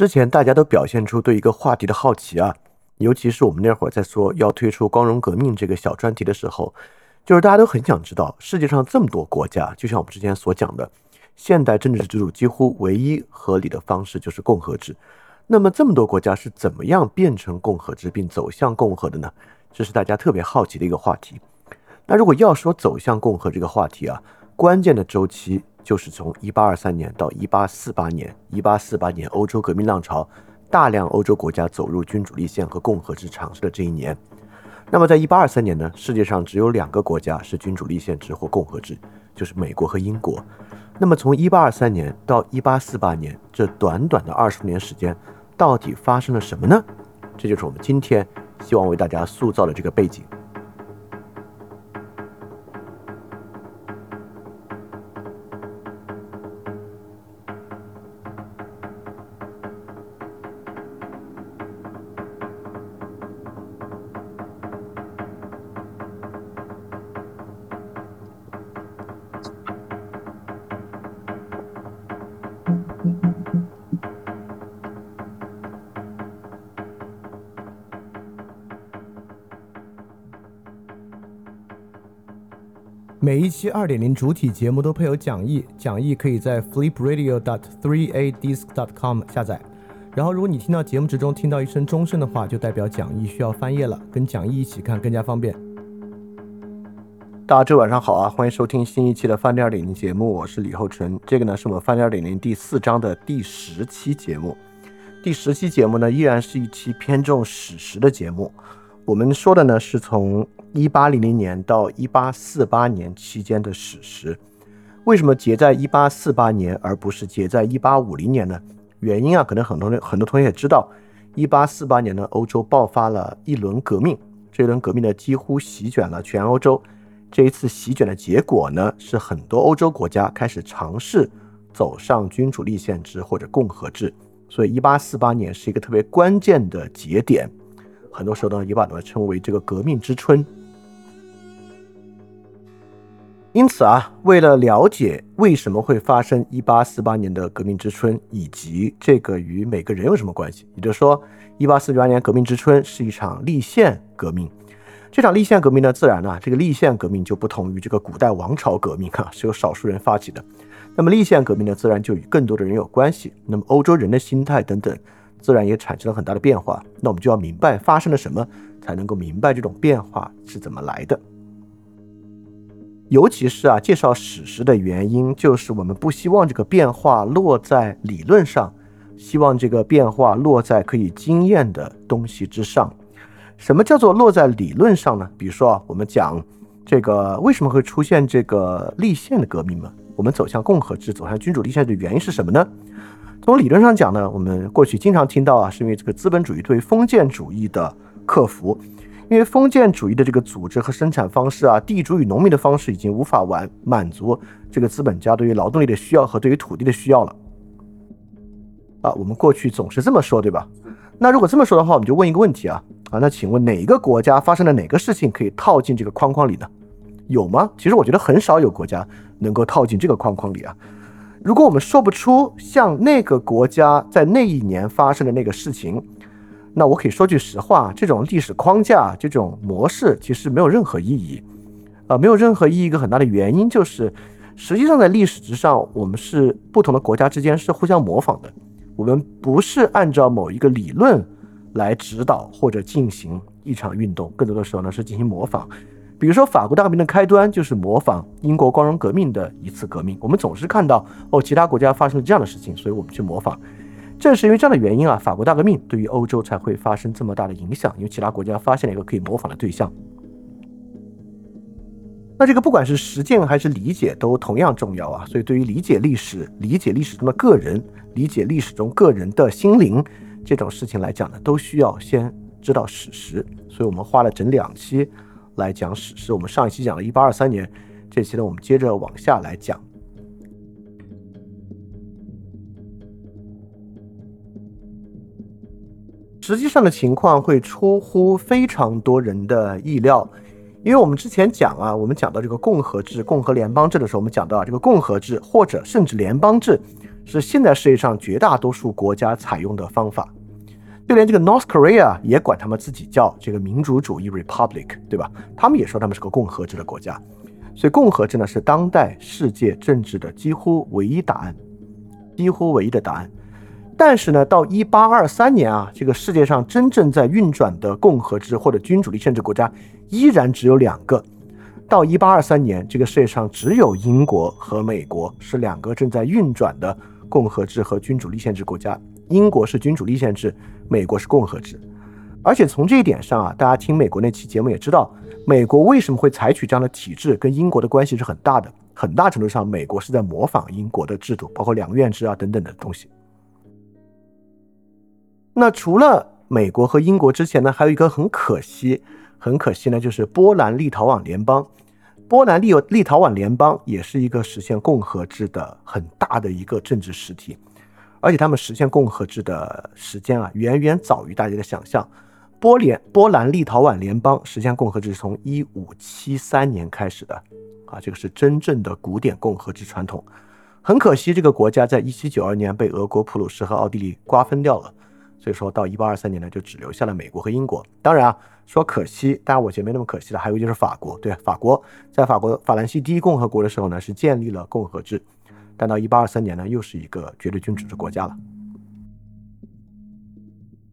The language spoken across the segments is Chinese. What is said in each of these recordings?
之前大家都表现出对一个话题的好奇啊，尤其是我们那会儿在说要推出光荣革命这个小专题的时候，就是大家都很想知道世界上这么多国家，就像我们之前所讲的，现代政治制度几乎唯一合理的方式就是共和制。那么这么多国家是怎么样变成共和制并走向共和的呢？这是大家特别好奇的一个话题。那如果要说走向共和这个话题啊，关键的周期。就是从一八二三年到一八四八年，一八四八年欧洲革命浪潮，大量欧洲国家走入君主立宪和共和制尝试的这一年。那么在一八二三年呢，世界上只有两个国家是君主立宪制或共和制，就是美国和英国。那么从一八二三年到一八四八年这短短的二十年时间，到底发生了什么呢？这就是我们今天希望为大家塑造的这个背景。二点零主体节目都配有讲义，讲义可以在 flipradio.dot3adisc.dot.com 下载。然后，如果你听到节目之中听到一声钟声的话，就代表讲义需要翻页了，跟讲义一起看更加方便。大家这晚上好啊，欢迎收听新一期的饭店二点零节目，我是李厚成。这个呢是我们饭店二点零第四章的第十期节目。第十期节目呢依然是一期偏重史实的节目。我们说的呢是从。一八零零年到一八四八年期间的史实，为什么结在一八四八年而不是结在一八五零年呢？原因啊，可能很多人很多同学也知道，一八四八年呢，欧洲爆发了一轮革命，这一轮革命呢几乎席卷了全欧洲。这一次席卷的结果呢，是很多欧洲国家开始尝试走上君主立宪制或者共和制，所以一八四八年是一个特别关键的节点。很多时候呢，也把它称为这个革命之春。因此啊，为了了解为什么会发生一八四八年的革命之春，以及这个与每个人有什么关系，也就是说，一八四八年革命之春是一场立宪革命。这场立宪革命呢，自然呢，这个立宪革命就不同于这个古代王朝革命啊，是由少数人发起的。那么立宪革命呢，自然就与更多的人有关系。那么欧洲人的心态等等，自然也产生了很大的变化。那我们就要明白发生了什么，才能够明白这种变化是怎么来的。尤其是啊，介绍史实的原因，就是我们不希望这个变化落在理论上，希望这个变化落在可以经验的东西之上。什么叫做落在理论上呢？比如说啊，我们讲这个为什么会出现这个立宪的革命嘛？我们走向共和制，走向君主立宪的原因是什么呢？从理论上讲呢，我们过去经常听到啊，是因为这个资本主义对封建主义的克服。因为封建主义的这个组织和生产方式啊，地主与农民的方式已经无法完满足这个资本家对于劳动力的需要和对于土地的需要了。啊，我们过去总是这么说，对吧？那如果这么说的话，我们就问一个问题啊啊，那请问哪一个国家发生了哪个事情可以套进这个框框里呢？有吗？其实我觉得很少有国家能够套进这个框框里啊。如果我们说不出像那个国家在那一年发生的那个事情。那我可以说句实话，这种历史框架、这种模式其实没有任何意义，啊，没有任何意义。一个很大的原因就是，实际上在历史之上，我们是不同的国家之间是互相模仿的，我们不是按照某一个理论来指导或者进行一场运动，更多的时候呢是进行模仿。比如说法国大革命的开端就是模仿英国光荣革命的一次革命，我们总是看到哦，其他国家发生了这样的事情，所以我们去模仿。正是因为这样的原因啊，法国大革命对于欧洲才会发生这么大的影响，因为其他国家发现了一个可以模仿的对象。那这个不管是实践还是理解都同样重要啊，所以对于理解历史、理解历史中的个人、理解历史中个人的心灵这种事情来讲呢，都需要先知道史实。所以我们花了整两期来讲史实。我们上一期讲了一八二三年，这期呢我们接着往下来讲。实际上的情况会出乎非常多人的意料，因为我们之前讲啊，我们讲到这个共和制、共和联邦制的时候，我们讲到，这个共和制或者甚至联邦制是现在世界上绝大多数国家采用的方法。就连这个 North Korea 也管他们自己叫这个民主主义 Republic，对吧？他们也说他们是个共和制的国家。所以共和制呢是当代世界政治的几乎唯一答案，几乎唯一的答案。但是呢，到一八二三年啊，这个世界上真正在运转的共和制或者君主立宪制国家依然只有两个。到一八二三年，这个世界上只有英国和美国是两个正在运转的共和制和君主立宪制国家。英国是君主立宪制，美国是共和制。而且从这一点上啊，大家听美国那期节目也知道，美国为什么会采取这样的体制，跟英国的关系是很大的。很大程度上，美国是在模仿英国的制度，包括两院制啊等等的东西。那除了美国和英国之前呢，还有一个很可惜，很可惜呢，就是波兰立陶宛联邦。波兰立立陶宛联邦也是一个实现共和制的很大的一个政治实体，而且他们实现共和制的时间啊，远远早于大家的想象。波联波兰立陶宛联邦实现共和制是从一五七三年开始的，啊，这个是真正的古典共和制传统。很可惜，这个国家在一七九二年被俄国、普鲁士和奥地利瓜分掉了。所以说到一八二三年呢，就只留下了美国和英国。当然啊，说可惜，当然我觉得没那么可惜了。还有就是法国，对，法国在法国法兰西第一共和国的时候呢，是建立了共和制，但到一八二三年呢，又是一个绝对君主制国家了。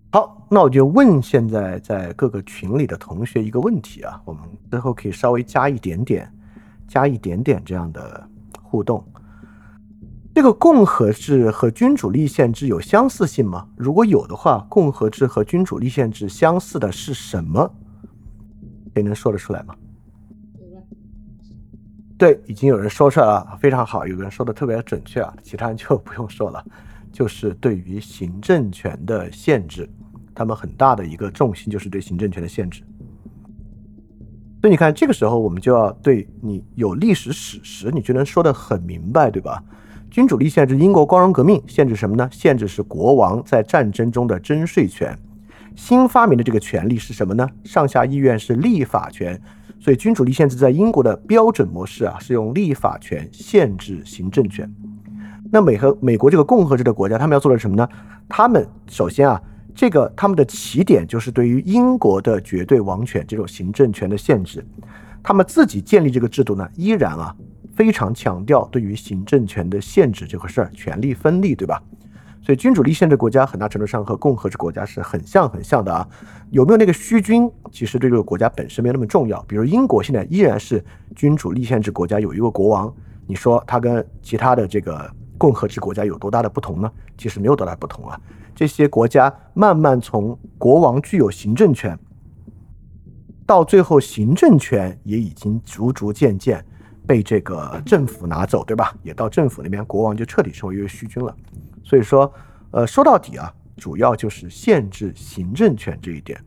好，那我就问现在在各个群里的同学一个问题啊，我们之后可以稍微加一点点，加一点点这样的互动。这个共和制和君主立宪制有相似性吗？如果有的话，共和制和君主立宪制相似的是什么？谁能说得出来吗？对，已经有人说出来了，非常好，有个人说的特别准确啊，其他人就不用说了，就是对于行政权的限制，他们很大的一个重心就是对行政权的限制。所以你看，这个时候我们就要对你有历史史实，你就能说得很明白，对吧？君主立宪制，英国光荣革命限制什么呢？限制是国王在战争中的征税权。新发明的这个权利是什么呢？上下议院是立法权。所以君主立宪制在英国的标准模式啊，是用立法权限制行政权。那美和美国这个共和制的国家，他们要做的什么呢？他们首先啊，这个他们的起点就是对于英国的绝对王权这种行政权的限制。他们自己建立这个制度呢，依然啊。非常强调对于行政权的限制这回事儿，权力分立，对吧？所以君主立宪制国家很大程度上和共和制国家是很像很像的啊。有没有那个虚君，其实对这个国家本身没那么重要。比如英国现在依然是君主立宪制国家，有一个国王，你说它跟其他的这个共和制国家有多大的不同呢？其实没有多大不同啊。这些国家慢慢从国王具有行政权，到最后行政权也已经逐逐渐渐。被这个政府拿走，对吧？也到政府那边，国王就彻底成为一个虚君了。所以说，呃，说到底啊，主要就是限制行政权这一点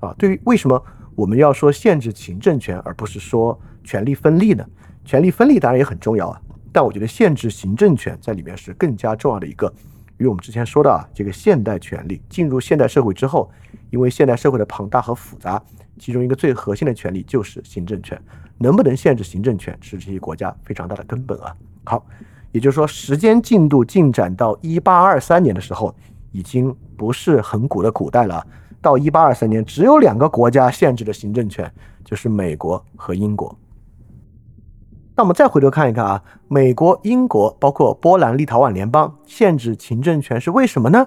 啊。对于为什么我们要说限制行政权，而不是说权力分立呢？权力分立当然也很重要啊，但我觉得限制行政权在里面是更加重要的一个。与我们之前说的啊，这个现代权力进入现代社会之后，因为现代社会的庞大和复杂，其中一个最核心的权利就是行政权。能不能限制行政权，是这些国家非常大的根本啊。好，也就是说，时间进度进展到一八二三年的时候，已经不是很古的古代了。到一八二三年，只有两个国家限制了行政权，就是美国和英国。那我们再回头看一看啊，美国、英国，包括波兰、立陶宛联邦限制行政权是为什么呢？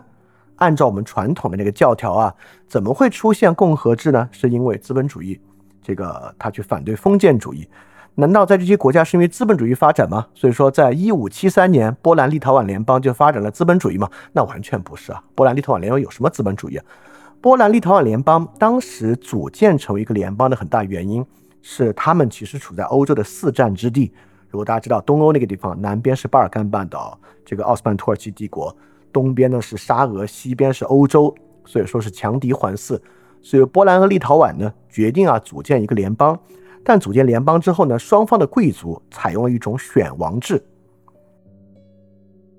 按照我们传统的那个教条啊，怎么会出现共和制呢？是因为资本主义。这个他去反对封建主义，难道在这些国家是因为资本主义发展吗？所以说，在一五七三年，波兰立陶宛联邦就发展了资本主义吗？那完全不是啊！波兰立陶宛联邦有什么资本主义啊？波兰立陶宛联邦当时组建成为一个联邦的很大原因是，他们其实处在欧洲的四战之地。如果大家知道，东欧那个地方，南边是巴尔干半岛，这个奥斯曼土耳其帝国，东边呢是沙俄，西边是欧洲，所以说是强敌环伺。所以波兰和立陶宛呢决定啊组建一个联邦，但组建联邦之后呢，双方的贵族采用了一种选王制。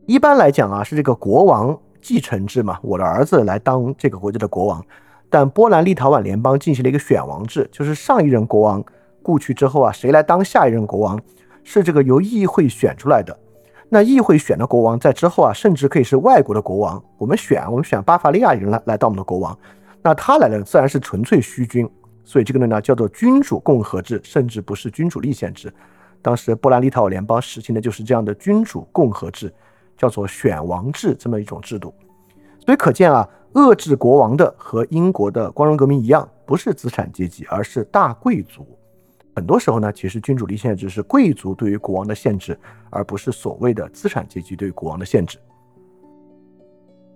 一般来讲啊是这个国王继承制嘛，我的儿子来当这个国家的国王。但波兰立陶宛联邦进行了一个选王制，就是上一任国王故去之后啊，谁来当下一任国王，是这个由议会选出来的。那议会选的国王在之后啊，甚至可以是外国的国王。我们选，我们选巴伐利亚人来来当我们的国王，那他来的自然是纯粹虚君。所以这个呢叫做君主共和制，甚至不是君主立宪制。当时波兰立陶宛联邦实行的就是这样的君主共和制，叫做选王制这么一种制度。所以可见啊，遏制国王的和英国的光荣革命一样，不是资产阶级，而是大贵族。很多时候呢，其实君主立宪制是贵族对于国王的限制，而不是所谓的资产阶级对国王的限制。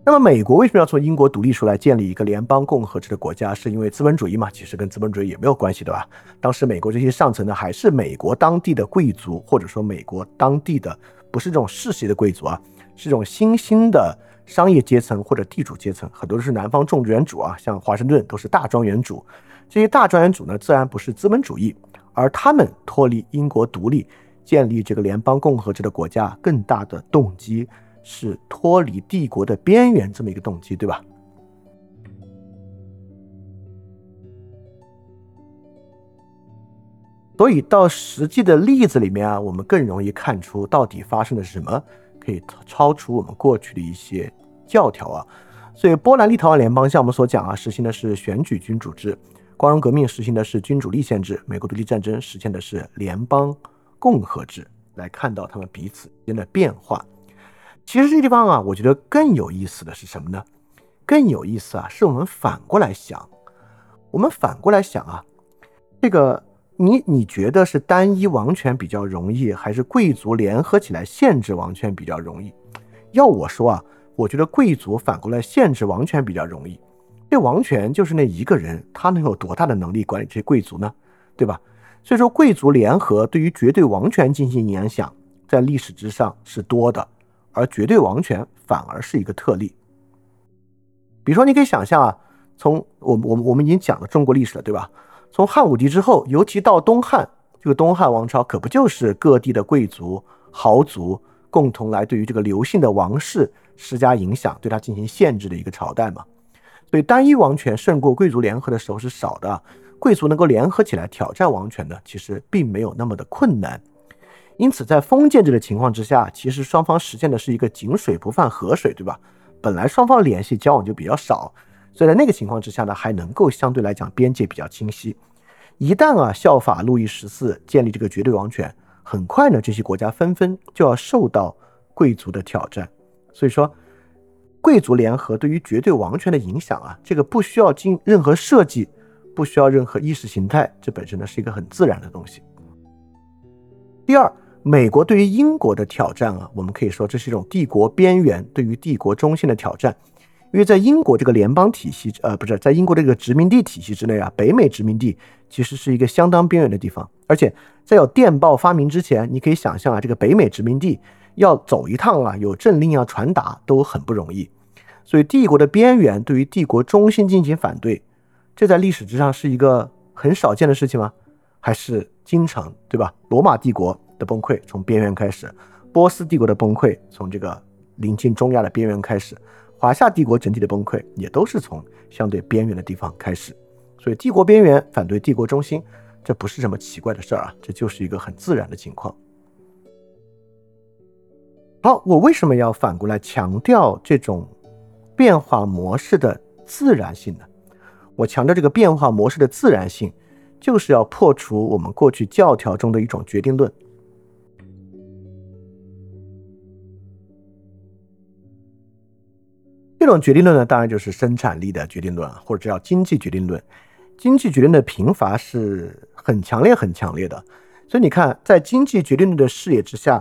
那么，美国为什么要从英国独立出来，建立一个联邦共和制的国家？是因为资本主义嘛？其实跟资本主义也没有关系，对吧？当时美国这些上层呢，还是美国当地的贵族，或者说美国当地的不是这种世袭的贵族啊，是这种新兴的商业阶层或者地主阶层，很多都是南方种植园主啊，像华盛顿都是大庄园主。这些大庄园主呢，自然不是资本主义。而他们脱离英国独立，建立这个联邦共和制的国家，更大的动机是脱离帝国的边缘这么一个动机，对吧？所以到实际的例子里面啊，我们更容易看出到底发生了什么，可以超出我们过去的一些教条啊。所以波兰立陶宛联邦像我们所讲啊，实行的是选举君主制。光荣革命实行的是君主立宪制，美国独立战争实现的是联邦共和制。来看到他们彼此间的变化。其实这地方啊，我觉得更有意思的是什么呢？更有意思啊，是我们反过来想。我们反过来想啊，这个你你觉得是单一王权比较容易，还是贵族联合起来限制王权比较容易？要我说啊，我觉得贵族反过来限制王权比较容易。这王权就是那一个人，他能有多大的能力管理这些贵族呢？对吧？所以说，贵族联合对于绝对王权进行影响，在历史之上是多的，而绝对王权反而是一个特例。比如说，你可以想象啊，从我我我们已经讲了中国历史了，对吧？从汉武帝之后，尤其到东汉，这个东汉王朝可不就是各地的贵族豪族共同来对于这个刘姓的王室施加影响，对他进行限制的一个朝代嘛？所以，单一王权胜过贵族联合的时候是少的。贵族能够联合起来挑战王权呢，其实并没有那么的困难。因此，在封建制的情况之下，其实双方实现的是一个井水不犯河水，对吧？本来双方联系交往就比较少，所以在那个情况之下呢，还能够相对来讲边界比较清晰。一旦啊效法路易十四建立这个绝对王权，很快呢，这些国家纷纷就要受到贵族的挑战。所以说。贵族联合对于绝对王权的影响啊，这个不需要经任何设计，不需要任何意识形态，这本身呢是一个很自然的东西。第二，美国对于英国的挑战啊，我们可以说这是一种帝国边缘对于帝国中心的挑战，因为在英国这个联邦体系，呃，不是在英国这个殖民地体系之内啊，北美殖民地其实是一个相当边缘的地方，而且在有电报发明之前，你可以想象啊，这个北美殖民地。要走一趟啊，有政令要传达都很不容易，所以帝国的边缘对于帝国中心进行反对，这在历史之上是一个很少见的事情吗？还是经常对吧？罗马帝国的崩溃从边缘开始，波斯帝国的崩溃从这个临近中亚的边缘开始，华夏帝国整体的崩溃也都是从相对边缘的地方开始，所以帝国边缘反对帝国中心，这不是什么奇怪的事儿啊，这就是一个很自然的情况。好，我为什么要反过来强调这种变化模式的自然性呢？我强调这个变化模式的自然性，就是要破除我们过去教条中的一种决定论。这种决定论呢，当然就是生产力的决定论，或者叫经济决定论。经济决定的贫乏是很强烈、很强烈的。所以你看，在经济决定论的视野之下。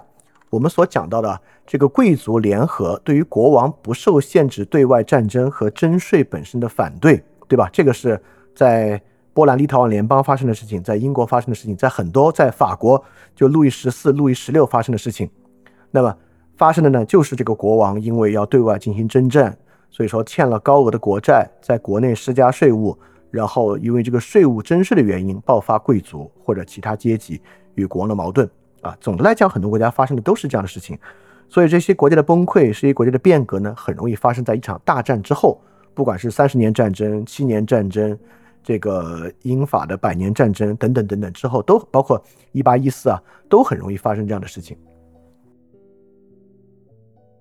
我们所讲到的这个贵族联合对于国王不受限制对外战争和征税本身的反对，对吧？这个是在波兰立陶宛联邦发生的事情，在英国发生的事情，在很多在法国就路易十四、路易十六发生的事情。那么发生的呢，就是这个国王因为要对外进行征战，所以说欠了高额的国债，在国内施加税务，然后因为这个税务征税的原因，爆发贵族或者其他阶级与国王的矛盾。啊，总的来讲，很多国家发生的都是这样的事情，所以这些国家的崩溃，这些国家的变革呢，很容易发生在一场大战之后，不管是三十年战争、七年战争，这个英法的百年战争等等等等之后，都包括一八一四啊，都很容易发生这样的事情。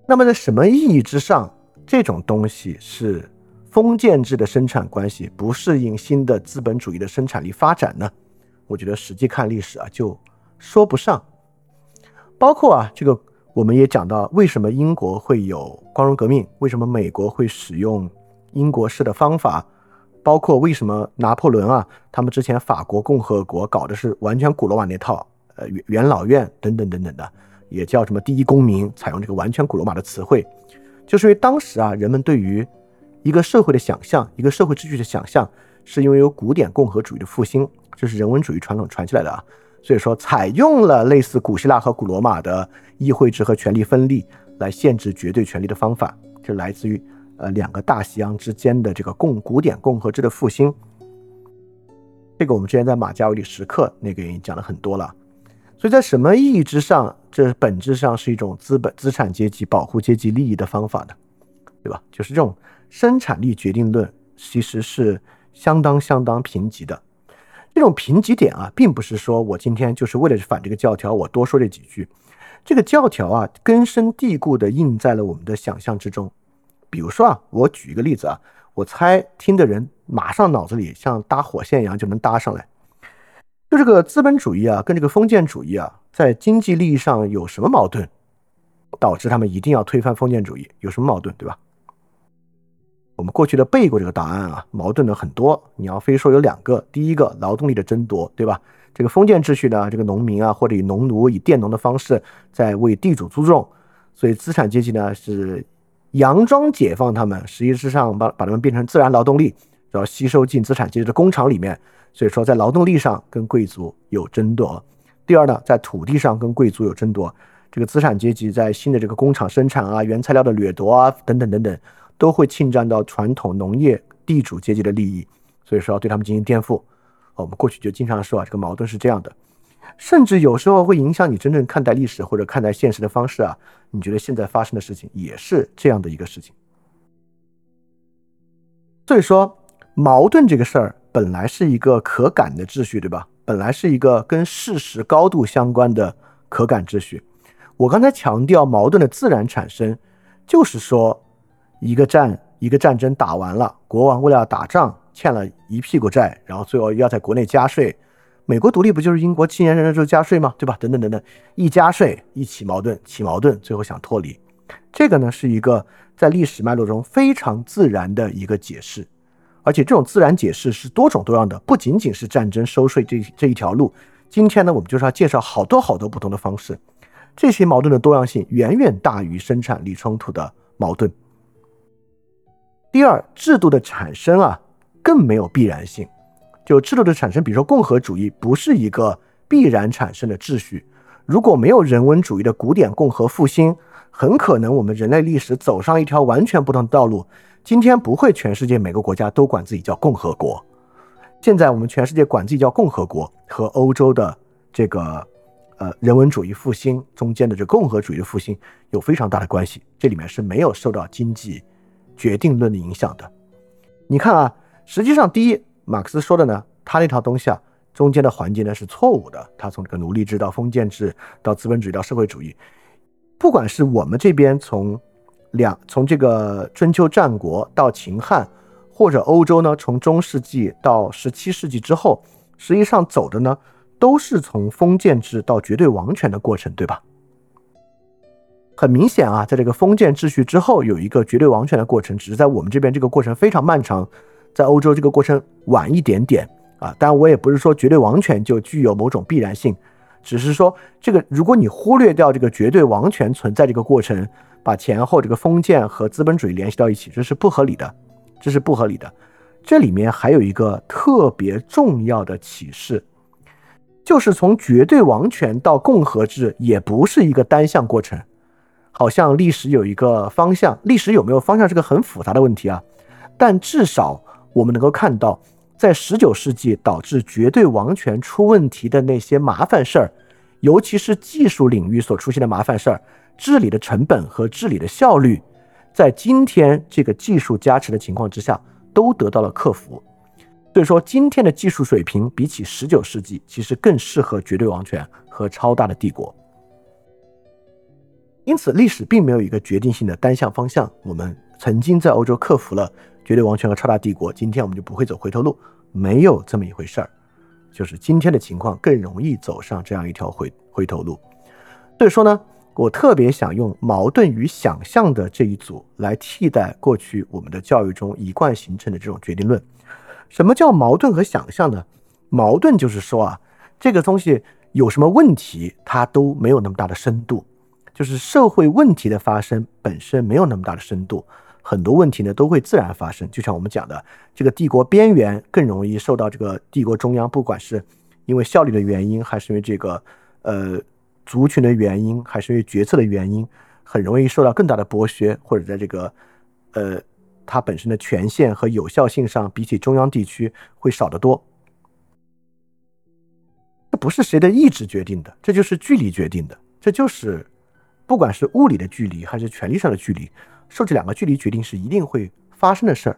那么在什么意义之上，这种东西是封建制的生产关系不适应新的资本主义的生产力发展呢？我觉得实际看历史啊，就说不上。包括啊，这个我们也讲到，为什么英国会有光荣革命？为什么美国会使用英国式的方法？包括为什么拿破仑啊，他们之前法国共和国搞的是完全古罗马那套，呃，元元老院等等等等的，也叫什么第一公民，采用这个完全古罗马的词汇，就是因为当时啊，人们对于一个社会的想象，一个社会秩序的想象，是因为有古典共和主义的复兴，这是人文主义传统传下来的啊，所以说采用了类似古希腊和古罗马的议会制和权力分立来限制绝对权力的方法，就来自于。呃，两个大西洋之间的这个共古典共和制的复兴，这个我们之前在马加维里时刻那个已经讲了很多了。所以在什么意义之上，这本质上是一种资本资产阶级保护阶级利益的方法呢？对吧？就是这种生产力决定论其实是相当相当贫瘠的。这种贫瘠点啊，并不是说我今天就是为了反这个教条，我多说这几句。这个教条啊，根深蒂固地印在了我们的想象之中。比如说啊，我举一个例子啊，我猜听的人马上脑子里像搭火线一样就能搭上来。就这个资本主义啊，跟这个封建主义啊，在经济利益上有什么矛盾，导致他们一定要推翻封建主义？有什么矛盾，对吧？我们过去的背过这个答案啊，矛盾的很多。你要非说有两个，第一个劳动力的争夺，对吧？这个封建秩序呢，这个农民啊，或者以农奴、以佃农的方式在为地主租种，所以资产阶级呢是。佯装解放他们，实际上把把他们变成自然劳动力，然后吸收进资产阶级的工厂里面。所以说，在劳动力上跟贵族有争夺。第二呢，在土地上跟贵族有争夺。这个资产阶级在新的这个工厂生产啊、原材料的掠夺啊等等等等，都会侵占到传统农业地主阶级的利益。所以说，要对他们进行颠覆。我们过去就经常说啊，这个矛盾是这样的。甚至有时候会影响你真正看待历史或者看待现实的方式啊！你觉得现在发生的事情也是这样的一个事情。所以说，矛盾这个事儿本来是一个可感的秩序，对吧？本来是一个跟事实高度相关的可感秩序。我刚才强调矛盾的自然产生，就是说，一个战一个战争打完了，国王为了打仗欠了一屁股债，然后最后要在国内加税。美国独立不就是英国七年之后加税吗？对吧？等等等等，一加税一起矛盾，起矛盾，最后想脱离，这个呢是一个在历史脉络中非常自然的一个解释，而且这种自然解释是多种多样的，不仅仅是战争收税这这一条路。今天呢，我们就是要介绍好多好多不同的方式，这些矛盾的多样性远远大于生产力冲突的矛盾。第二，制度的产生啊，更没有必然性。就制度的产生，比如说共和主义不是一个必然产生的秩序。如果没有人文主义的古典共和复兴，很可能我们人类历史走上一条完全不同的道路。今天不会全世界每个国家都管自己叫共和国。现在我们全世界管自己叫共和国，和欧洲的这个呃人文主义复兴中间的这共和主义的复兴有非常大的关系。这里面是没有受到经济决定论的影响的。你看啊，实际上第一。马克思说的呢，他那套东西啊，中间的环节呢是错误的。他从这个奴隶制到封建制到资本主义到社会主义，不管是我们这边从两从这个春秋战国到秦汉，或者欧洲呢从中世纪到十七世纪之后，实际上走的呢都是从封建制到绝对王权的过程，对吧？很明显啊，在这个封建秩序之后有一个绝对王权的过程，只是在我们这边这个过程非常漫长。在欧洲这个过程晚一点点啊，当然我也不是说绝对王权就具有某种必然性，只是说这个如果你忽略掉这个绝对王权存在这个过程，把前后这个封建和资本主义联系到一起，这是不合理的，这是不合理的。这里面还有一个特别重要的启示，就是从绝对王权到共和制也不是一个单向过程，好像历史有一个方向，历史有没有方向是个很复杂的问题啊，但至少。我们能够看到，在十九世纪导致绝对王权出问题的那些麻烦事儿，尤其是技术领域所出现的麻烦事儿，治理的成本和治理的效率，在今天这个技术加持的情况之下，都得到了克服。所以说，今天的技术水平比起十九世纪，其实更适合绝对王权和超大的帝国。因此，历史并没有一个决定性的单向方向。我们曾经在欧洲克服了绝对王权和超大帝国，今天我们就不会走回头路，没有这么一回事儿。就是今天的情况更容易走上这样一条回回头路。所以说呢，我特别想用矛盾与想象的这一组来替代过去我们的教育中一贯形成的这种决定论。什么叫矛盾和想象呢？矛盾就是说啊，这个东西有什么问题，它都没有那么大的深度。就是社会问题的发生本身没有那么大的深度，很多问题呢都会自然发生。就像我们讲的，这个帝国边缘更容易受到这个帝国中央，不管是因为效率的原因，还是因为这个呃族群的原因，还是因为决策的原因，很容易受到更大的剥削，或者在这个呃它本身的权限和有效性上，比起中央地区会少得多。这不是谁的意志决定的，这就是距离决定的，这就是。不管是物理的距离还是权力上的距离，受这两个距离决定是一定会发生的事儿，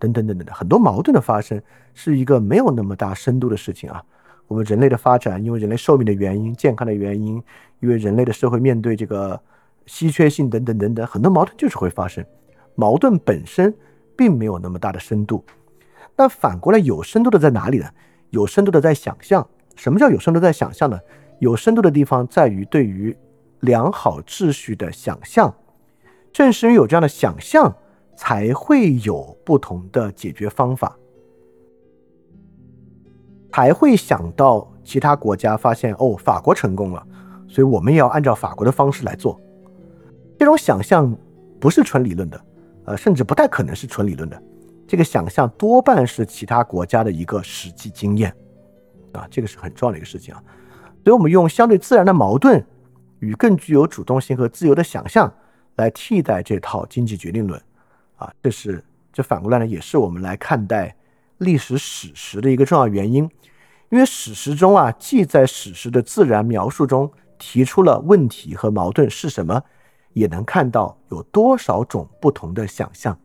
等等等等的很多矛盾的发生是一个没有那么大深度的事情啊。我们人类的发展，因为人类寿命的原因、健康的原因，因为人类的社会面对这个稀缺性等等等等，很多矛盾就是会发生。矛盾本身并没有那么大的深度。那反过来有深度的在哪里呢？有深度的在想象。什么叫有深度在想象呢？有深度的地方在于对于。良好秩序的想象，正是因为有这样的想象，才会有不同的解决方法，才会想到其他国家发现哦，法国成功了，所以我们也要按照法国的方式来做。这种想象不是纯理论的，呃，甚至不太可能是纯理论的。这个想象多半是其他国家的一个实际经验，啊，这个是很重要的一个事情啊。所以我们用相对自然的矛盾。与更具有主动性和自由的想象来替代这套经济决定论，啊，这是这反过来呢，也是我们来看待历史史实的一个重要原因。因为史实中啊，既在史实的自然描述中提出了问题和矛盾是什么，也能看到有多少种不同的想象。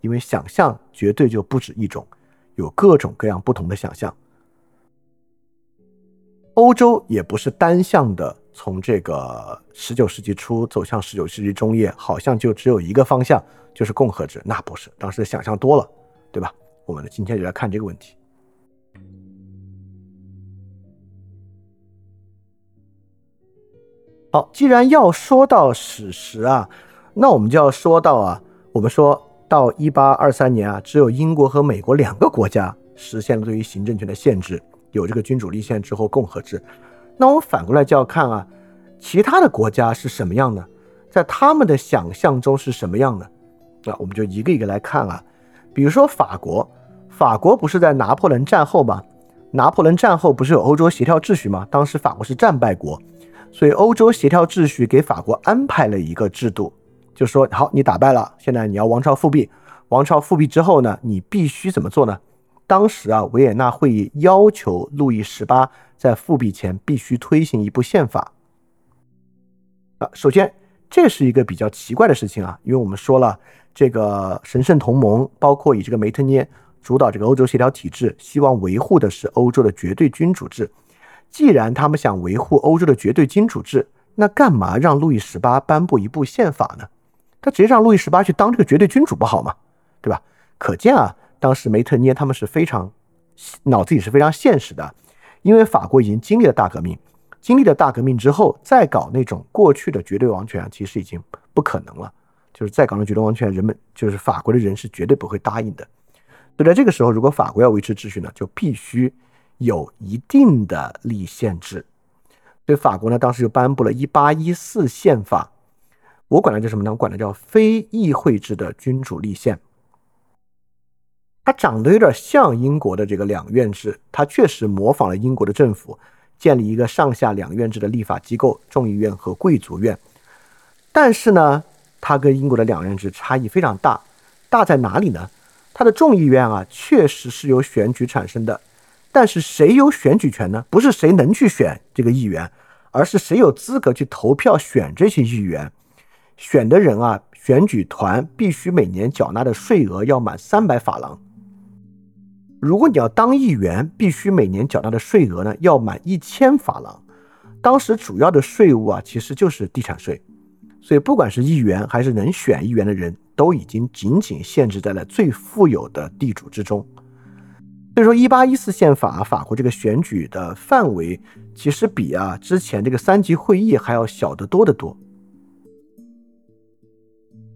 因为想象绝对就不止一种，有各种各样不同的想象。欧洲也不是单向的。从这个十九世纪初走向十九世纪中叶，好像就只有一个方向，就是共和制。那不是，当时想象多了，对吧？我们今天就来看这个问题。好，既然要说到史实啊，那我们就要说到啊，我们说到一八二三年啊，只有英国和美国两个国家实现了对于行政权的限制，有这个君主立宪之后共和制。那我们反过来就要看啊，其他的国家是什么样的，在他们的想象中是什么样的？那我们就一个一个来看啊。比如说法国，法国不是在拿破仑战后吗？拿破仑战后不是有欧洲协调秩序吗？当时法国是战败国，所以欧洲协调秩序给法国安排了一个制度，就说好，你打败了，现在你要王朝复辟，王朝复辟之后呢，你必须怎么做呢？当时啊，维也纳会议要求路易十八。在复辟前必须推行一部宪法啊！首先，这是一个比较奇怪的事情啊，因为我们说了，这个神圣同盟包括以这个梅特涅主导这个欧洲协调体制，希望维护的是欧洲的绝对君主制。既然他们想维护欧洲的绝对君主制，那干嘛让路易十八颁布一部宪法呢？他直接让路易十八去当这个绝对君主不好吗？对吧？可见啊，当时梅特涅他们是非常脑子里是非常现实的。因为法国已经经历了大革命，经历了大革命之后，再搞那种过去的绝对王权，其实已经不可能了。就是再搞那绝对王权，人们就是法国的人是绝对不会答应的。所以在这个时候，如果法国要维持秩序呢，就必须有一定的立宪制。所以法国呢，当时就颁布了一八一四宪法，我管它叫什么呢？我管它叫非议会制的君主立宪。它长得有点像英国的这个两院制，它确实模仿了英国的政府，建立一个上下两院制的立法机构——众议院和贵族院。但是呢，它跟英国的两院制差异非常大，大在哪里呢？它的众议院啊，确实是由选举产生的，但是谁有选举权呢？不是谁能去选这个议员，而是谁有资格去投票选这些议员。选的人啊，选举团必须每年缴纳的税额要满三百法郎。如果你要当议员，必须每年缴纳的税额呢要满一千法郎。当时主要的税务啊，其实就是地产税，所以不管是议员还是能选议员的人，都已经仅仅限制在了最富有的地主之中。所以说，一八一四宪法法国这个选举的范围，其实比啊之前这个三级会议还要小得多得多。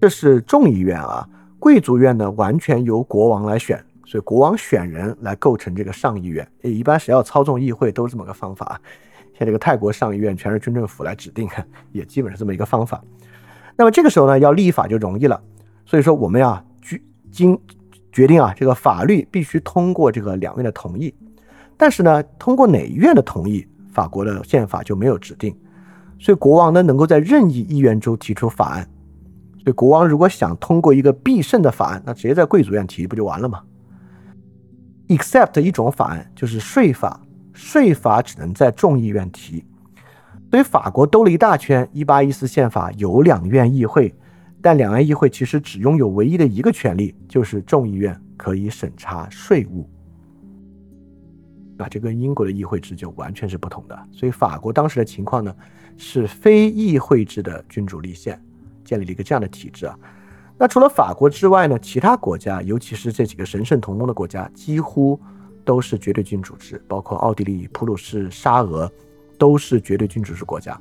这是众议院啊，贵族院呢完全由国王来选，所以国王选人来构成这个上议院。一般谁要操纵议会都是这么个方法。像这个泰国上议院全是军政府来指定，也基本是这么一个方法。那么这个时候呢，要立法就容易了。所以说我们呀，决经决定啊，这个法律必须通过这个两院的同意。但是呢，通过哪一院的同意，法国的宪法就没有指定。所以国王呢，能够在任意议院中提出法案。所以国王如果想通过一个必胜的法案，那直接在贵族院提不就完了吗？Except 一种法案就是税法，税法只能在众议院提。所以法国兜了一大圈，一八一四宪法有两院议会，但两院议会其实只拥有唯一的一个权利，就是众议院可以审查税务。啊，这跟英国的议会制就完全是不同的。所以法国当时的情况呢，是非议会制的君主立宪。建立了一个这样的体制啊，那除了法国之外呢，其他国家，尤其是这几个神圣同盟的国家，几乎都是绝对君主制，包括奥地利、普鲁士、沙俄，都是绝对君主制国家。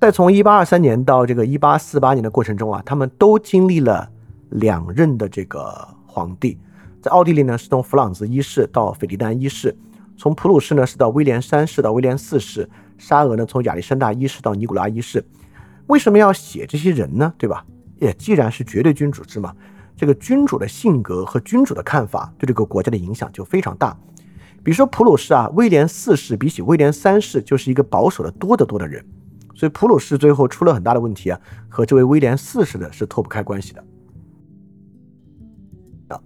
在从一八二三年到这个一八四八年的过程中啊，他们都经历了两任的这个皇帝。在奥地利呢，是从弗朗兹一世到斐迪南一世；从普鲁士呢，是到威廉三世到威廉四世；沙俄呢，从亚历山大一世到尼古拉一世。为什么要写这些人呢？对吧？也既然是绝对君主制嘛，这个君主的性格和君主的看法对这个国家的影响就非常大。比如说普鲁士啊，威廉四世比起威廉三世就是一个保守的多得多的人，所以普鲁士最后出了很大的问题啊，和这位威廉四世的是脱不开关系的。啊，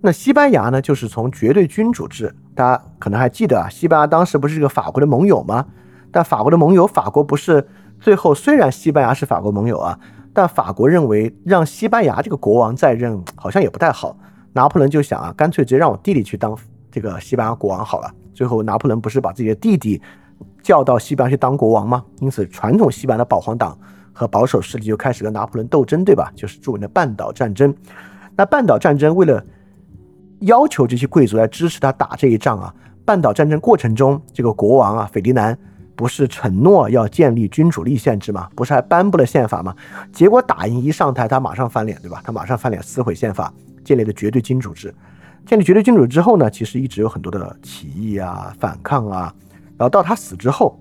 那西班牙呢，就是从绝对君主制，大家可能还记得啊，西班牙当时不是这个法国的盟友吗？但法国的盟友，法国不是。最后，虽然西班牙是法国盟友啊，但法国认为让西班牙这个国王在任好像也不太好。拿破仑就想啊，干脆直接让我弟弟去当这个西班牙国王好了。最后，拿破仑不是把自己的弟弟叫到西班牙去当国王吗？因此，传统西班牙的保皇党和保守势力就开始跟拿破仑斗争，对吧？就是著名的半岛战争。那半岛战争为了要求这些贵族来支持他打这一仗啊，半岛战争过程中，这个国王啊，斐迪南。不是承诺要建立君主立宪制吗？不是还颁布了宪法吗？结果打赢一上台，他马上翻脸，对吧？他马上翻脸，撕毁宪法，建立了绝对君主制。建立绝对君主之后呢，其实一直有很多的起义啊、反抗啊。然后到他死之后，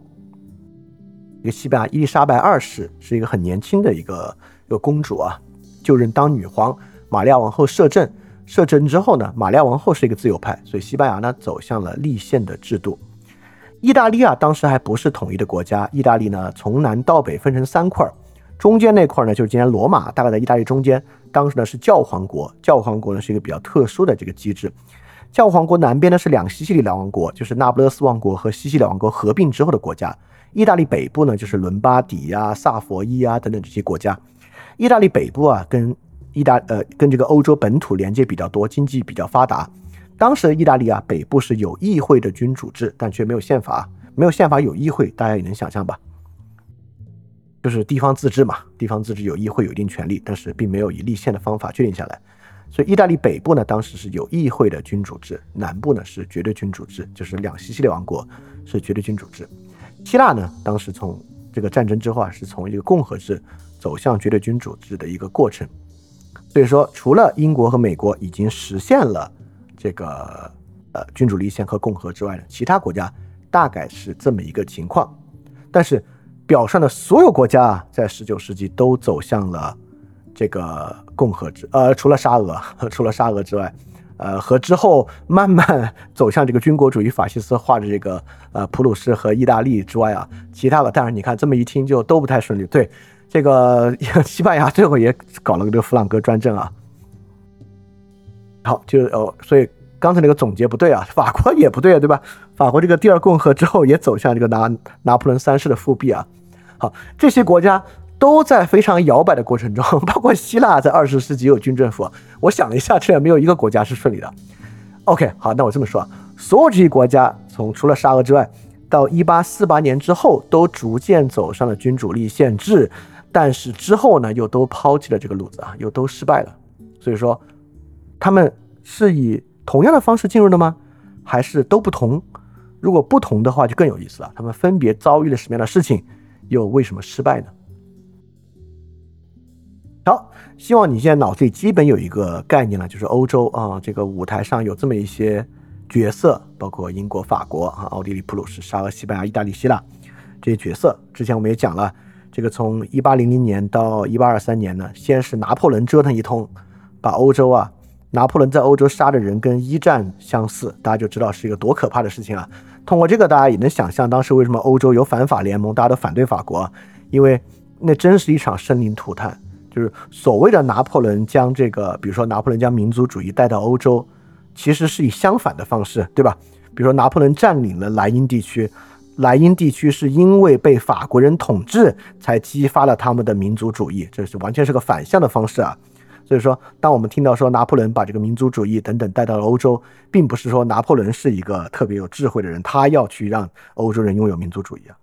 一个西班牙伊丽莎白二世是一个很年轻的一个一个公主啊，就任当女皇。玛利亚王后摄政，摄政之后呢，玛利亚王后是一个自由派，所以西班牙呢走向了立宪的制度。意大利啊，当时还不是统一的国家。意大利呢，从南到北分成三块，中间那块呢，就是今天罗马，大概在意大利中间。当时呢是教皇国，教皇国呢是一个比较特殊的这个机制。教皇国南边呢是两西西里两王国，就是那不勒斯王国和西西里王国合并之后的国家。意大利北部呢就是伦巴底呀、萨佛伊啊等等这些国家。意大利北部啊，跟意大呃跟这个欧洲本土连接比较多，经济比较发达。当时的意大利啊，北部是有议会的君主制，但却没有宪法。没有宪法，有议会，大家也能想象吧？就是地方自治嘛，地方自治有议会，有一定权利，但是并没有以立宪的方法确定下来。所以，意大利北部呢，当时是有议会的君主制；南部呢是绝对君主制，就是两西西里王国是绝对君主制。希腊呢，当时从这个战争之后啊，是从一个共和制走向绝对君主制的一个过程。所以说，除了英国和美国已经实现了。这个呃君主立宪和共和之外呢，其他国家大概是这么一个情况。但是表上的所有国家啊，在十九世纪都走向了这个共和制，呃，除了沙俄，除了沙俄之外，呃，和之后慢慢走向这个军国主义法西斯化的这个呃普鲁士和意大利之外啊，其他的，当然你看这么一听就都不太顺利。对，这个 西班牙最后也搞了个这个弗朗哥专政啊。好，就哦，所以刚才那个总结不对啊，法国也不对啊，对吧？法国这个第二共和之后也走向这个拿拿破仑三世的复辟啊。好，这些国家都在非常摇摆的过程中，包括希腊在二十世纪有军政府。我想了一下，这没有一个国家是顺利的。OK，好，那我这么说，所有这些国家从除了沙俄之外，到一八四八年之后，都逐渐走上了君主立宪制，但是之后呢，又都抛弃了这个路子啊，又都失败了。所以说，他们是以同样的方式进入的吗？还是都不同？如果不同的话，就更有意思了。他们分别遭遇了什么样的事情，又为什么失败呢？好，希望你现在脑子里基本有一个概念了，就是欧洲啊，这个舞台上有这么一些角色，包括英国、法国啊、奥地利、普鲁士、沙俄、西班牙、意大利、希腊这些角色。之前我们也讲了，这个从一八零零年到一八二三年呢，先是拿破仑折腾一通，把欧洲啊。拿破仑在欧洲杀的人跟一战相似，大家就知道是一个多可怕的事情啊！通过这个，大家也能想象当时为什么欧洲有反法联盟，大家都反对法国，因为那真是一场生灵涂炭。就是所谓的拿破仑将这个，比如说拿破仑将民族主义带到欧洲，其实是以相反的方式，对吧？比如说拿破仑占领了莱茵地区，莱茵地区是因为被法国人统治才激发了他们的民族主义，这是完全是个反向的方式啊！所以说，当我们听到说拿破仑把这个民族主义等等带到了欧洲，并不是说拿破仑是一个特别有智慧的人，他要去让欧洲人拥有民族主义啊。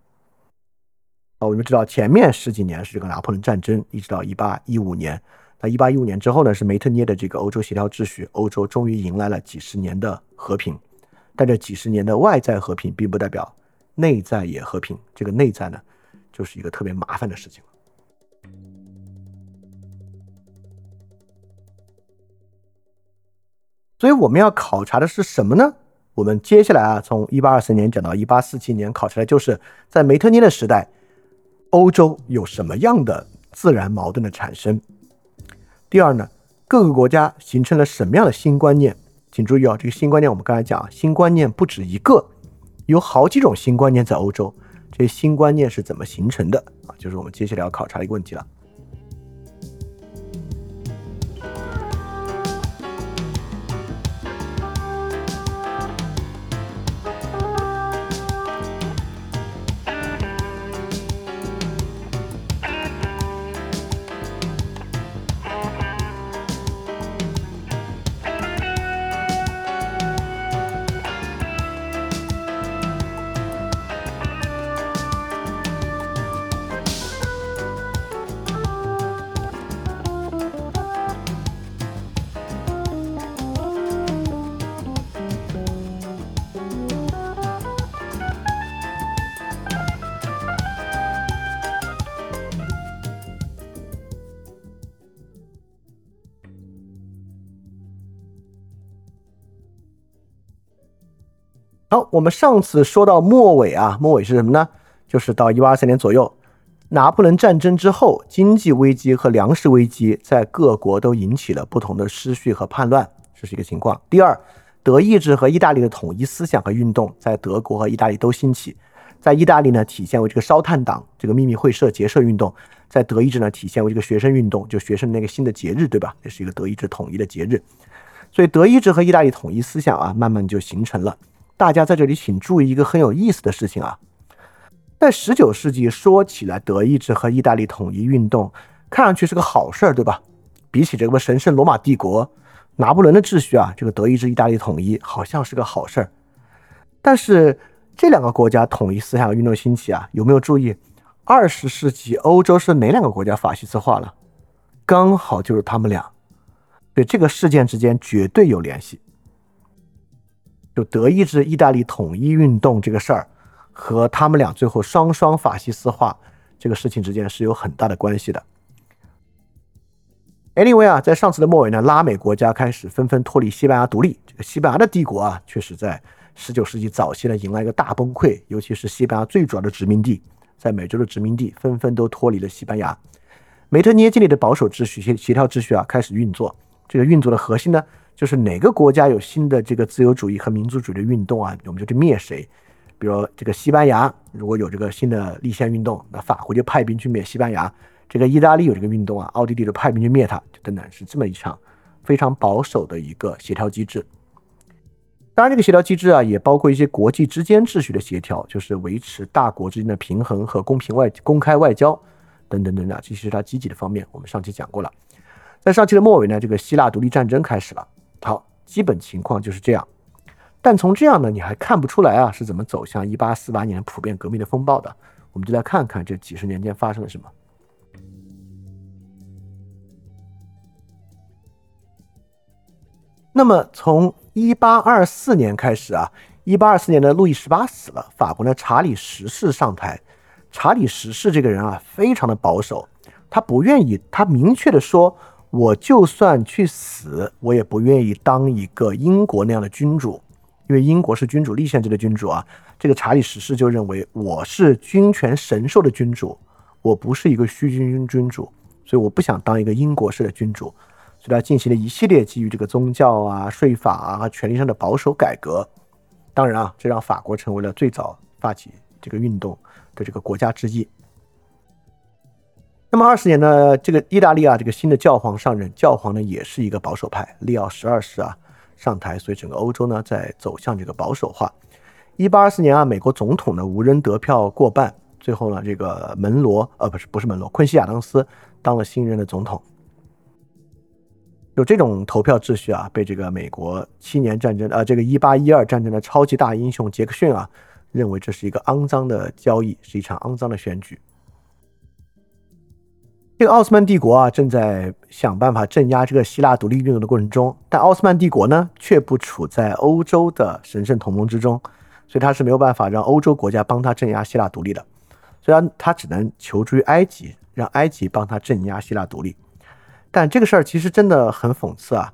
啊，我们知道前面十几年是这个拿破仑战争，一直到一八一五年。那一八一五年之后呢，是梅特涅的这个欧洲协调秩序，欧洲终于迎来了几十年的和平。但这几十年的外在和平，并不代表内在也和平。这个内在呢，就是一个特别麻烦的事情。所以我们要考察的是什么呢？我们接下来啊，从一八二四年讲到一八四七年，考察的就是在梅特涅的时代，欧洲有什么样的自然矛盾的产生。第二呢，各个国家形成了什么样的新观念？请注意啊，这个新观念我们刚才讲，新观念不止一个，有好几种新观念在欧洲。这些新观念是怎么形成的啊？就是我们接下来要考察的一个问题了。好，我们上次说到末尾啊，末尾是什么呢？就是到一八二三年左右，拿破仑战争之后，经济危机和粮食危机在各国都引起了不同的思绪和叛乱，这是一个情况。第二，德意志和意大利的统一思想和运动在德国和意大利都兴起，在意大利呢体现为这个烧炭党这个秘密会社结社运动，在德意志呢体现为这个学生运动，就学生那个新的节日，对吧？这是一个德意志统一的节日，所以德意志和意大利统一思想啊，慢慢就形成了。大家在这里请注意一个很有意思的事情啊，在十九世纪说起来，德意志和意大利统一运动看上去是个好事儿，对吧？比起这个神圣罗马帝国、拿破仑的秩序啊，这个德意志、意大利统一好像是个好事儿。但是这两个国家统一思想运动兴起啊，有没有注意？二十世纪欧洲是哪两个国家法西斯化了？刚好就是他们俩，对这个事件之间绝对有联系。就德意志、意大利统一运动这个事儿，和他们俩最后双双法西斯化这个事情之间是有很大的关系的。Anyway 啊，在上次的末尾呢，拉美国家开始纷纷脱离西班牙独立。这个西班牙的帝国啊，确实在十九世纪早期呢迎来一个大崩溃，尤其是西班牙最主要的殖民地，在美洲的殖民地纷纷都脱离了西班牙。梅特涅建立的保守秩序、协协调秩序啊，开始运作。这个运作的核心呢？就是哪个国家有新的这个自由主义和民族主义的运动啊，我们就去灭谁。比如这个西班牙如果有这个新的立宪运动，那法国就派兵去灭西班牙。这个意大利有这个运动啊，奥地利就派兵去灭它，等等，是这么一场非常保守的一个协调机制。当然，这个协调机制啊，也包括一些国际之间秩序的协调，就是维持大国之间的平衡和公平外公开外交等等等等，这些是它积极的方面。我们上期讲过了。在上期的末尾呢，这个希腊独立战争开始了。好，基本情况就是这样。但从这样呢，你还看不出来啊是怎么走向一八四八年普遍革命的风暴的。我们就来看看这几十年间发生了什么。那么从一八二四年开始啊，一八二四年的路易十八死了，法国的查理十世上台。查理十世这个人啊，非常的保守，他不愿意，他明确的说，我就算去死，我也不愿意当一个英国那样的君主，因为英国是君主立宪制的君主啊。这个查理十世就认为我是君权神授的君主，我不是一个虚君君君主，所以我不想当一个英国式的君主。所以他进行了一系列基于这个宗教啊、税法啊和权力上的保守改革。当然啊，这让法国成为了最早发起这个运动的这个国家之一。那么二十年呢，这个意大利啊，这个新的教皇上任，教皇呢也是一个保守派，利奥十二世啊上台，所以整个欧洲呢在走向这个保守化。一八二四年啊，美国总统呢无人得票过半，最后呢这个门罗呃不是不是门罗，昆西亚当斯当了新任的总统。有这种投票秩序啊，被这个美国七年战争，呃，这个一八一二战争的超级大英雄杰克逊啊，认为这是一个肮脏的交易，是一场肮脏的选举。这个奥斯曼帝国啊，正在想办法镇压这个希腊独立运动的过程中，但奥斯曼帝国呢，却不处在欧洲的神圣同盟之中，所以他是没有办法让欧洲国家帮他镇压希腊独立的，虽然他只能求助于埃及，让埃及帮他镇压希腊独立。但这个事儿其实真的很讽刺啊！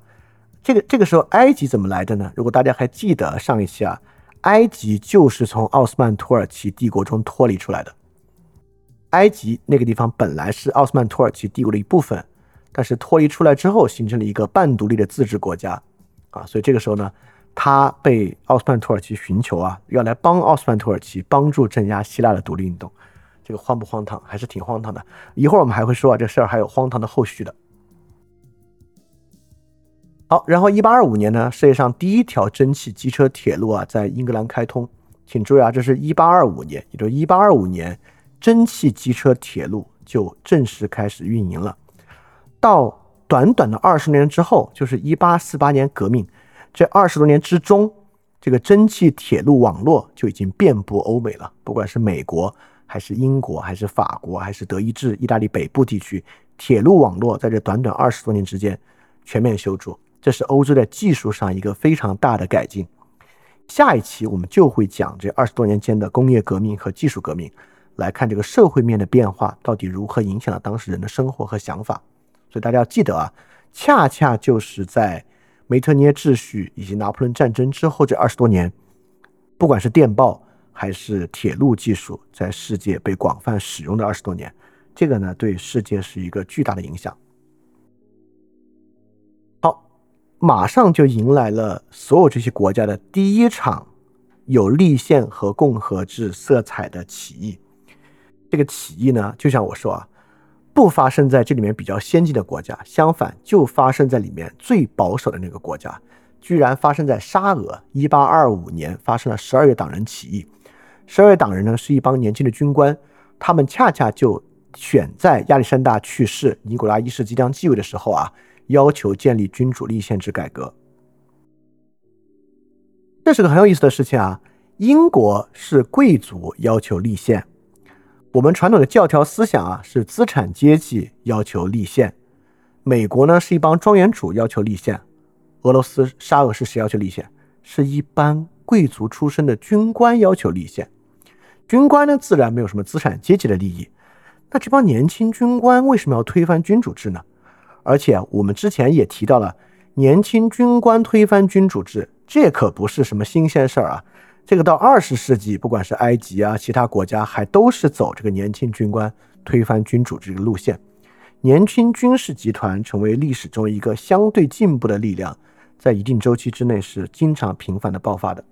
这个这个时候，埃及怎么来的呢？如果大家还记得上一期啊，埃及就是从奥斯曼土耳其帝国中脱离出来的。埃及那个地方本来是奥斯曼土耳其帝国的一部分，但是脱离出来之后，形成了一个半独立的自治国家啊。所以这个时候呢，他被奥斯曼土耳其寻求啊，要来帮奥斯曼土耳其帮助镇压希腊的独立运动。这个荒不荒唐？还是挺荒唐的。一会儿我们还会说啊，这事儿还有荒唐的后续的。好，然后一八二五年呢，世界上第一条蒸汽机车铁路啊，在英格兰开通。请注意啊，这是一八二五年，也就是一八二五年，蒸汽机车铁路就正式开始运营了。到短短的二十年之后，就是一八四八年革命，这二十多年之中，这个蒸汽铁路网络就已经遍布欧美了。不管是美国，还是英国，还是法国，还是德意志、意大利北部地区，铁路网络在这短短二十多年之间全面修筑。这是欧洲在技术上一个非常大的改进。下一期我们就会讲这二十多年间的工业革命和技术革命，来看这个社会面的变化到底如何影响了当时人的生活和想法。所以大家要记得啊，恰恰就是在梅特涅秩序以及拿破仑战争之后这二十多年，不管是电报还是铁路技术在世界被广泛使用的二十多年，这个呢对世界是一个巨大的影响。好马上就迎来了所有这些国家的第一场有立宪和共和制色彩的起义。这个起义呢，就像我说啊，不发生在这里面比较先进的国家，相反，就发生在里面最保守的那个国家，居然发生在沙俄。一八二五年发生了十二月党人起义。十二月党人呢，是一帮年轻的军官，他们恰恰就选在亚历山大去世、尼古拉一世即将继位的时候啊。要求建立君主立宪制改革，这是个很有意思的事情啊。英国是贵族要求立宪，我们传统的教条思想啊是资产阶级要求立宪。美国呢是一帮庄园主要求立宪，俄罗斯沙俄是谁要求立宪？是一般贵族出身的军官要求立宪。军官呢自然没有什么资产阶级的利益，那这帮年轻军官为什么要推翻君主制呢？而且我们之前也提到了，年轻军官推翻君主制，这可不是什么新鲜事儿啊。这个到二十世纪，不管是埃及啊，其他国家还都是走这个年轻军官推翻君主制的路线。年轻军事集团成为历史中一个相对进步的力量，在一定周期之内是经常频繁的爆发的。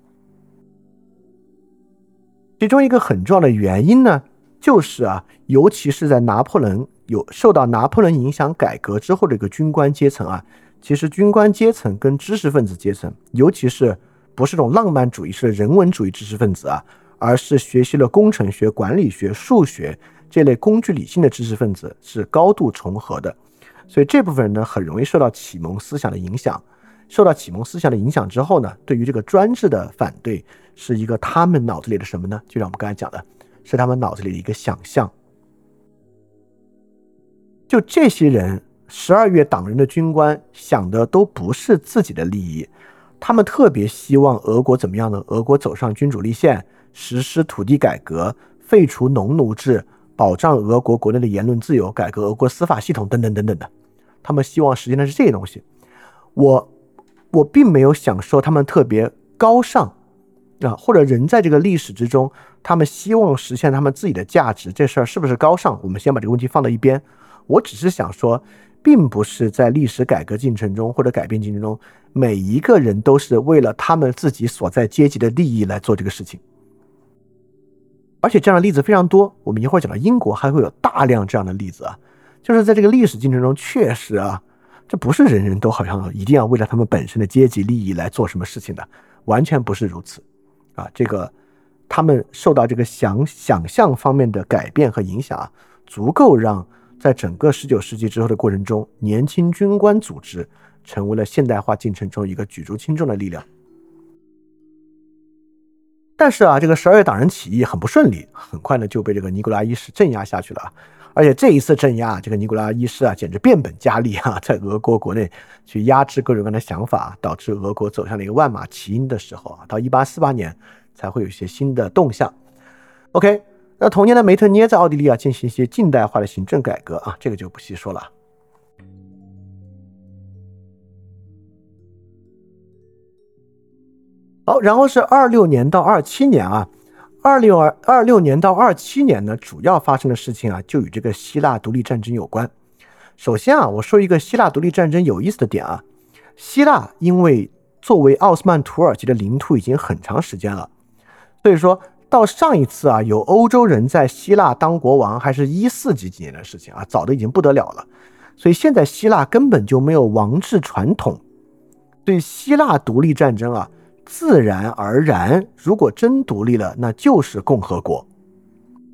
其中一个很重要的原因呢，就是啊，尤其是在拿破仑。有受到拿破仑影响改革之后的一个军官阶层啊，其实军官阶层跟知识分子阶层，尤其是不是这种浪漫主义式的人文主义知识分子啊，而是学习了工程学、管理学、数学这类工具理性的知识分子是高度重合的，所以这部分人呢很容易受到启蒙思想的影响。受到启蒙思想的影响之后呢，对于这个专制的反对是一个他们脑子里的什么呢？就像我们刚才讲的，是他们脑子里的一个想象。就这些人，十二月党人的军官想的都不是自己的利益，他们特别希望俄国怎么样呢？俄国走上君主立宪，实施土地改革，废除农奴制，保障俄国国内的言论自由，改革俄国司法系统等等等等的。他们希望实现的是这些东西。我。我并没有想说他们特别高尚啊，或者人在这个历史之中，他们希望实现他们自己的价值，这事儿是不是高尚？我们先把这个问题放到一边。我只是想说，并不是在历史改革进程中或者改变进程中，每一个人都是为了他们自己所在阶级的利益来做这个事情。而且这样的例子非常多。我们一会儿讲到英国，还会有大量这样的例子啊，就是在这个历史进程中，确实啊。这不是人人都好像一定要为了他们本身的阶级利益来做什么事情的，完全不是如此，啊，这个他们受到这个想想象方面的改变和影响啊，足够让在整个十九世纪之后的过程中，年轻军官组织成为了现代化进程中一个举足轻重的力量。但是啊，这个十二月党人起义很不顺利，很快呢就被这个尼古拉一世镇压下去了。而且这一次镇压，这个尼古拉一世啊，简直变本加厉啊，在俄国国内去压制各种各样的想法，导致俄国走向了一个万马齐喑的时候啊。到一八四八年才会有一些新的动向。OK，那同年的梅特涅在奥地利啊进行一些近代化的行政改革啊，这个就不细说了。好，然后是二六年到二七年啊。二六二二六年到二七年呢，主要发生的事情啊，就与这个希腊独立战争有关。首先啊，我说一个希腊独立战争有意思的点啊，希腊因为作为奥斯曼土耳其的领土已经很长时间了，所以说到上一次啊，有欧洲人在希腊当国王，还是一四几几年的事情啊，早的已经不得了了。所以现在希腊根本就没有王制传统，对希腊独立战争啊。自然而然，如果真独立了，那就是共和国。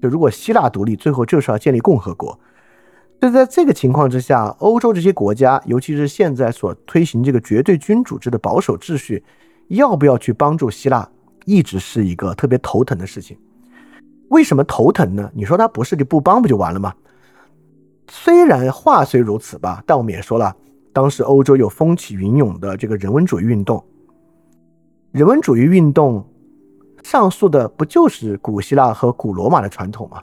就如果希腊独立，最后就是要建立共和国。所以在这个情况之下，欧洲这些国家，尤其是现在所推行这个绝对君主制的保守秩序，要不要去帮助希腊，一直是一个特别头疼的事情。为什么头疼呢？你说他不是就不帮不就完了吗？虽然话虽如此吧，但我们也说了，当时欧洲有风起云涌的这个人文主义运动。人文主义运动上溯的不就是古希腊和古罗马的传统吗？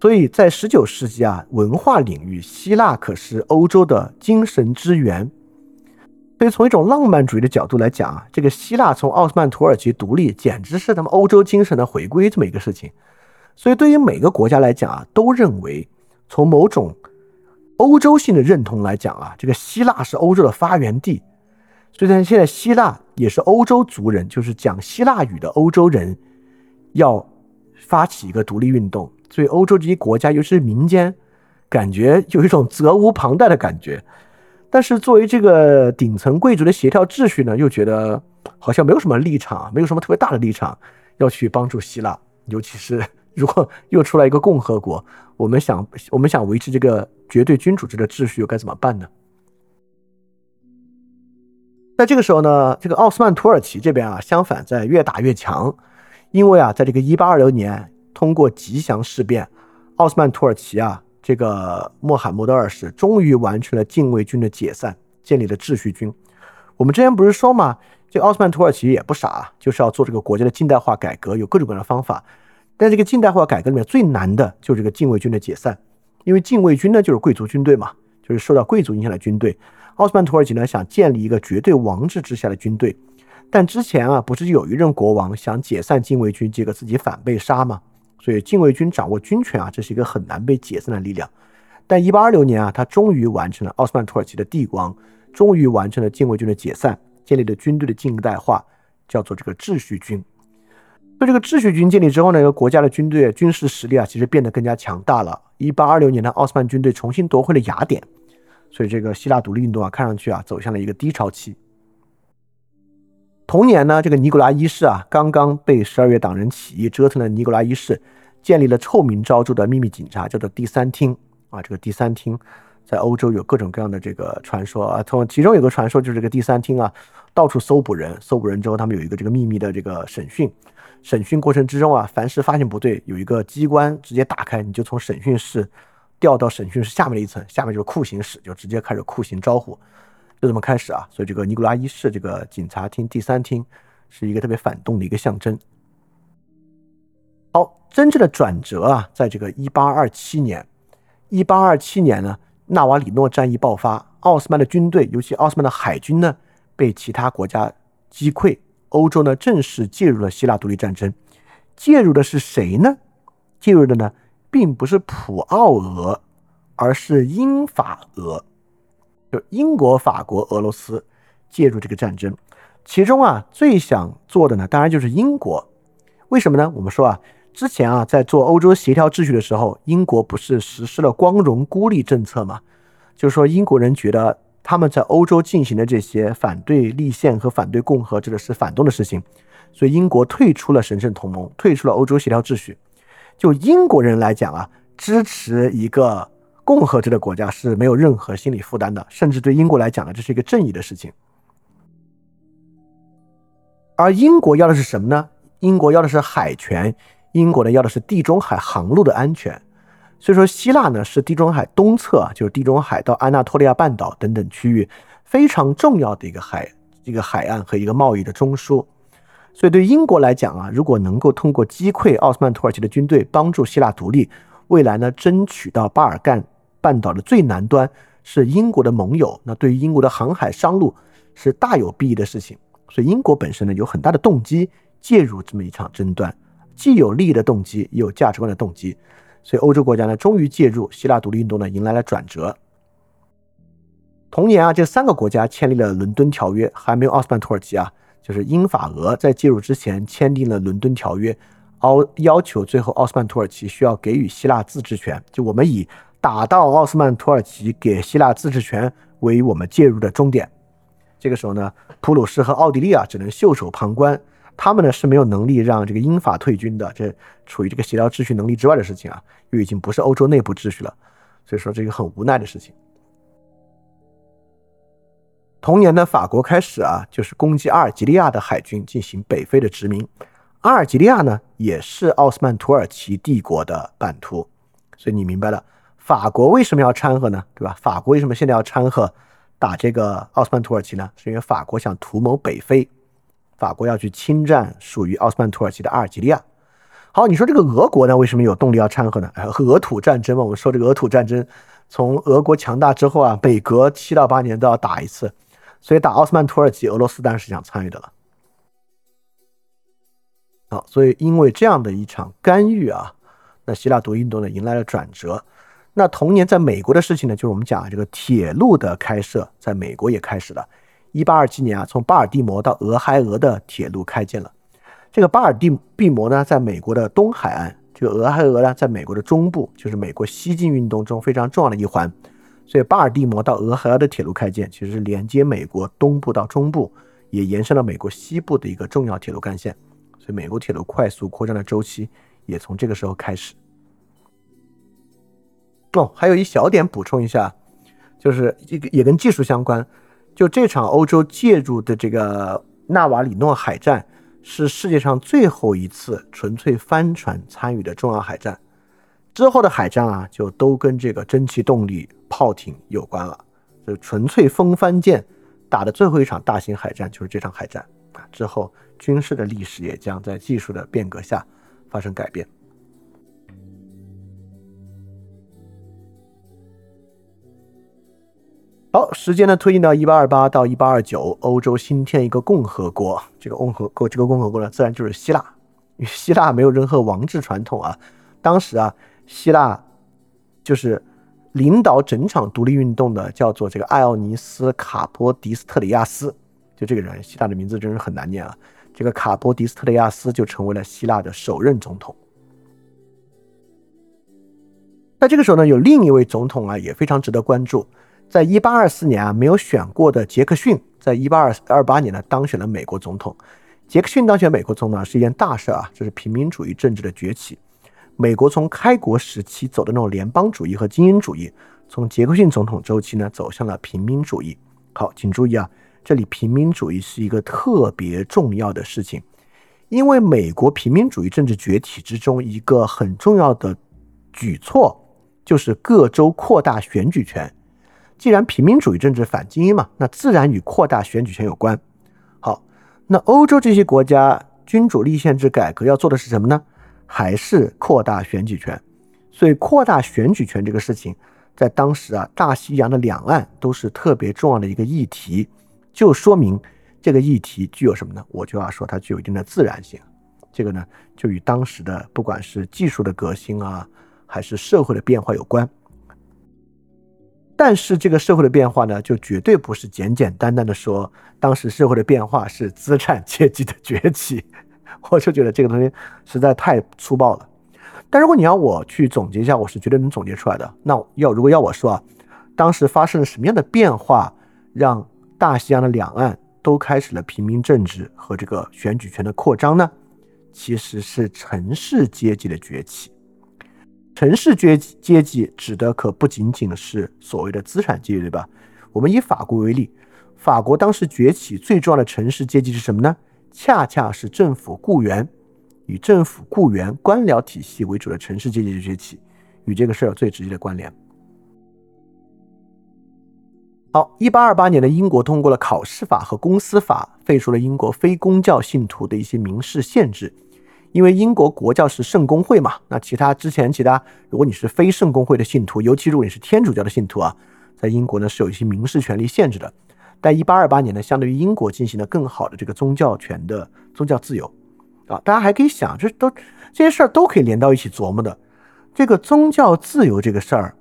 所以在十九世纪啊，文化领域，希腊可是欧洲的精神之源。所以从一种浪漫主义的角度来讲啊，这个希腊从奥斯曼土耳其独立，简直是他们欧洲精神的回归这么一个事情。所以对于每个国家来讲啊，都认为从某种欧洲性的认同来讲啊，这个希腊是欧洲的发源地。所以呢，现在希腊也是欧洲族人，就是讲希腊语的欧洲人，要发起一个独立运动。所以欧洲这些国家，尤其是民间，感觉有一种责无旁贷的感觉。但是作为这个顶层贵族的协调秩序呢，又觉得好像没有什么立场，没有什么特别大的立场要去帮助希腊。尤其是如果又出来一个共和国，我们想我们想维持这个绝对君主制的秩序，又该怎么办呢？在这个时候呢，这个奥斯曼土耳其这边啊，相反在越打越强，因为啊，在这个一八二六年通过吉祥事变，奥斯曼土耳其啊，这个穆罕默德二世终于完成了禁卫军的解散，建立了秩序军。我们之前不是说吗？这奥斯曼土耳其也不傻，就是要做这个国家的近代化改革，有各种各样的方法。但这个近代化改革里面最难的就是这个禁卫军的解散，因为禁卫军呢就是贵族军队嘛，就是受到贵族影响的军队。奥斯曼土耳其呢想建立一个绝对王制之下的军队，但之前啊不是有一任国王想解散禁卫军，结果自己反被杀吗？所以禁卫军掌握军权啊，这是一个很难被解散的力量。但一八二六年啊，他终于完成了奥斯曼土耳其的帝光，终于完成了禁卫军的解散，建立了军队的近代化，叫做这个秩序军。所以这个秩序军建立之后呢，一个国家的军队军事实力啊，其实变得更加强大了。一八二六年呢奥斯曼军队重新夺回了雅典。所以这个希腊独立运动啊，看上去啊走向了一个低潮期。同年呢，这个尼古拉一世啊，刚刚被十二月党人起义折腾的尼古拉一世，建立了臭名昭著的秘密警察，叫做第三厅啊。这个第三厅在欧洲有各种各样的这个传说啊，从其中有个传说就是这个第三厅啊，到处搜捕人，搜捕人之后，他们有一个这个秘密的这个审讯，审讯过程之中啊，凡是发现不对，有一个机关直接打开，你就从审讯室调到审讯室下面的一层，下面就是酷刑室，就直接开始酷刑招呼，就这么开始啊。所以这个尼古拉一世这个警察厅第三厅是一个特别反动的一个象征。好，真正的转折啊，在这个一八二七年，一八二七年呢，纳瓦里诺战役爆发，奥斯曼的军队，尤其奥斯曼的海军呢，被其他国家击溃，欧洲呢正式介入了希腊独立战争。介入的是谁呢？介入的呢，并不是普奥俄，而是英法俄，就英国、法国、俄罗斯介入这个战争。其中啊，最想做的呢，当然就是英国。为什么呢？我们说啊。之前啊，在做欧洲协调秩序的时候，英国不是实施了光荣孤立政策吗？就是说，英国人觉得他们在欧洲进行的这些反对立宪和反对共和，这个是反动的事情，所以英国退出了神圣同盟，退出了欧洲协调秩序。就英国人来讲啊，支持一个共和制的国家是没有任何心理负担的，甚至对英国来讲呢，这是一个正义的事情。而英国要的是什么呢？英国要的是海权。英国呢要的是地中海航路的安全，所以说希腊呢是地中海东侧，就是地中海到安纳托利亚半岛等等区域非常重要的一个海一个海岸和一个贸易的中枢。所以对英国来讲啊，如果能够通过击溃奥斯曼土耳其的军队，帮助希腊独立，未来呢争取到巴尔干半岛的最南端是英国的盟友，那对于英国的航海商路是大有裨益的事情。所以英国本身呢有很大的动机介入这么一场争端。既有利益的动机，也有价值观的动机，所以欧洲国家呢，终于介入希腊独立运动呢，迎来了转折。同年啊，这三个国家签立了伦敦条约，还没有奥斯曼土耳其啊，就是英法俄在介入之前签订了伦敦条约，奥要求最后奥斯曼土耳其需要给予希腊自治权，就我们以打到奥斯曼土耳其给希腊自治权为我们介入的终点。这个时候呢，普鲁士和奥地利啊，只能袖手旁观。他们呢是没有能力让这个英法退军的，这处于这个协调秩序能力之外的事情啊，又已经不是欧洲内部秩序了，所以说这个很无奈的事情。同年呢，法国开始啊，就是攻击阿尔及利亚的海军进行北非的殖民。阿尔及利亚呢也是奥斯曼土耳其帝国的版图，所以你明白了，法国为什么要掺和呢？对吧？法国为什么现在要掺和打这个奥斯曼土耳其呢？是因为法国想图谋北非。法国要去侵占属于奥斯曼土耳其的阿尔及利亚。好，你说这个俄国呢，为什么有动力要掺和呢？哎，俄土战争嘛，我们说这个俄土战争，从俄国强大之后啊，每隔七到八年都要打一次，所以打奥斯曼土耳其，俄罗斯当然是想参与的了。好，所以因为这样的一场干预啊，那希腊独立运动呢迎来了转折。那同年在美国的事情呢，就是我们讲这个铁路的开设，在美国也开始了。一八二七年啊，从巴尔的摩到俄亥俄的铁路开建了。这个巴尔的闭摩呢，在美国的东海岸；这个俄亥俄呢，在美国的中部，就是美国西进运动中非常重要的一环。所以，巴尔的摩到俄亥俄的铁路开建，其实是连接美国东部到中部，也延伸了美国西部的一个重要铁路干线。所以，美国铁路快速扩张的周期也从这个时候开始。哦，还有一小点补充一下，就是这个也跟技术相关。就这场欧洲介入的这个纳瓦里诺海战，是世界上最后一次纯粹帆船参与的重要海战。之后的海战啊，就都跟这个蒸汽动力炮艇有关了。就纯粹风帆舰打的最后一场大型海战就是这场海战啊。之后军事的历史也将在技术的变革下发生改变。好，时间呢推进到一八二八到一八二九，欧洲新添一个共和国。这个共和国，这个共和国呢，自然就是希腊。因为希腊没有任何王制传统啊。当时啊，希腊就是领导整场独立运动的，叫做这个艾奥尼斯卡波迪斯特里亚斯。就这个人，希腊的名字真是很难念啊。这个卡波迪斯特里亚斯就成为了希腊的首任总统。在这个时候呢，有另一位总统啊，也非常值得关注。在一八二四年啊，没有选过的杰克逊，在一八二二八年呢，当选了美国总统。杰克逊当选美国总统是一件大事啊，这是平民主义政治的崛起。美国从开国时期走的那种联邦主义和精英主义，从杰克逊总统周期呢走向了平民主义。好，请注意啊，这里平民主义是一个特别重要的事情，因为美国平民主义政治崛起之中一个很重要的举措就是各州扩大选举权。既然平民主义政治反精英嘛，那自然与扩大选举权有关。好，那欧洲这些国家君主立宪制改革要做的是什么呢？还是扩大选举权？所以扩大选举权这个事情，在当时啊，大西洋的两岸都是特别重要的一个议题，就说明这个议题具有什么呢？我就要说它具有一定的自然性。这个呢，就与当时的不管是技术的革新啊，还是社会的变化有关。但是这个社会的变化呢，就绝对不是简简单单的说，当时社会的变化是资产阶级的崛起，我就觉得这个东西实在太粗暴了。但如果你要我去总结一下，我是绝对能总结出来的。那要如果要我说啊，当时发生了什么样的变化，让大西洋的两岸都开始了平民政治和这个选举权的扩张呢？其实是城市阶级的崛起。城市阶阶级指的可不仅仅是所谓的资产阶级，对吧？我们以法国为例，法国当时崛起最重要的城市阶级是什么呢？恰恰是政府雇员，以政府雇员、官僚体系为主的城市阶级的崛起，与这个事儿有最直接的关联。好，一八二八年的英国通过了考试法和公司法，废除了英国非公教信徒的一些民事限制。因为英国国教是圣公会嘛，那其他之前其他，如果你是非圣公会的信徒，尤其如果你是天主教的信徒啊，在英国呢是有一些民事权利限制的。但一八二八年呢，相对于英国进行了更好的这个宗教权的宗教自由啊，大家还可以想，这都这些事儿都可以连到一起琢磨的。这个宗教自由这个事儿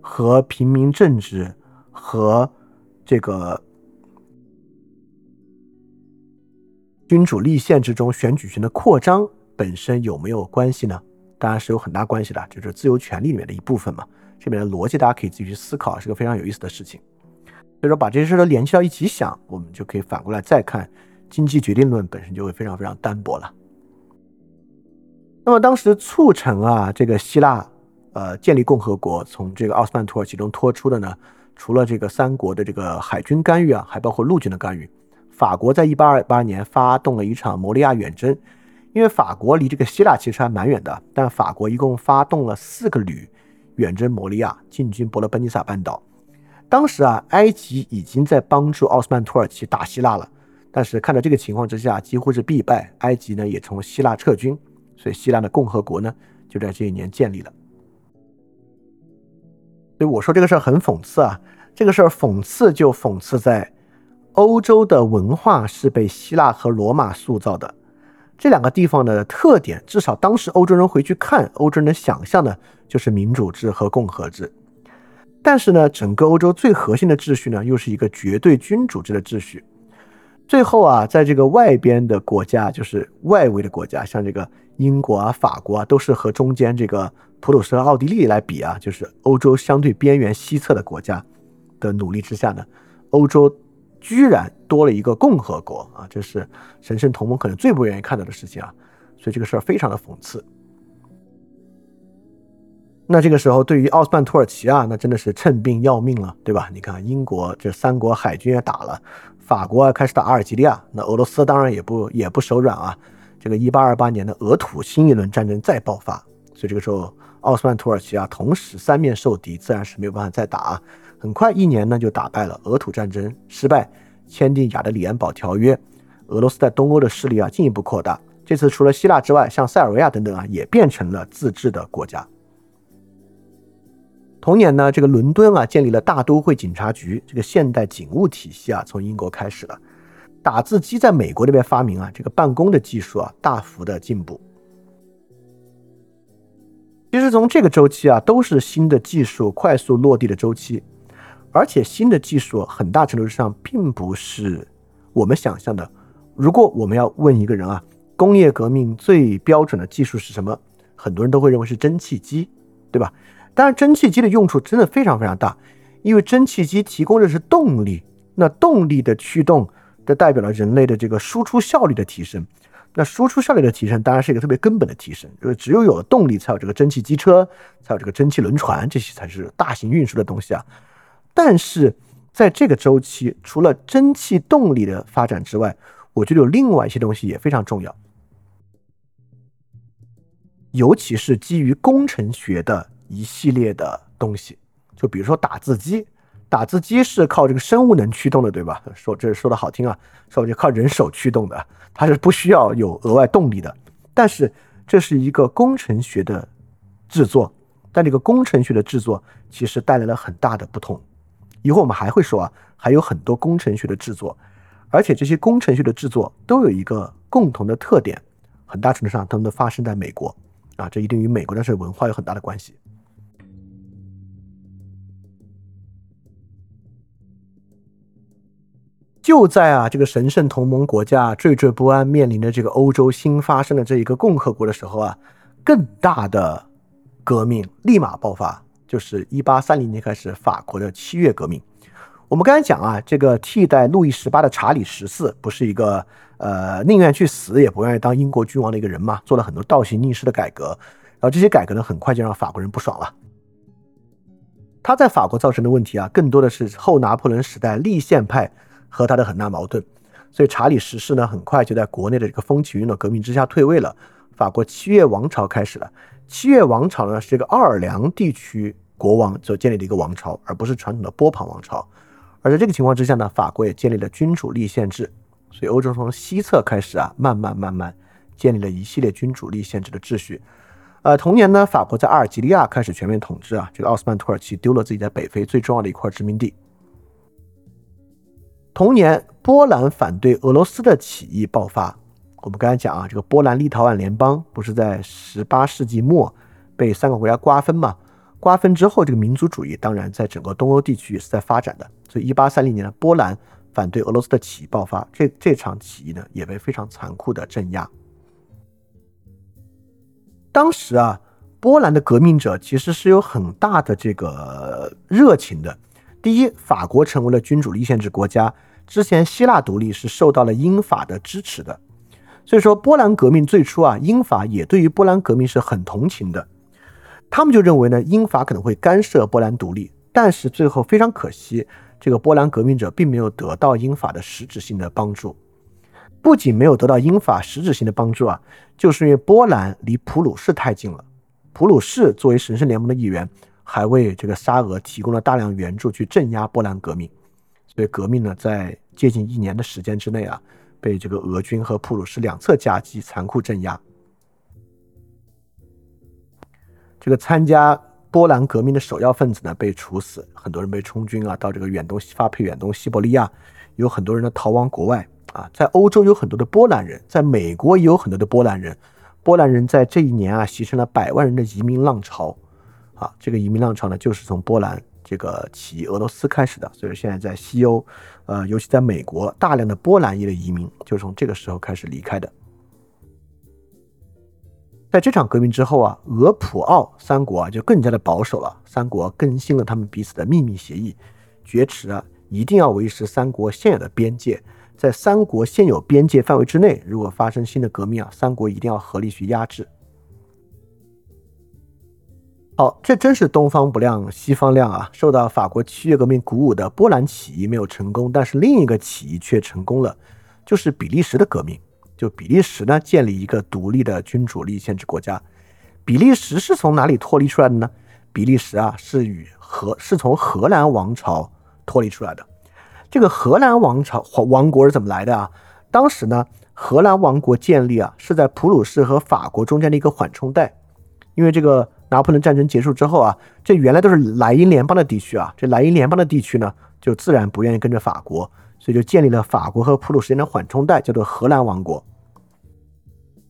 和平民政治和这个君主立宪之中选举权的扩张。本身有没有关系呢？当然是有很大关系的，就是自由权利里面的一部分嘛。这边的逻辑大家可以自己去思考，是个非常有意思的事情。所以说把这些事都联系到一起想，我们就可以反过来再看经济决定论本身就会非常非常单薄了。那么当时促成啊这个希腊呃建立共和国，从这个奥斯曼土耳其中脱出的呢，除了这个三国的这个海军干预啊，还包括陆军的干预。法国在一八二八年发动了一场摩利亚远征。因为法国离这个希腊其实还蛮远的，但法国一共发动了四个旅远征摩利亚，进军伯罗奔尼撒半岛。当时啊，埃及已经在帮助奥斯曼土耳其打希腊了，但是看到这个情况之下，几乎是必败。埃及呢也从希腊撤军，所以希腊的共和国呢就在这一年建立了。所以我说这个事儿很讽刺啊，这个事儿讽刺就讽刺在欧洲的文化是被希腊和罗马塑造的。这两个地方的特点，至少当时欧洲人回去看，欧洲人想象的就是民主制和共和制。但是呢，整个欧洲最核心的秩序呢，又是一个绝对君主制的秩序。最后啊，在这个外边的国家，就是外围的国家，像这个英国啊、法国啊，都是和中间这个普鲁士和奥地利来比啊，就是欧洲相对边缘西侧的国家的努力之下呢，欧洲。居然多了一个共和国啊！这是神圣同盟可能最不愿意看到的事情啊！所以这个事儿非常的讽刺。那这个时候，对于奥斯曼土耳其啊，那真的是趁病要命了，对吧？你看，英国这三国海军也打了，法国开始打阿尔及利亚，那俄罗斯当然也不也不手软啊！这个一八二八年的俄土新一轮战争再爆发，所以这个时候奥斯曼土耳其啊，同时三面受敌，自然是没有办法再打。啊很快一年呢就打败了俄土战争失败，签订亚德里安堡条约，俄罗斯在东欧的势力啊进一步扩大。这次除了希腊之外，像塞尔维亚等等啊也变成了自治的国家。同年呢，这个伦敦啊建立了大都会警察局，这个现代警务体系啊从英国开始了。打字机在美国那边发明啊，这个办公的技术啊大幅的进步。其实从这个周期啊都是新的技术快速落地的周期。而且新的技术很大程度上并不是我们想象的。如果我们要问一个人啊，工业革命最标准的技术是什么？很多人都会认为是蒸汽机，对吧？当然，蒸汽机的用处真的非常非常大，因为蒸汽机提供的是动力，那动力的驱动，这代表了人类的这个输出效率的提升。那输出效率的提升当然是一个特别根本的提升，就是只有有了动力，才有这个蒸汽机车，才有这个蒸汽轮船，这些才是大型运输的东西啊。但是在这个周期，除了蒸汽动力的发展之外，我觉得有另外一些东西也非常重要，尤其是基于工程学的一系列的东西，就比如说打字机。打字机是靠这个生物能驱动的，对吧？说这说的好听啊，说就靠人手驱动的，它是不需要有额外动力的。但是这是一个工程学的制作，但这个工程学的制作其实带来了很大的不同。一会儿我们还会说啊，还有很多工程学的制作，而且这些工程学的制作都有一个共同的特点，很大程度上都发生在美国啊，这一定与美国的这文化有很大的关系。就在啊，这个神圣同盟国家惴惴不安，面临着这个欧洲新发生的这一个共和国的时候啊，更大的革命立马爆发，就是一八三零年开始法国的七月革命。我们刚才讲啊，这个替代路易十八的查理十四不是一个呃宁愿去死也不愿意当英国君王的一个人嘛，做了很多倒行逆施的改革，然后这些改革呢，很快就让法国人不爽了。他在法国造成的问题啊，更多的是后拿破仑时代立宪派。和他的很大矛盾，所以查理十世呢，很快就在国内的这个风起云涌革命之下退位了。法国七月王朝开始了。七月王朝呢，是这个奥尔良地区国王所建立的一个王朝，而不是传统的波旁王朝。而在这个情况之下呢，法国也建立了君主立宪制。所以欧洲从西侧开始啊，慢慢慢慢建立了一系列君主立宪制的秩序。呃，同年呢，法国在阿尔及利亚开始全面统治啊，这个奥斯曼土耳其丢了自己在北非最重要的一块殖民地。同年，波兰反对俄罗斯的起义爆发。我们刚才讲啊，这个波兰立陶宛联邦不是在十八世纪末被三个国家瓜分吗？瓜分之后，这个民族主义当然在整个东欧地区也是在发展的。所以，一八三零年的，波兰反对俄罗斯的起义爆发。这这场起义呢，也被非常残酷的镇压。当时啊，波兰的革命者其实是有很大的这个热情的。第一，法国成为了君主立宪制国家。之前希腊独立是受到了英法的支持的，所以说波兰革命最初啊，英法也对于波兰革命是很同情的。他们就认为呢，英法可能会干涉波兰独立。但是最后非常可惜，这个波兰革命者并没有得到英法的实质性的帮助。不仅没有得到英法实质性的帮助啊，就是因为波兰离普鲁士太近了。普鲁士作为神圣联盟的一员。还为这个沙俄提供了大量援助去镇压波兰革命，所以革命呢，在接近一年的时间之内啊，被这个俄军和普鲁士两侧夹击，残酷镇压。这个参加波兰革命的首要分子呢，被处死，很多人被充军啊，到这个远东发配远东西伯利亚，有很多人呢逃亡国外啊，在欧洲有很多的波兰人，在美国也有很多的波兰人，波兰人在这一年啊，形成了百万人的移民浪潮。啊，这个移民浪潮呢，就是从波兰这个起俄罗斯开始的，所以说现在在西欧，呃，尤其在美国，大量的波兰裔的移民就是从这个时候开始离开的。在这场革命之后啊，俄普奥三国啊就更加的保守了，三国更新了他们彼此的秘密协议，决持啊一定要维持三国现有的边界，在三国现有边界范围之内，如果发生新的革命啊，三国一定要合力去压制。好，这真是东方不亮西方亮啊！受到法国七月革命鼓舞的波兰起义没有成功，但是另一个起义却成功了，就是比利时的革命。就比利时呢，建立一个独立的君主立宪制国家。比利时是从哪里脱离出来的呢？比利时啊，是与荷是从荷兰王朝脱离出来的。这个荷兰王朝王国是怎么来的啊？当时呢，荷兰王国建立啊，是在普鲁士和法国中间的一个缓冲带，因为这个。拿破仑战争结束之后啊，这原来都是莱茵联邦的地区啊，这莱茵联邦的地区呢，就自然不愿意跟着法国，所以就建立了法国和普鲁士间的缓冲带，叫做荷兰王国。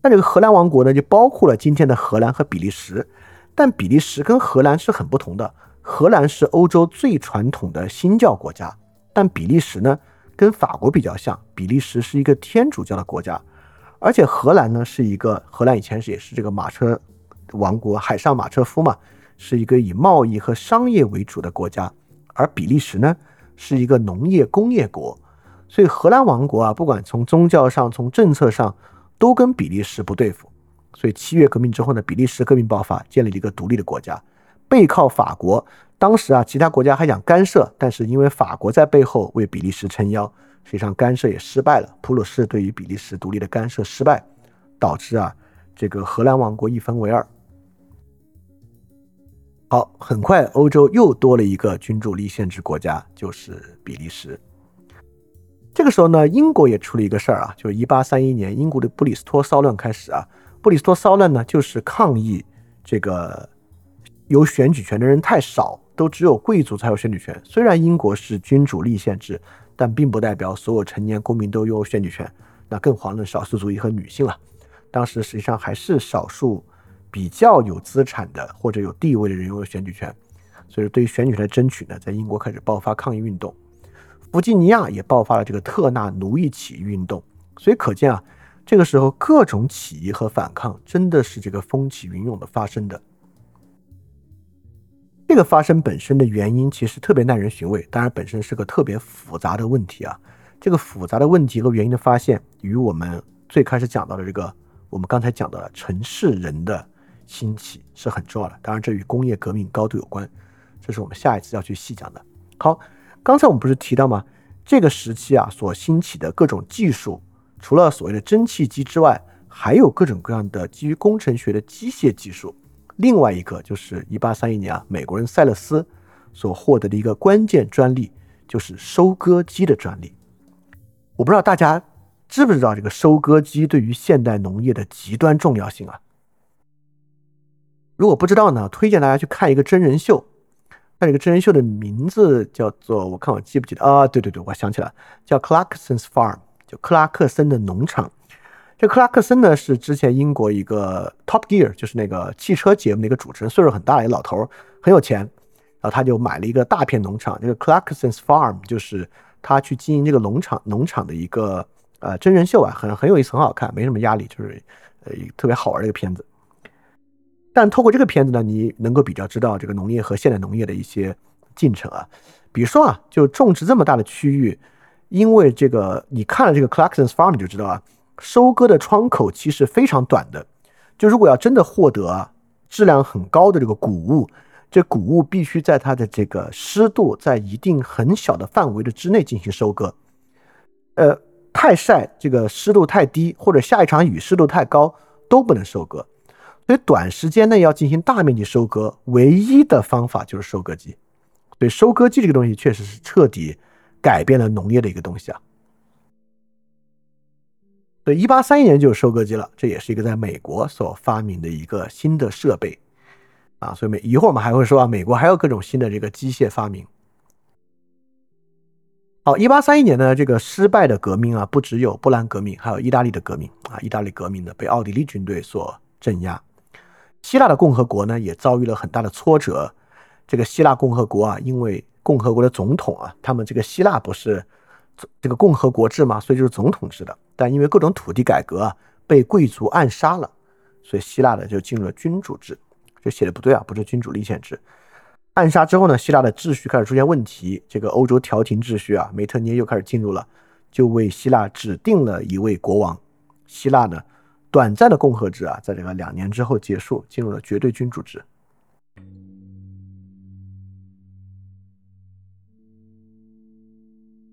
那这个荷兰王国呢，就包括了今天的荷兰和比利时，但比利时跟荷兰是很不同的。荷兰是欧洲最传统的新教国家，但比利时呢，跟法国比较像，比利时是一个天主教的国家，而且荷兰呢是一个荷兰以前是也是这个马车。王国海上马车夫嘛，是一个以贸易和商业为主的国家，而比利时呢是一个农业工业国，所以荷兰王国啊，不管从宗教上、从政策上，都跟比利时不对付，所以七月革命之后呢，比利时革命爆发，建立了一个独立的国家，背靠法国。当时啊，其他国家还想干涉，但是因为法国在背后为比利时撑腰，实际上干涉也失败了。普鲁士对于比利时独立的干涉失败，导致啊，这个荷兰王国一分为二。好，很快欧洲又多了一个君主立宪制国家，就是比利时。这个时候呢，英国也出了一个事儿啊，就是一八三一年，英国的布里斯托骚乱开始啊。布里斯托骚乱呢，就是抗议这个有选举权的人太少，都只有贵族才有选举权。虽然英国是君主立宪制，但并不代表所有成年公民都拥有选举权。那更遑论少数族裔和女性了。当时实际上还是少数比较有资产的或者有地位的人拥有选举权。所以对于选举权的争取呢，在英国开始爆发抗议运动。弗吉尼亚也爆发了这个特纳奴役起义运动，所以可见啊，这个时候各种起义和反抗真的是这个风起云涌的发生的。这个发生本身的原因其实特别耐人寻味，当然本身是个特别复杂的问题啊。这个复杂的问题和原因的发现，与我们最开始讲到的这个我们刚才讲到的城市人的兴起是很重要的。当然，这与工业革命高度有关，这是我们下一次要去细讲的。好。刚才我们不是提到吗？这个时期啊，所兴起的各种技术，除了所谓的蒸汽机之外，还有各种各样的基于工程学的机械技术。另外一个就是一八三一年啊，美国人塞勒斯所获得的一个关键专利，就是收割机的专利。我不知道大家知不知道这个收割机对于现代农业的极端重要性啊？如果不知道呢，推荐大家去看一个真人秀。它这个真人秀的名字叫做，我看我记不记得啊？对对对，我想起来，叫 Clarkson's Farm，就克拉克森的农场。这克拉克森呢是之前英国一个 Top Gear，就是那个汽车节目的一个主持人，岁数很大的一个老头，很有钱。然后他就买了一个大片农场，这个 Clarkson's Farm 就是他去经营这个农场农场的一个呃真人秀啊，很很有意思，很好看，没什么压力，就是呃一个特别好玩的一个片子。但透过这个片子呢，你能够比较知道这个农业和现代农业的一些进程啊。比如说啊，就种植这么大的区域，因为这个你看了这个 Clarkson's Farm 你就知道啊，收割的窗口期是非常短的。就如果要真的获得啊质量很高的这个谷物，这谷物必须在它的这个湿度在一定很小的范围的之内进行收割。呃，太晒，这个湿度太低，或者下一场雨湿度太高，都不能收割。所以短时间内要进行大面积收割，唯一的方法就是收割机。所以收割机这个东西确实是彻底改变了农业的一个东西啊。所以一八三一年就有收割机了，这也是一个在美国所发明的一个新的设备啊。所以美一会儿我们还会说啊，美国还有各种新的这个机械发明。好，一八三一年呢，这个失败的革命啊，不只有波兰革命，还有意大利的革命啊。意大利革命呢，被奥地利军队所镇压。希腊的共和国呢，也遭遇了很大的挫折。这个希腊共和国啊，因为共和国的总统啊，他们这个希腊不是这个共和国制嘛，所以就是总统制的。但因为各种土地改革啊，被贵族暗杀了，所以希腊的就进入了君主制。这写的不对啊，不是君主立宪制。暗杀之后呢，希腊的秩序开始出现问题，这个欧洲调停秩序啊，梅特涅又开始进入了，就为希腊指定了一位国王。希腊呢？短暂的共和制啊，在这个两年之后结束，进入了绝对君主制。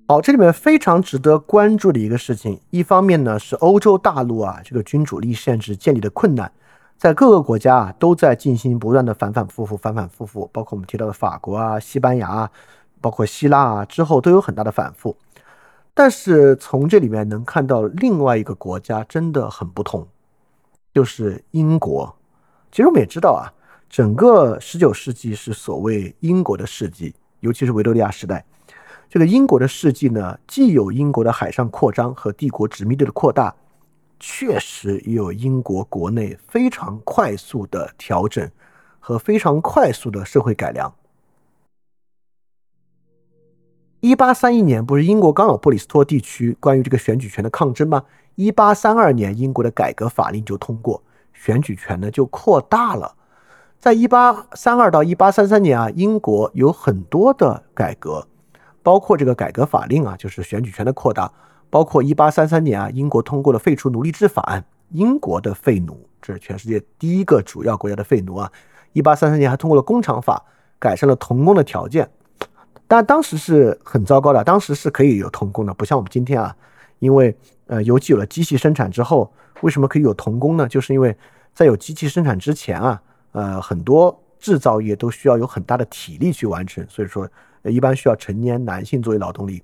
好，这里面非常值得关注的一个事情，一方面呢是欧洲大陆啊这个君主立宪制建立的困难，在各个国家啊都在进行不断的反反复复、反反复复，包括我们提到的法国啊、西班牙啊，包括希腊啊之后都有很大的反复。但是从这里面能看到另外一个国家真的很不同，就是英国。其实我们也知道啊，整个十九世纪是所谓英国的世纪，尤其是维多利亚时代。这个英国的世纪呢，既有英国的海上扩张和帝国殖民地的扩大，确实也有英国国内非常快速的调整和非常快速的社会改良。一八三一年不是英国刚有布里斯托地区关于这个选举权的抗争吗？一八三二年，英国的改革法令就通过，选举权呢就扩大了。在一八三二到一八三三年啊，英国有很多的改革，包括这个改革法令啊，就是选举权的扩大，包括一八三三年啊，英国通过了废除奴隶制法案，英国的废奴，这是全世界第一个主要国家的废奴啊。一八三三年还通过了工厂法，改善了童工的条件，但当时是很糟糕的，当时是可以有童工的，不像我们今天啊，因为呃，尤其有了机器生产之后，为什么可以有童工呢？就是因为在有机器生产之前啊，呃，很多制造业都需要有很大的体力去完成，所以说一般需要成年男性作为劳动力。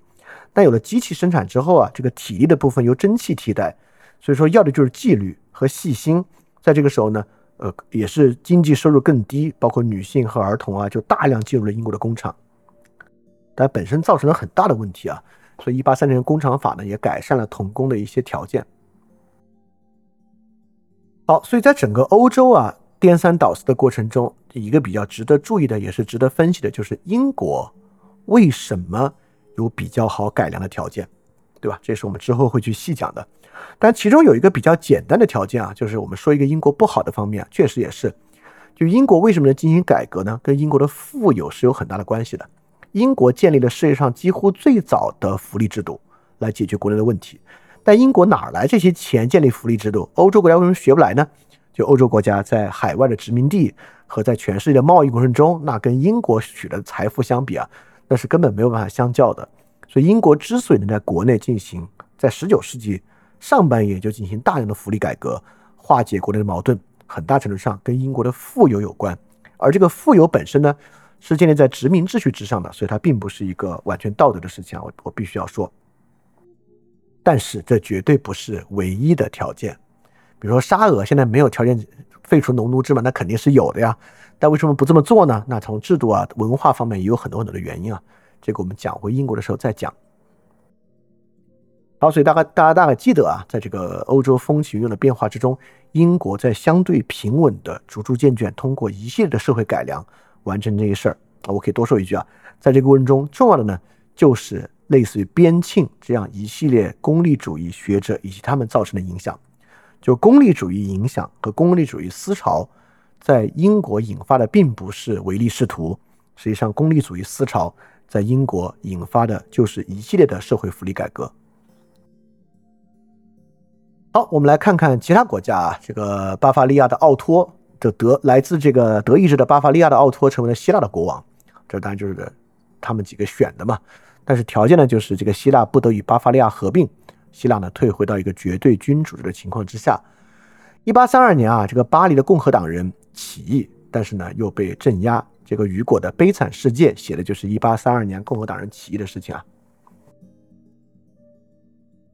但有了机器生产之后啊，这个体力的部分由蒸汽替代，所以说要的就是纪律和细心。在这个时候呢，呃，也是经济收入更低，包括女性和儿童啊，就大量进入了英国的工厂，但本身造成了很大的问题啊。所以，一八三零工厂法呢，也改善了童工的一些条件。好，所以在整个欧洲啊颠三倒四的过程中，一个比较值得注意的，也是值得分析的，就是英国为什么。有比较好改良的条件，对吧？这是我们之后会去细讲的。但其中有一个比较简单的条件啊，就是我们说一个英国不好的方面，确实也是，就英国为什么能进行改革呢？跟英国的富有是有很大的关系的。英国建立了世界上几乎最早的福利制度来解决国内的问题，但英国哪来这些钱建立福利制度？欧洲国家为什么学不来呢？就欧洲国家在海外的殖民地和在全世界的贸易过程中，那跟英国取得的财富相比啊。那是根本没有办法相较的，所以英国之所以能在国内进行，在十九世纪上半叶就进行大量的福利改革，化解国内的矛盾，很大程度上跟英国的富有有关。而这个富有本身呢，是建立在殖民秩序之上的，所以它并不是一个完全道德的事情啊。我我必须要说，但是这绝对不是唯一的条件。比如说沙俄现在没有条件废除农奴制嘛，那肯定是有的呀。但为什么不这么做呢？那从制度啊、文化方面也有很多很多的原因啊。这个我们讲回英国的时候再讲。好，所以大概大家大概记得啊，在这个欧洲风起云涌的变化之中，英国在相对平稳的、逐逐渐渐通过一系列的社会改良完成这些事儿啊。我可以多说一句啊，在这个过程中，重要的呢就是类似于边沁这样一系列功利主义学者以及他们造成的影响，就功利主义影响和功利主义思潮。在英国引发的并不是唯利是图，实际上功利主义思潮在英国引发的就是一系列的社会福利改革。好，我们来看看其他国家啊，这个巴伐利亚的奥托的德来自这个德意志的巴伐利亚的奥托成为了希腊的国王，这当然就是他们几个选的嘛。但是条件呢，就是这个希腊不得与巴伐利亚合并，希腊呢退回到一个绝对君主制的情况之下。一八三二年啊，这个巴黎的共和党人。起义，但是呢又被镇压。这个雨果的悲惨世界写的就是一八三二年共和党人起义的事情啊。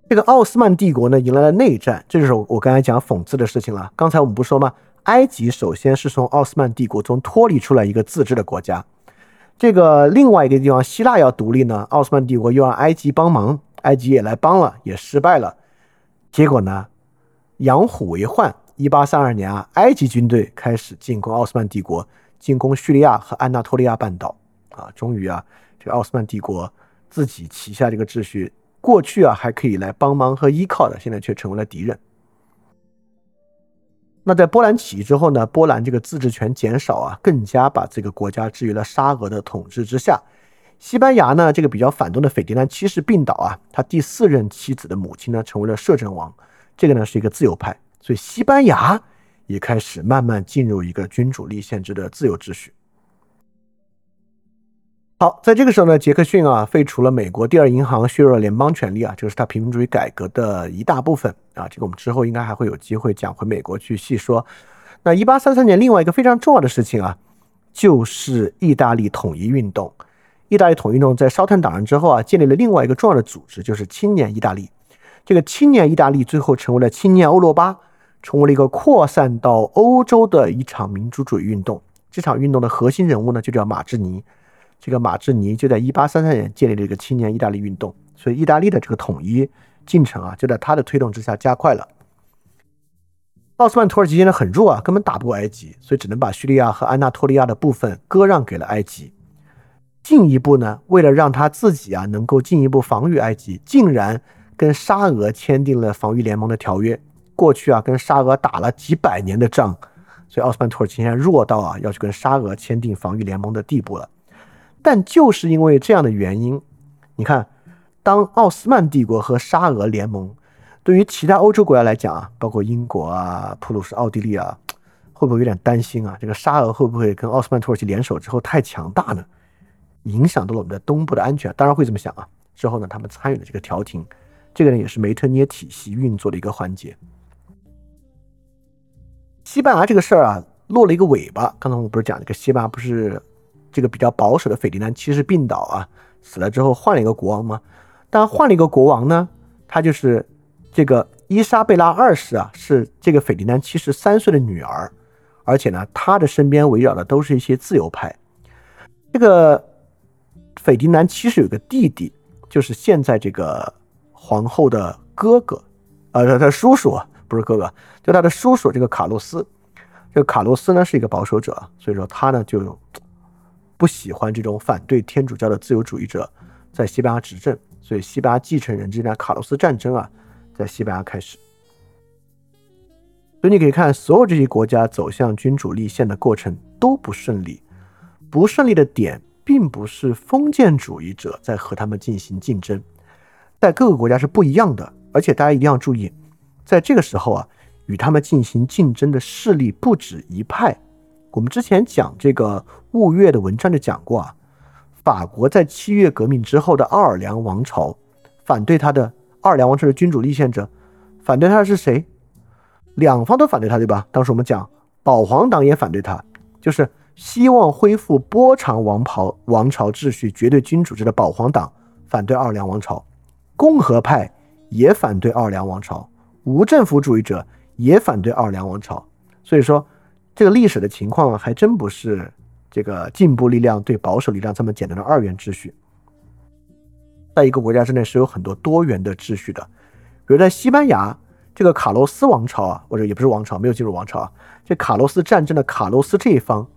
这个奥斯曼帝国呢迎来了内战，这就是我刚才讲讽刺的事情了。刚才我们不说吗？埃及首先是从奥斯曼帝国中脱离出来一个自治的国家。这个另外一个地方希腊要独立呢，奥斯曼帝国又让埃及帮忙，埃及也来帮了，也失败了。结果呢，养虎为患。一八三二年啊，埃及军队开始进攻奥斯曼帝国，进攻叙利亚和安纳托利亚半岛啊。终于啊，这个奥斯曼帝国自己旗下这个秩序，过去啊还可以来帮忙和依靠的，现在却成为了敌人。那在波兰起义之后呢，波兰这个自治权减少啊，更加把这个国家置于了沙俄的统治之下。西班牙呢，这个比较反动的斐迪南七世病倒啊，他第四任妻子的母亲呢，成为了摄政王，这个呢是一个自由派。所以，西班牙也开始慢慢进入一个君主立宪制的自由秩序。好，在这个时候呢，杰克逊啊废除了美国第二银行，削弱了联邦权力啊，这个是他平民主义改革的一大部分啊。这个我们之后应该还会有机会讲回美国去细说。那一八三三年，另外一个非常重要的事情啊，就是意大利统一运动。意大利统一运动在烧炭党人之后啊，建立了另外一个重要的组织，就是青年意大利。这个青年意大利最后成为了青年欧罗巴。成为了一个扩散到欧洲的一场民主主义运动。这场运动的核心人物呢，就叫马志尼。这个马志尼就在一八三三年建立了一个青年意大利运动，所以意大利的这个统一进程啊，就在他的推动之下加快了。奥斯曼土耳其现在很弱啊，根本打不过埃及，所以只能把叙利亚和安纳托利亚的部分割让给了埃及。进一步呢，为了让他自己啊能够进一步防御埃及，竟然跟沙俄签订了防御联盟的条约。过去啊，跟沙俄打了几百年的仗，所以奥斯曼土耳其现在弱到啊，要去跟沙俄签订防御联盟的地步了。但就是因为这样的原因，你看，当奥斯曼帝国和沙俄联盟，对于其他欧洲国家来讲啊，包括英国啊、普鲁士、奥地利啊，会不会有点担心啊？这个沙俄会不会跟奥斯曼土耳其联手之后太强大呢？影响到了我们的东部的安全？当然会这么想啊。之后呢，他们参与了这个调停，这个呢也是梅特涅体系运作的一个环节。西班牙这个事儿啊，落了一个尾巴。刚才我不是讲这个西班牙不是这个比较保守的斐迪南七世病倒啊，死了之后换了一个国王嘛？但换了一个国王呢，他就是这个伊莎贝拉二世啊，是这个斐迪南七十三岁的女儿，而且呢，他的身边围绕的都是一些自由派。这个斐迪南七世有个弟弟。就是现在这个皇后的哥哥，呃，他他叔叔不是哥哥，就他的叔叔这个卡洛斯。这个卡洛斯呢是一个保守者，所以说他呢就不喜欢这种反对天主教的自由主义者在西班牙执政，所以西班牙继承人之间的卡洛斯战争啊，在西班牙开始。所以你可以看，所有这些国家走向君主立宪的过程都不顺利，不顺利的点。并不是封建主义者在和他们进行竞争，在各个国家是不一样的。而且大家一定要注意，在这个时候啊，与他们进行竞争的势力不止一派。我们之前讲这个雾月的文章就讲过啊，法国在七月革命之后的奥尔良王朝，反对他的奥尔良王朝的君主立宪者，反对他的是谁？两方都反对他，对吧？当时我们讲保皇党也反对他，就是。希望恢复波长王朝王朝秩序、绝对君主制的保皇党反对奥尔良王朝，共和派也反对奥尔良王朝，无政府主义者也反对奥尔良王朝。所以说，这个历史的情况还真不是这个进步力量对保守力量这么简单的二元秩序。在一个国家之内是有很多多元的秩序的，比如在西班牙，这个卡洛斯王朝啊，或者也不是王朝，没有进入王朝啊，这卡洛斯战争的卡洛斯这一方。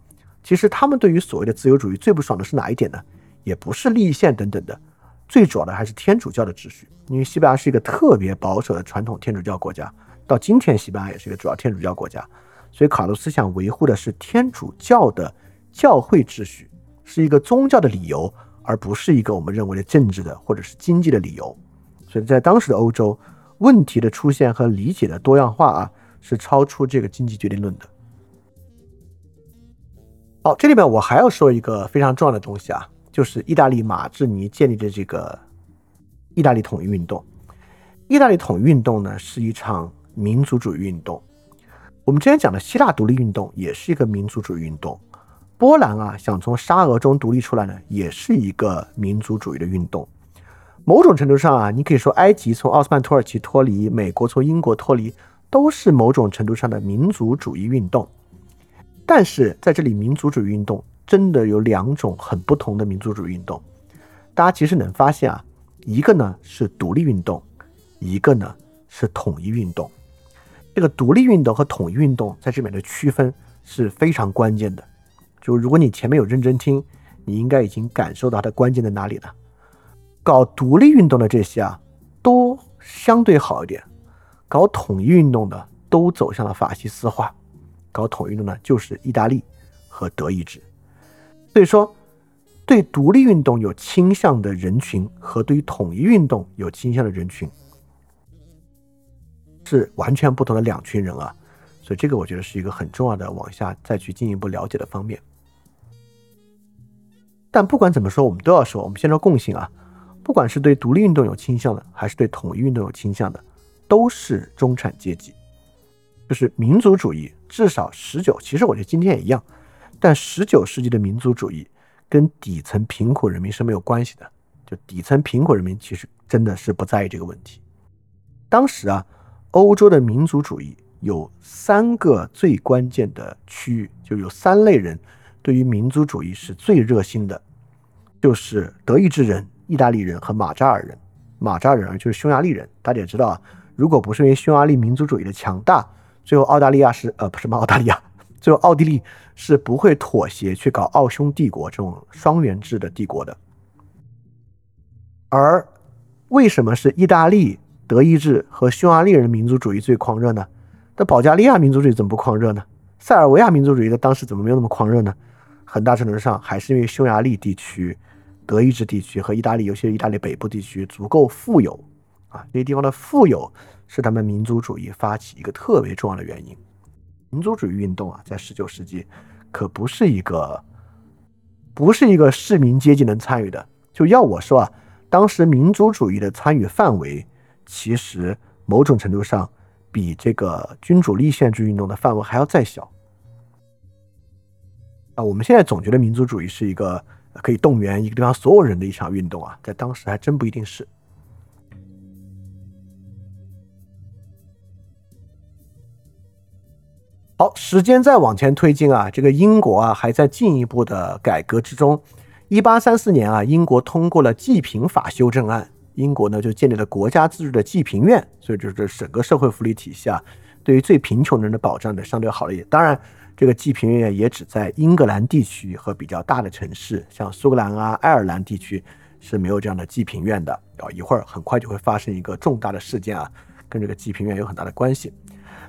其实他们对于所谓的自由主义最不爽的是哪一点呢？也不是立宪等等的，最主要的还是天主教的秩序。因为西班牙是一个特别保守的传统天主教国家，到今天西班牙也是一个主要天主教国家，所以卡洛斯想维护的是天主教的教会秩序，是一个宗教的理由，而不是一个我们认为的政治的或者是经济的理由。所以在当时的欧洲，问题的出现和理解的多样化啊，是超出这个经济决定论的。好，这里面我还要说一个非常重要的东西啊，就是意大利马志尼建立的这个意大利统一运动。意大利统一运动呢是一场民族主义运动。我们之前讲的希腊独立运动也是一个民族主义运动。波兰啊想从沙俄中独立出来呢，也是一个民族主义的运动。某种程度上啊，你可以说埃及从奥斯曼土耳其脱离，美国从英国脱离，都是某种程度上的民族主义运动。但是在这里，民族主义运动真的有两种很不同的民族主义运动。大家其实能发现啊，一个呢是独立运动，一个呢是统一运动。这个独立运动和统一运动在这边的区分是非常关键的。就如果你前面有认真听，你应该已经感受到它的关键在哪里了。搞独立运动的这些啊，都相对好一点；搞统一运动的都走向了法西斯化。搞统一运动的，就是意大利和德意志。所以说，对独立运动有倾向的人群和对于统一运动有倾向的人群，是完全不同的两群人啊。所以这个我觉得是一个很重要的往下再去进一步了解的方面。但不管怎么说，我们都要说，我们先说共性啊，不管是对独立运动有倾向的，还是对统一运动有倾向的，都是中产阶级。就是民族主义，至少十九，其实我觉得今天也一样，但十九世纪的民族主义跟底层贫苦人民是没有关系的。就底层贫苦人民其实真的是不在意这个问题。当时啊，欧洲的民族主义有三个最关键的区域，就有三类人对于民族主义是最热心的，就是德意志人、意大利人和马扎尔人。马扎尔人就是匈牙利人，大家也知道啊，如果不是因为匈牙利民族主义的强大。最后，澳大利亚是呃不是？澳大利亚最后奥地利是不会妥协去搞奥匈帝国这种双元制的帝国的。而为什么是意大利、德意志和匈牙利人民族主义最狂热呢？那保加利亚民族主义怎么不狂热呢？塞尔维亚民族主义的当时怎么没有那么狂热呢？很大程度上还是因为匈牙利地区、德意志地区和意大利，尤其是意大利北部地区足够富有啊，这些地方的富有。是他们民族主义发起一个特别重要的原因。民族主义运动啊，在十九世纪可不是一个不是一个市民阶级能参与的。就要我说啊，当时民族主义的参与范围，其实某种程度上比这个君主立宪制运动的范围还要再小。我们现在总觉得民族主义是一个可以动员一个地方所有人的一场运动啊，在当时还真不一定是。好，时间再往前推进啊，这个英国啊还在进一步的改革之中。一八三四年啊，英国通过了济贫法修正案，英国呢就建立了国家自治的济贫院，所以就是整个社会福利体系啊，对于最贫穷人的保障呢相对好了一点。当然。这个济贫院也只在英格兰地区和比较大的城市，像苏格兰啊、爱尔兰地区是没有这样的济贫院的。啊，一会儿很快就会发生一个重大的事件啊，跟这个济贫院有很大的关系。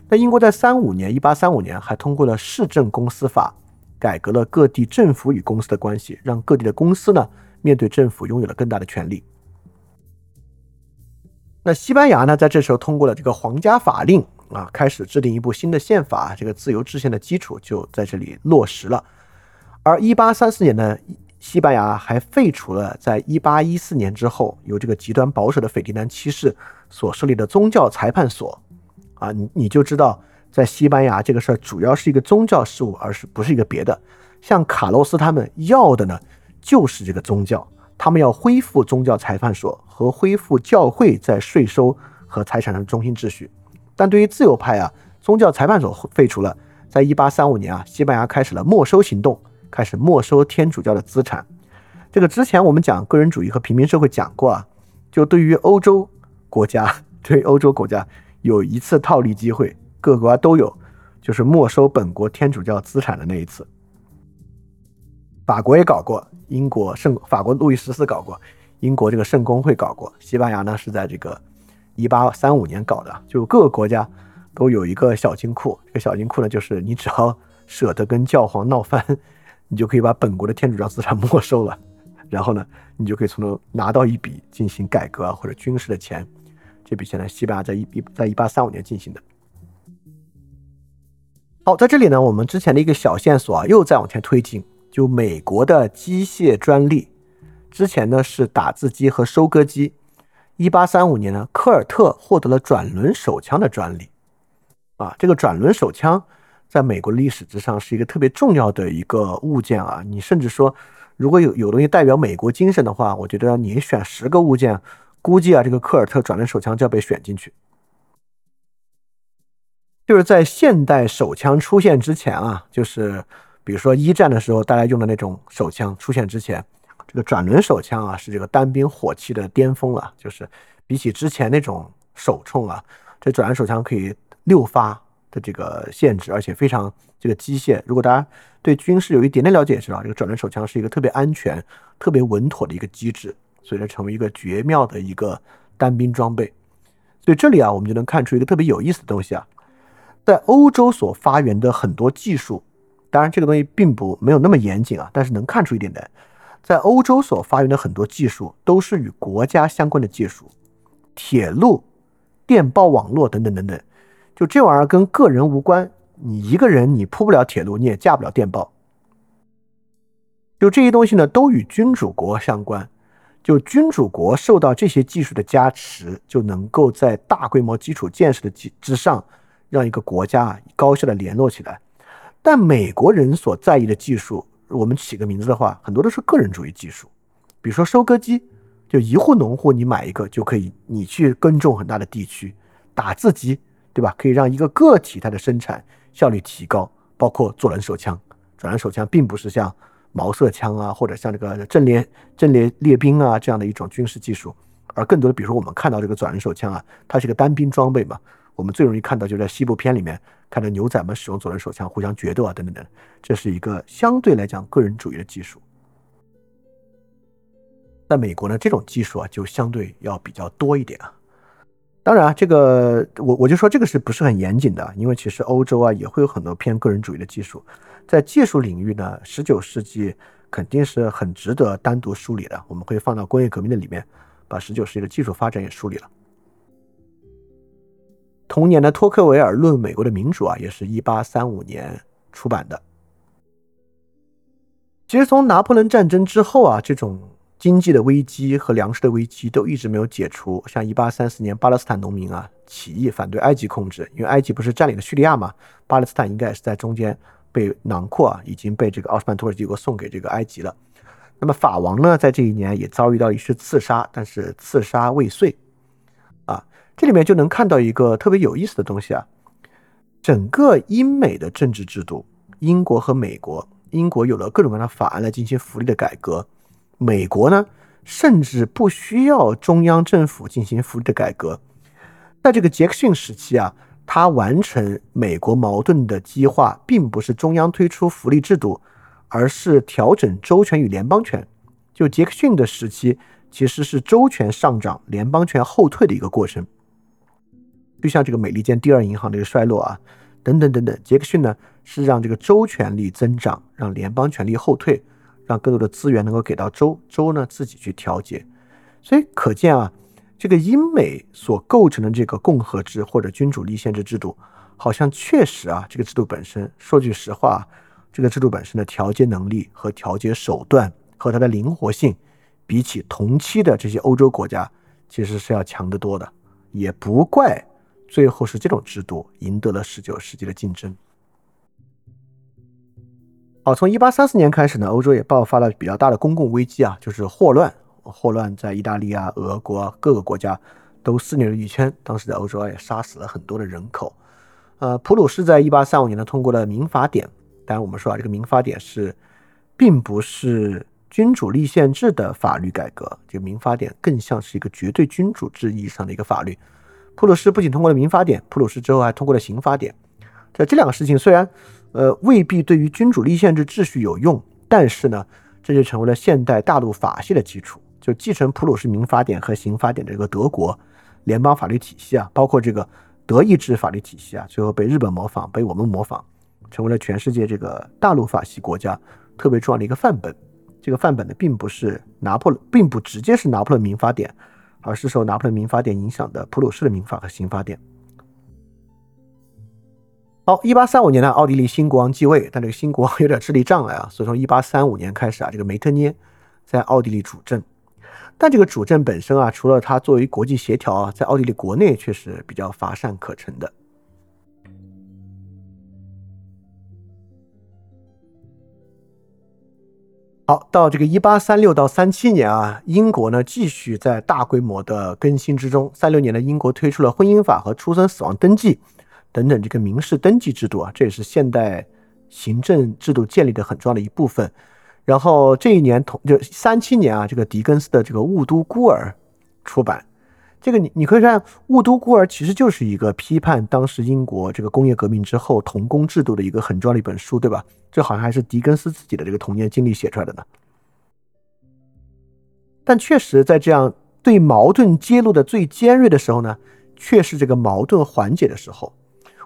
那英国在三五年，一八三五年还通过了市政公司法，改革了各地政府与公司的关系，让各地的公司呢面对政府拥有了更大的权利。那西班牙呢，在这时候通过了这个皇家法令。啊，开始制定一部新的宪法，这个自由制宪的基础就在这里落实了。而一八三四年呢，西班牙还废除了在一八一四年之后由这个极端保守的斐迪南七世所设立的宗教裁判所。啊，你你就知道，在西班牙这个事儿主要是一个宗教事务，而是不是一个别的。像卡洛斯他们要的呢，就是这个宗教，他们要恢复宗教裁判所和恢复教会在税收和财产上的中心秩序。但对于自由派啊，宗教裁判所废除了。在一八三五年啊，西班牙开始了没收行动，开始没收天主教的资产。这个之前我们讲个人主义和平民社会讲过啊，就对于欧洲国家，对欧洲国家有一次套利机会，各国都有，就是没收本国天主教资产的那一次。法国也搞过，英国圣法国路易十四搞过，英国这个圣公会搞过，西班牙呢是在这个。一八三五年搞的，就各个国家都有一个小金库。这个小金库呢，就是你只要舍得跟教皇闹翻，你就可以把本国的天主教资产没收了，然后呢，你就可以从中拿到一笔进行改革或者军事的钱。这笔钱呢，西班牙在一在一八三五年进行的。好，在这里呢，我们之前的一个小线索啊，又再往前推进，就美国的机械专利，之前呢是打字机和收割机。一八三五年呢，科尔特获得了转轮手枪的专利。啊，这个转轮手枪在美国历史之上是一个特别重要的一个物件啊。你甚至说，如果有有东西代表美国精神的话，我觉得你选十个物件，估计啊，这个科尔特转轮手枪就要被选进去。就是在现代手枪出现之前啊，就是比如说一战的时候大家用的那种手枪出现之前。这个转轮手枪啊，是这个单兵火器的巅峰了。就是比起之前那种手冲啊，这转轮手枪可以六发的这个限制，而且非常这个机械。如果大家对军事有一点点了解，也知道这个转轮手枪是一个特别安全、特别稳妥的一个机制，所以它成为一个绝妙的一个单兵装备。所以这里啊，我们就能看出一个特别有意思的东西啊，在欧洲所发源的很多技术，当然这个东西并不没有那么严谨啊，但是能看出一点点。在欧洲所发源的很多技术都是与国家相关的技术，铁路、电报网络等等等等，就这玩意儿跟个人无关。你一个人你铺不了铁路，你也架不了电报。就这些东西呢，都与君主国相关。就君主国受到这些技术的加持，就能够在大规模基础建设的基之上，让一个国家高效的联络起来。但美国人所在意的技术。我们起个名字的话，很多都是个人主义技术，比如说收割机，就一户农户你买一个就可以，你去耕种很大的地区；打字机，对吧？可以让一个个体它的生产效率提高。包括左轮手枪，转轮手枪并不是像毛瑟枪啊，或者像这个阵列阵列列兵啊这样的一种军事技术，而更多的，比如说我们看到这个转轮手枪啊，它是一个单兵装备嘛。我们最容易看到就在西部片里面看到牛仔们使用左轮手枪互相决斗啊等等等，这是一个相对来讲个人主义的技术。在美国呢，这种技术啊就相对要比较多一点啊。当然啊，这个我我就说这个是不是很严谨的？因为其实欧洲啊也会有很多偏个人主义的技术，在技术领域呢，十九世纪肯定是很值得单独梳理的。我们会放到工业革命的里面，把十九世纪的技术发展也梳理了。同年的托克维尔论美国的民主啊，也是一八三五年出版的。其实从拿破仑战争之后啊，这种经济的危机和粮食的危机都一直没有解除。像一八三四年巴勒斯坦农民啊起义反对埃及控制，因为埃及不是占领了叙利亚嘛，巴勒斯坦应该也是在中间被囊括啊，已经被这个奥斯曼土耳其帝国送给这个埃及了。那么法王呢，在这一年也遭遇到一次刺杀，但是刺杀未遂。这里面就能看到一个特别有意思的东西啊，整个英美的政治制度，英国和美国。英国有了各种各样的法案来进行福利的改革，美国呢，甚至不需要中央政府进行福利的改革。在这个杰克逊时期啊，他完成美国矛盾的激化，并不是中央推出福利制度，而是调整州权与联邦权。就杰克逊的时期，其实是州权上涨，联邦权后退的一个过程。就像这个美利坚第二银行的一个衰落啊。等等等等，杰克逊呢是让这个州权力增长，让联邦权力后退，让更多的资源能够给到州，州呢自己去调节。所以可见啊，这个英美所构成的这个共和制或者君主立宪制制度，好像确实啊，这个制度本身，说句实话，这个制度本身的调节能力和调节手段和它的灵活性，比起同期的这些欧洲国家，其实是要强得多的，也不怪。最后是这种制度赢得了十九世纪的竞争。好，从一八三四年开始呢，欧洲也爆发了比较大的公共危机啊，就是霍乱。霍乱在意大利啊、俄国各个国家都肆虐了一圈，当时在欧洲也杀死了很多的人口。呃，普鲁士在一八三五年呢通过了民法典，当然我们说啊，这个民法典是并不是君主立宪制的法律改革，这个民法典更像是一个绝对君主制意义上的一个法律。普鲁士不仅通过了民法典，普鲁士之后还通过了刑法典。这这两个事情虽然，呃，未必对于君主立宪制秩序有用，但是呢，这就成为了现代大陆法系的基础。就继承普鲁士民法典和刑法典的这个德国联邦法律体系啊，包括这个德意志法律体系啊，最后被日本模仿，被我们模仿，成为了全世界这个大陆法系国家特别重要的一个范本。这个范本呢，并不是拿破仑，并不直接是拿破仑民法典。而是受拿破仑民法典影响的普鲁士的民法和刑法典。好，一八三五年呢，奥地利新国王继位，但这个新国王有点智力障碍啊，所以从一八三五年开始啊，这个梅特涅在奥地利主政。但这个主政本身啊，除了他作为国际协调啊，在奥地利国内却是比较乏善可陈的。好，到这个一八三六到三七年啊，英国呢继续在大规模的更新之中。三六年呢，英国推出了婚姻法和出生死亡登记等等这个民事登记制度啊，这也是现代行政制度建立的很重要的一部分。然后这一年同就三七年啊，这个狄更斯的这个《雾都孤儿》出版。这个你你可以看，《雾都孤儿》其实就是一个批判当时英国这个工业革命之后童工制度的一个很重要的一本书，对吧？这好像还是狄更斯自己的这个童年经历写出来的呢。但确实在这样对矛盾揭露的最尖锐的时候呢，却是这个矛盾缓解的时候。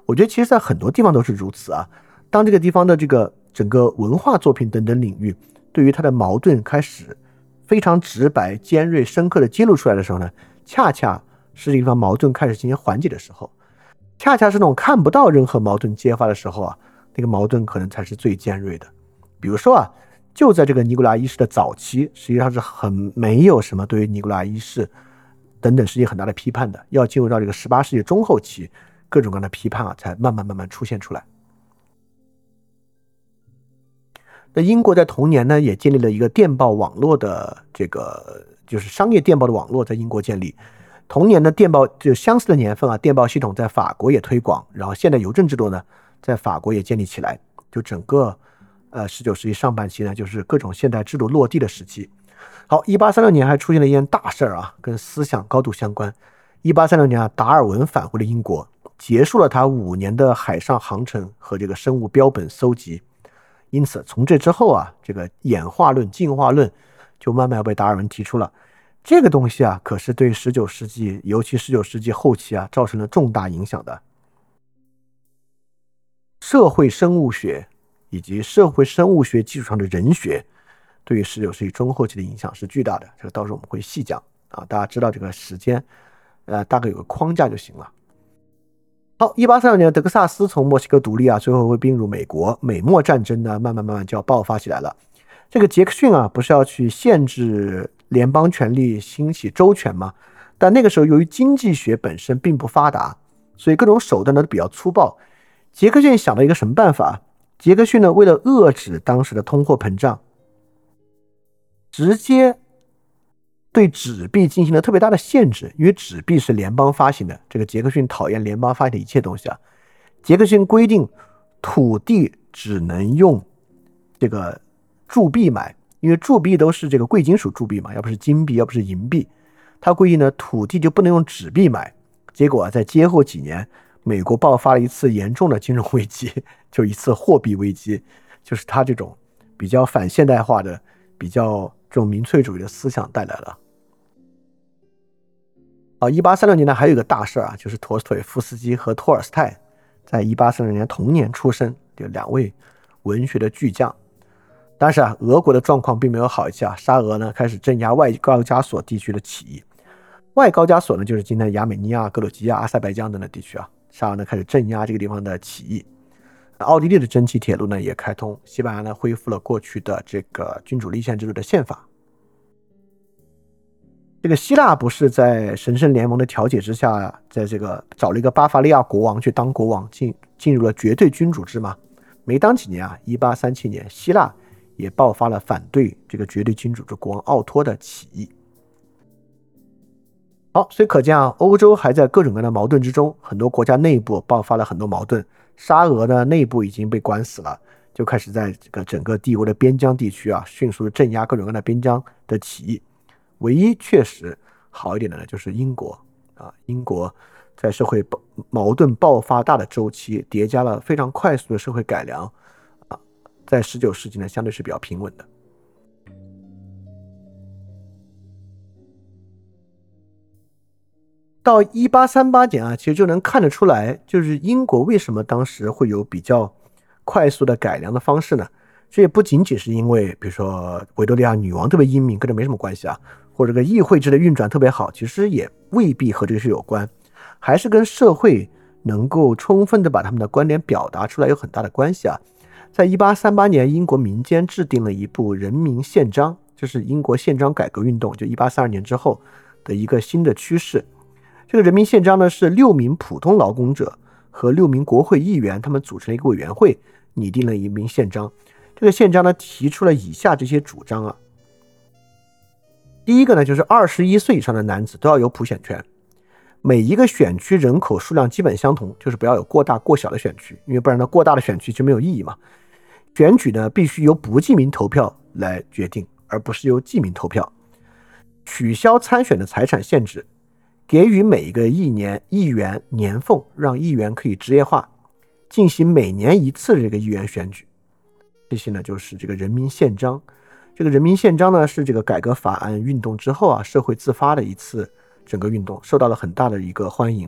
我觉得其实，在很多地方都是如此啊。当这个地方的这个整个文化作品等等领域，对于它的矛盾开始非常直白、尖锐、深刻的揭露出来的时候呢。恰恰是这个地方矛盾开始进行缓解的时候，恰恰是那种看不到任何矛盾揭发的时候啊，那个矛盾可能才是最尖锐的。比如说啊，就在这个尼古拉一世的早期，实际上是很没有什么对于尼古拉一世等等事情很大的批判的。要进入到这个十八世纪中后期，各种各样的批判啊，才慢慢慢慢出现出来。那英国在同年呢，也建立了一个电报网络的这个。就是商业电报的网络在英国建立，同年的电报就相似的年份啊，电报系统在法国也推广，然后现代邮政制度呢，在法国也建立起来。就整个呃十九世纪上半期呢，就是各种现代制度落地的时期。好，一八三六年还出现了一件大事儿啊，跟思想高度相关。一八三六年啊，达尔文返回了英国，结束了他五年的海上航程和这个生物标本搜集。因此，从这之后啊，这个演化论、进化论。就慢慢要被达尔文提出了，这个东西啊，可是对十九世纪，尤其十九世纪后期啊，造成了重大影响的。社会生物学以及社会生物学基础上的人学，对于十九世纪中后期的影响是巨大的。这个到时候我们会细讲啊，大家知道这个时间，呃，大概有个框架就行了。好，一八三六年，德克萨斯从墨西哥独立啊，最后会并入美国。美墨战争呢，慢慢慢慢就要爆发起来了。这个杰克逊啊，不是要去限制联邦权力，兴起州权吗？但那个时候，由于经济学本身并不发达，所以各种手段呢都比较粗暴。杰克逊想到一个什么办法？杰克逊呢，为了遏制当时的通货膨胀，直接。对纸币进行了特别大的限制，因为纸币是联邦发行的。这个杰克逊讨厌联邦发行的一切东西啊。杰克逊规定土地只能用这个铸币买，因为铸币都是这个贵金属铸币嘛，要不是金币，要不是银币。他规定呢，土地就不能用纸币买。结果啊，在接后几年，美国爆发了一次严重的金融危机，就一次货币危机，就是他这种比较反现代化的、比较这种民粹主义的思想带来了。啊，一八三六年呢，还有一个大事儿啊，就是陀思妥耶夫斯基和托尔斯泰在一八三六年同年出生，就两位文学的巨匠。但是啊，俄国的状况并没有好一些啊，沙俄呢开始镇压外高加索地区的起义。外高加索呢，就是今天的亚美尼亚、格鲁吉亚、阿塞拜疆等等地区啊，沙俄呢开始镇压这个地方的起义。奥地利的蒸汽铁路呢也开通，西班牙呢恢复了过去的这个君主立宪制度的宪法。这个希腊不是在神圣联盟的调解之下，在这个找了一个巴伐利亚国王去当国王，进进入了绝对君主制吗？没当几年啊，一八三七年，希腊也爆发了反对这个绝对君主制国王奥托的起义。好，所以可见啊，欧洲还在各种各样的矛盾之中，很多国家内部爆发了很多矛盾。沙俄呢，内部已经被关死了，就开始在这个整个帝国的边疆地区啊，迅速的镇压各种各样的边疆的起义。唯一确实好一点的呢，就是英国啊，英国在社会爆矛盾爆发大的周期，叠加了非常快速的社会改良，在十九世纪呢，相对是比较平稳的。到一八三八年啊，其实就能看得出来，就是英国为什么当时会有比较快速的改良的方式呢？这也不仅仅是因为，比如说维多利亚女王特别英明，跟这没什么关系啊。或者这个议会制的运转特别好，其实也未必和这个事有关，还是跟社会能够充分的把他们的观点表达出来有很大的关系啊。在一八三八年，英国民间制定了一部人民宪章，这是英国宪章改革运动，就一八三二年之后的一个新的趋势。这个人民宪章呢，是六名普通劳工者和六名国会议员他们组成了一个委员会拟定了一名宪章。这个宪章呢，提出了以下这些主张啊。第一个呢，就是二十一岁以上的男子都要有普选权，每一个选区人口数量基本相同，就是不要有过大过小的选区，因为不然呢，过大的选区就没有意义嘛。选举呢，必须由不记名投票来决定，而不是由记名投票。取消参选的财产限制，给予每一个议年议员年俸，让议员可以职业化，进行每年一次的这个议员选举。这些呢，就是这个人民宪章。这个人民宪章呢，是这个改革法案运动之后啊，社会自发的一次整个运动，受到了很大的一个欢迎。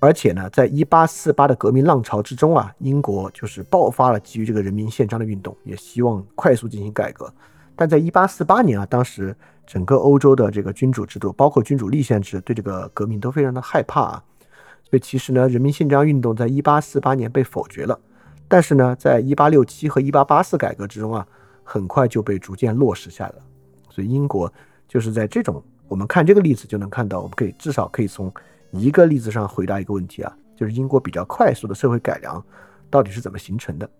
而且呢，在一八四八的革命浪潮之中啊，英国就是爆发了基于这个人民宪章的运动，也希望快速进行改革。但在一八四八年啊，当时整个欧洲的这个君主制度，包括君主立宪制，对这个革命都非常的害怕啊。所以其实呢，人民宪章运动在一八四八年被否决了。但是呢，在一八六七和一八八四改革之中啊，很快就被逐渐落实下来了。所以英国就是在这种，我们看这个例子就能看到，我们可以至少可以从一个例子上回答一个问题啊，就是英国比较快速的社会改良到底是怎么形成的？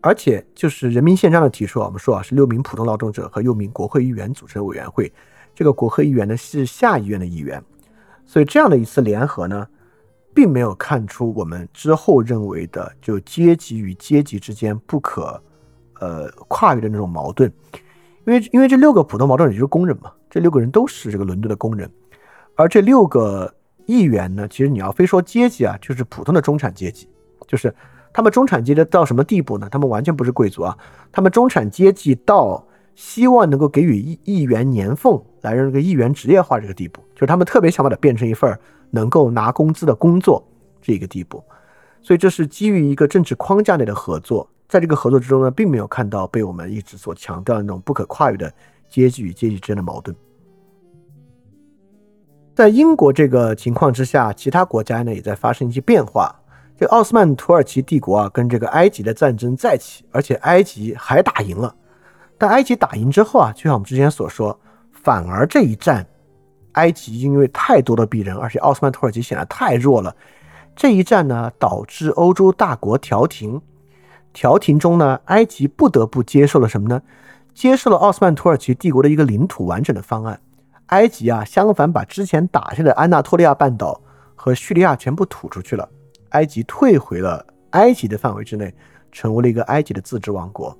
而且就是人民宪章的提出啊，我们说啊是六名普通劳动者和六名国会议员组成的委员会，这个国会议员呢是下议院的议员，所以这样的一次联合呢。并没有看出我们之后认为的就阶级与阶级之间不可，呃跨越的那种矛盾，因为因为这六个普通劳动者就是工人嘛，这六个人都是这个伦敦的工人，而这六个议员呢，其实你要非说阶级啊，就是普通的中产阶级，就是他们中产阶级到什么地步呢？他们完全不是贵族啊，他们中产阶级到希望能够给予议议员年俸来让这个议员职业化这个地步，就是他们特别想把它变成一份。能够拿工资的工作这个地步，所以这是基于一个政治框架内的合作，在这个合作之中呢，并没有看到被我们一直所强调的那种不可跨越的阶级与阶级之间的矛盾。在英国这个情况之下，其他国家呢也在发生一些变化。这奥斯曼土耳其帝国啊，跟这个埃及的战争再起，而且埃及还打赢了。但埃及打赢之后啊，就像我们之前所说，反而这一战，埃及因为太多的鄙人，而且奥斯曼土耳其显得太弱了。这一战呢，导致欧洲大国调停。调停中呢，埃及不得不接受了什么呢？接受了奥斯曼土耳其帝国的一个领土完整的方案。埃及啊，相反把之前打下的安纳托利亚半岛和叙利亚全部吐出去了。埃及退回了埃及的范围之内，成为了一个埃及的自治王国。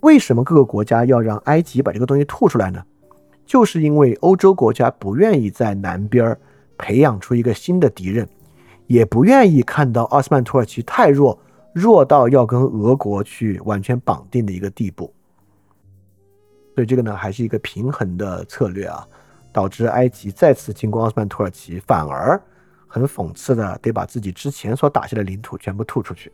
为什么各个国家要让埃及把这个东西吐出来呢？就是因为欧洲国家不愿意在南边培养出一个新的敌人，也不愿意看到奥斯曼土耳其太弱，弱到要跟俄国去完全绑定的一个地步。所以这个呢，还是一个平衡的策略啊，导致埃及再次进攻奥斯曼土耳其，反而很讽刺的得把自己之前所打下的领土全部吐出去。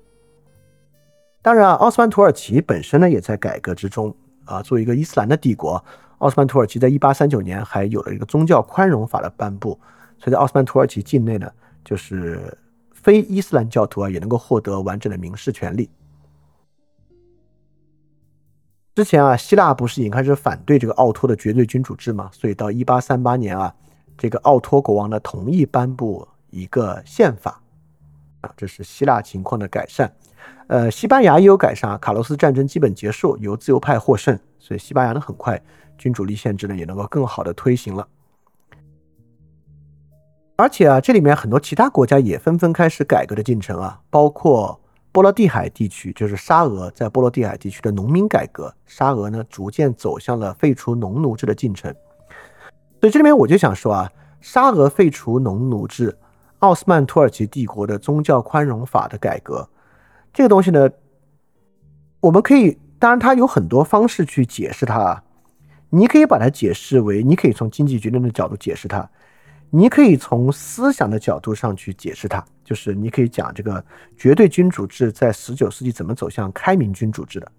当然啊，奥斯曼土耳其本身呢也在改革之中啊。作为一个伊斯兰的帝国，奥斯曼土耳其在一八三九年还有了一个宗教宽容法的颁布，所以在奥斯曼土耳其境内呢，就是非伊斯兰教徒啊也能够获得完整的民事权利。之前啊，希腊不是已经开始反对这个奥托的绝对君主制吗？所以到一八三八年啊，这个奥托国王呢同意颁布一个宪法啊，这是希腊情况的改善。呃，西班牙也有改善啊，卡洛斯战争基本结束，由自由派获胜，所以西班牙呢很快君主立宪制呢也能够更好的推行了。而且啊，这里面很多其他国家也纷纷开始改革的进程啊，包括波罗的海地区，就是沙俄在波罗的海地区的农民改革，沙俄呢逐渐走向了废除农奴制的进程。所以这里面我就想说啊，沙俄废除农奴制，奥斯曼土耳其帝国的宗教宽容法的改革。这个东西呢，我们可以，当然它有很多方式去解释它啊。你可以把它解释为，你可以从经济决定的角度解释它，你可以从思想的角度上去解释它，就是你可以讲这个绝对君主制在十九世纪怎么走向开明君主制的。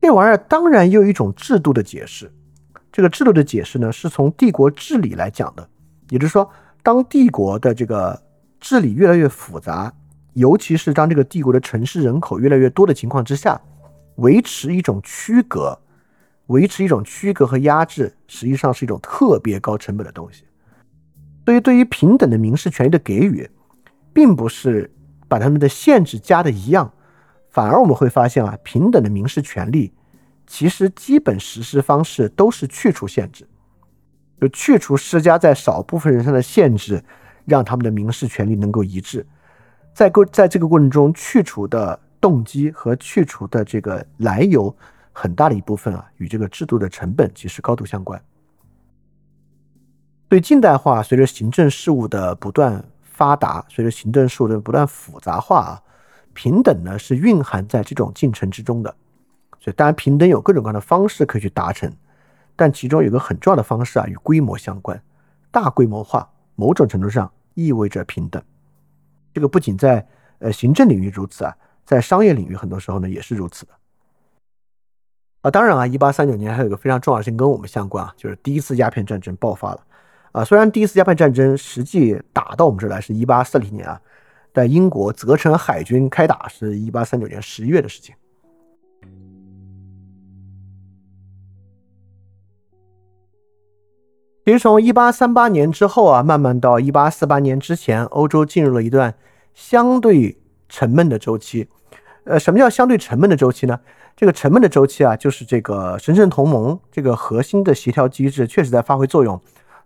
这玩意儿当然也有一种制度的解释，这个制度的解释呢，是从帝国治理来讲的，也就是说，当帝国的这个治理越来越复杂。尤其是当这个帝国的城市人口越来越多的情况之下，维持一种区隔，维持一种区隔和压制，实际上是一种特别高成本的东西。所以，对于平等的民事权利的给予，并不是把他们的限制加的一样，反而我们会发现啊，平等的民事权利其实基本实施方式都是去除限制，就去除施加在少部分人上的限制，让他们的民事权利能够一致。在过在这个过程中，去除的动机和去除的这个来由，很大的一部分啊，与这个制度的成本其实高度相关。对近代化，随着行政事务的不断发达，随着行政事务的不断复杂化啊，平等呢是蕴含在这种进程之中的。所以，当然平等有各种各样的方式可以去达成，但其中有个很重要的方式啊，与规模相关。大规模化某种程度上意味着平等。这个不仅在呃行政领域如此啊，在商业领域很多时候呢也是如此的啊。当然啊，一八三九年还有一个非常重要的事情跟我们相关啊，就是第一次鸦片战争爆发了啊。虽然第一次鸦片战争实际打到我们这来是一八四零年啊，但英国责成海军开打是一八三九年十一月的事情。其实从一八三八年之后啊，慢慢到一八四八年之前，欧洲进入了一段。相对沉闷的周期，呃，什么叫相对沉闷的周期呢？这个沉闷的周期啊，就是这个神圣同盟这个核心的协调机制确实在发挥作用，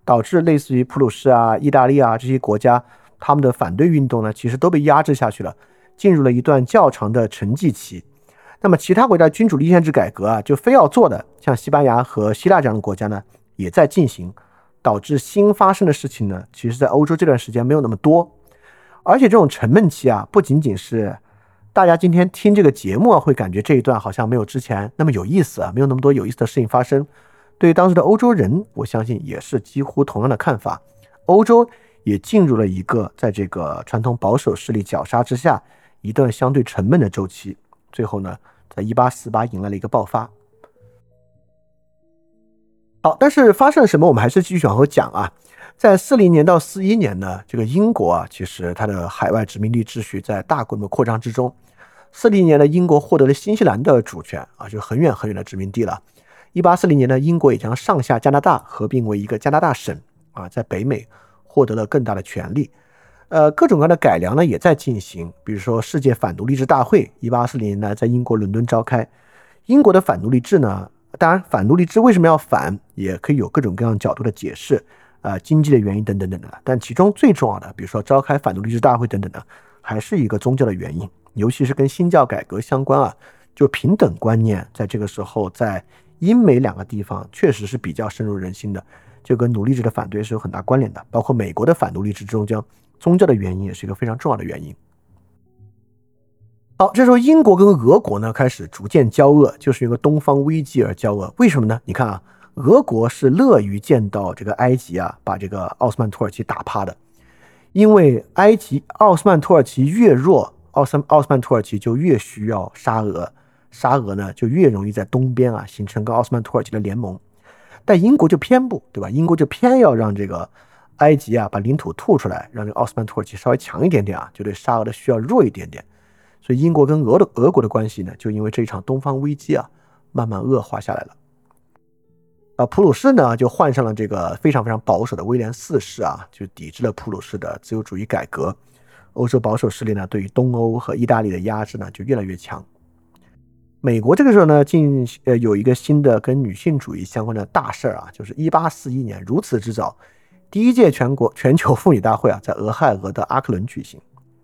导致类似于普鲁士啊、意大利啊这些国家，他们的反对运动呢，其实都被压制下去了，进入了一段较长的沉寂期。那么其他国家君主立宪制改革啊，就非要做的，像西班牙和希腊这样的国家呢，也在进行，导致新发生的事情呢，其实在欧洲这段时间没有那么多。而且这种沉闷期啊，不仅仅是大家今天听这个节目啊，会感觉这一段好像没有之前那么有意思啊，没有那么多有意思的事情发生。对于当时的欧洲人，我相信也是几乎同样的看法。欧洲也进入了一个在这个传统保守势力绞杀之下一段相对沉闷的周期。最后呢，在一八四八迎来了一个爆发。好，但是发生了什么，我们还是继续往后讲啊。在四零年到四一年呢，这个英国啊，其实它的海外殖民地秩序在大规模扩张之中。四零年呢，英国获得了新西兰的主权啊，就很远很远的殖民地了。一八四零年呢，英国也将上下加拿大合并为一个加拿大省啊，在北美获得了更大的权利。呃，各种各样的改良呢也在进行，比如说世界反奴隶制大会，一八四零年呢在英国伦敦召开。英国的反奴隶制呢，当然反奴隶制为什么要反，也可以有各种各样角度的解释。啊，经济的原因等等等等，但其中最重要的，比如说召开反奴隶制大会等等的，还是一个宗教的原因，尤其是跟新教改革相关啊，就平等观念在这个时候在英美两个地方确实是比较深入人心的，就跟奴隶制的反对是有很大关联的，包括美国的反奴隶制中间宗教的原因也是一个非常重要的原因。好，这时候英国跟俄国呢开始逐渐交恶，就是因为东方危机而交恶，为什么呢？你看啊。俄国是乐于见到这个埃及啊，把这个奥斯曼土耳其打趴的，因为埃及奥斯曼土耳其越弱，奥斯奥斯曼土耳其就越需要沙俄，沙俄呢就越容易在东边啊形成跟奥斯曼土耳其的联盟，但英国就偏不，对吧？英国就偏要让这个埃及啊把领土吐出来，让这个奥斯曼土耳其稍微强一点点啊，就对沙俄的需要弱一点点，所以英国跟俄的俄国的关系呢，就因为这一场东方危机啊，慢慢恶化下来了。啊，普鲁士呢就换上了这个非常非常保守的威廉四世啊，就抵制了普鲁士的自由主义改革。欧洲保守势力呢对于东欧和意大利的压制呢就越来越强。美国这个时候呢进呃有一个新的跟女性主义相关的大事儿啊，就是一八四一年如此之早，第一届全国全球妇女大会啊在俄亥俄的阿克伦举行，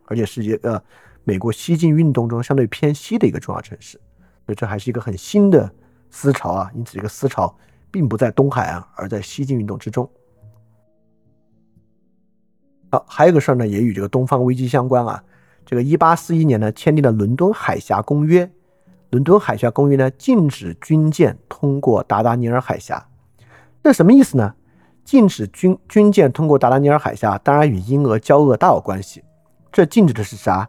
而且是一个美国西进运动中相对偏西的一个重要城市，所以这还是一个很新的思潮啊，因此这个思潮。并不在东海岸，而在西进运动之中。好，还有个事儿呢，也与这个东方危机相关啊。这个一八四一年呢，签订了《伦敦海峡公约》。《伦敦海峡公约》呢，禁止军舰通过达达尼尔海峡。这什么意思呢？禁止军军舰通过达达尼尔海峡，当然与英俄交恶大有关系。这禁止的是啥？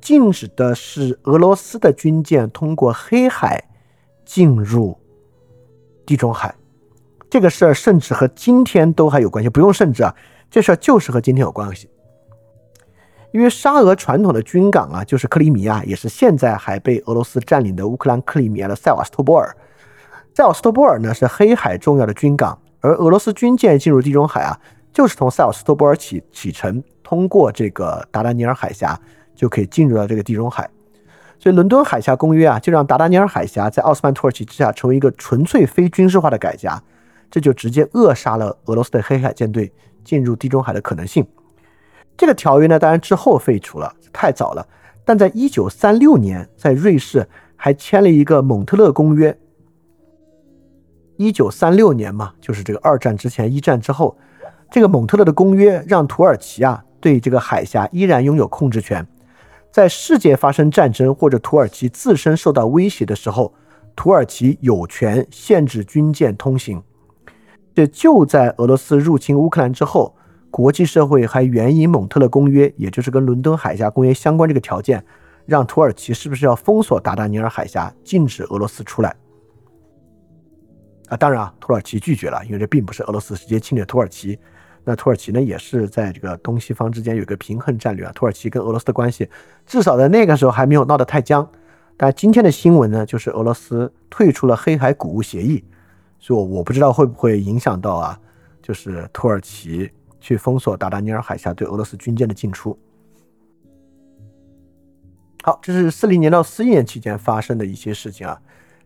禁止的是俄罗斯的军舰通过黑海进入地中海。这个事儿甚至和今天都还有关系，不用甚至啊，这事儿就是和今天有关系。因为沙俄传统的军港啊，就是克里米亚，也是现在还被俄罗斯占领的乌克兰克里米亚的塞瓦斯托波尔。塞瓦斯托波尔呢是黑海重要的军港，而俄罗斯军舰进入地中海啊，就是从塞瓦斯托波尔启启程，通过这个达达尼尔海峡就可以进入到这个地中海。所以伦敦海峡公约啊，就让达达尼尔海峡在奥斯曼土耳其之下成为一个纯粹非军事化的海峡。这就直接扼杀了俄罗斯的黑海舰队进入地中海的可能性。这个条约呢，当然之后废除了，太早了。但在一九三六年，在瑞士还签了一个蒙特勒公约。一九三六年嘛，就是这个二战之前、一战之后，这个蒙特勒的公约让土耳其啊对这个海峡依然拥有控制权。在世界发生战争或者土耳其自身受到威胁的时候，土耳其有权限制军舰通行。这就在俄罗斯入侵乌克兰之后，国际社会还援引蒙特勒公约，也就是跟伦敦海峡公约相关这个条件，让土耳其是不是要封锁达达尼尔海峡，禁止俄罗斯出来？啊，当然啊，土耳其拒绝了，因为这并不是俄罗斯直接侵略土耳其。那土耳其呢，也是在这个东西方之间有一个平衡战略啊。土耳其跟俄罗斯的关系，至少在那个时候还没有闹得太僵。但今天的新闻呢，就是俄罗斯退出了黑海谷物协议。所以，我不知道会不会影响到啊，就是土耳其去封锁达达尼尔海峡对俄罗斯军舰的进出。好，这是四零年到四一年期间发生的一些事情啊。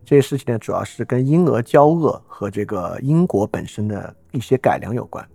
这些事情呢，主要是跟英俄交恶和这个英国本身的一些改良有关。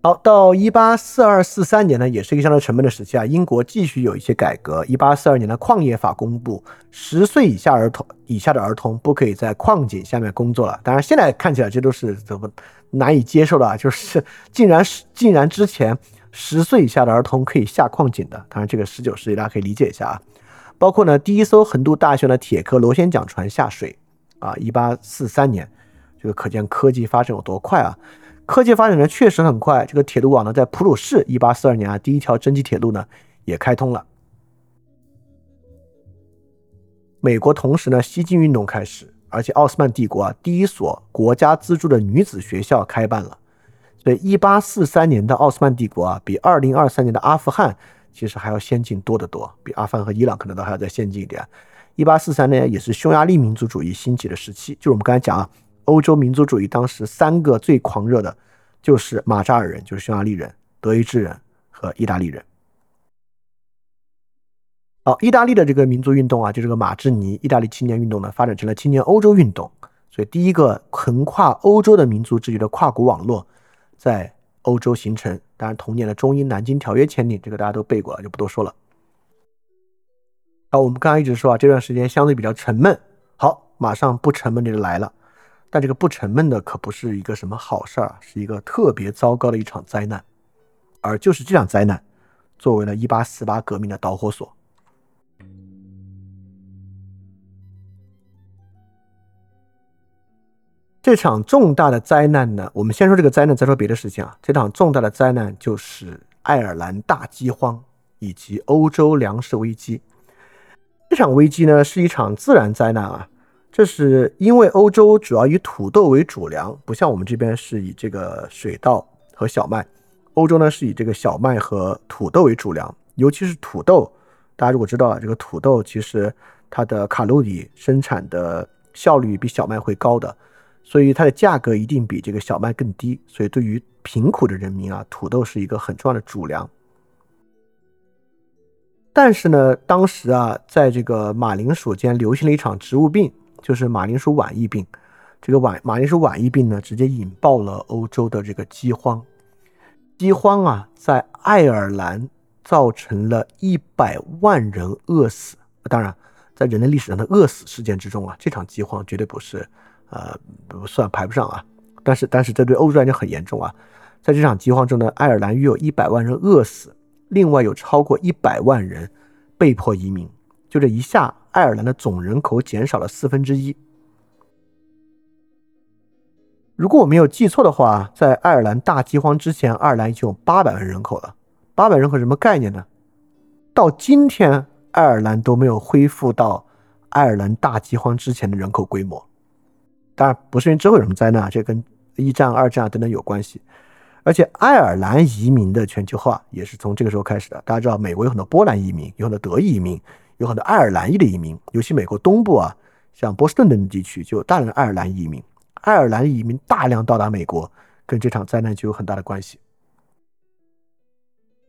好，到一八四二四三年呢，也是一个相当沉闷的时期啊。英国继续有一些改革。一八四二年的矿业法公布，十岁以下儿童以下的儿童不可以在矿井下面工作了。当然，现在看起来这都是怎么难以接受的啊！就是竟然是竟然之前十岁以下的儿童可以下矿井的。当然，这个十九世纪大家可以理解一下啊。包括呢，第一艘横渡大西洋的铁壳螺旋桨船下水啊，一八四三年，这个可见科技发展有多快啊！科技发展的确实很快，这个铁路网呢，在普鲁士，一八四二年啊，第一条蒸汽铁路呢也开通了。美国同时呢西进运动开始，而且奥斯曼帝国啊第一所国家资助的女子学校开办了。所以，一八四三年的奥斯曼帝国啊，比二零二三年的阿富汗其实还要先进多得多，比阿富汗和伊朗可能都还要再先进一点。一八四三年也是匈牙利民族主义兴起的时期，就是我们刚才讲啊，欧洲民族主义当时三个最狂热的，就是马扎尔人，就是匈牙利人、德意志人和意大利人。好，意大利的这个民族运动啊，就这个马志尼意大利青年运动呢，发展成了青年欧洲运动。所以，第一个横跨欧洲的民族秩序的跨国网络。在欧洲形成，当然同年的中英南京条约签订，这个大家都背过了，就不多说了。好，我们刚刚一直说啊，这段时间相对比较沉闷。好，马上不沉闷的就来了，但这个不沉闷的可不是一个什么好事儿，是一个特别糟糕的一场灾难。而就是这场灾难，作为了一八四八革命的导火索。这场重大的灾难呢，我们先说这个灾难，再说别的事情啊。这场重大的灾难就是爱尔兰大饥荒以及欧洲粮食危机。这场危机呢是一场自然灾难啊，这是因为欧洲主要以土豆为主粮，不像我们这边是以这个水稻和小麦，欧洲呢是以这个小麦和土豆为主粮，尤其是土豆。大家如果知道啊，这个土豆其实它的卡路里生产的效率比小麦会高的。所以它的价格一定比这个小麦更低，所以对于贫苦的人民啊，土豆是一个很重要的主粮。但是呢，当时啊，在这个马铃薯间流行了一场植物病，就是马铃薯晚疫病。这个晚马铃薯晚疫病呢，直接引爆了欧洲的这个饥荒。饥荒啊，在爱尔兰造成了一百万人饿死。当然，在人类历史上的饿死事件之中啊，这场饥荒绝对不是。呃，不算排不上啊，但是但是这对欧洲来讲很严重啊。在这场饥荒中呢，爱尔兰约有一百万人饿死，另外有超过一百万人被迫移民。就这一下，爱尔兰的总人口减少了四分之一。如果我没有记错的话，在爱尔兰大饥荒之前，爱尔兰已经有八百万人口了。八百人口什么概念呢？到今天，爱尔兰都没有恢复到爱尔兰大饥荒之前的人口规模。当然不是因为之后有什么灾难，这跟一战、二战等等有关系。而且爱尔兰移民的全球化也是从这个时候开始的。大家知道，美国有很多波兰移民，有很多德裔移民，有很多爱尔兰裔的移民。尤其美国东部啊，像波士顿等地区就有大量的爱尔兰移民。爱尔兰移民大量到达美国，跟这场灾难就有很大的关系。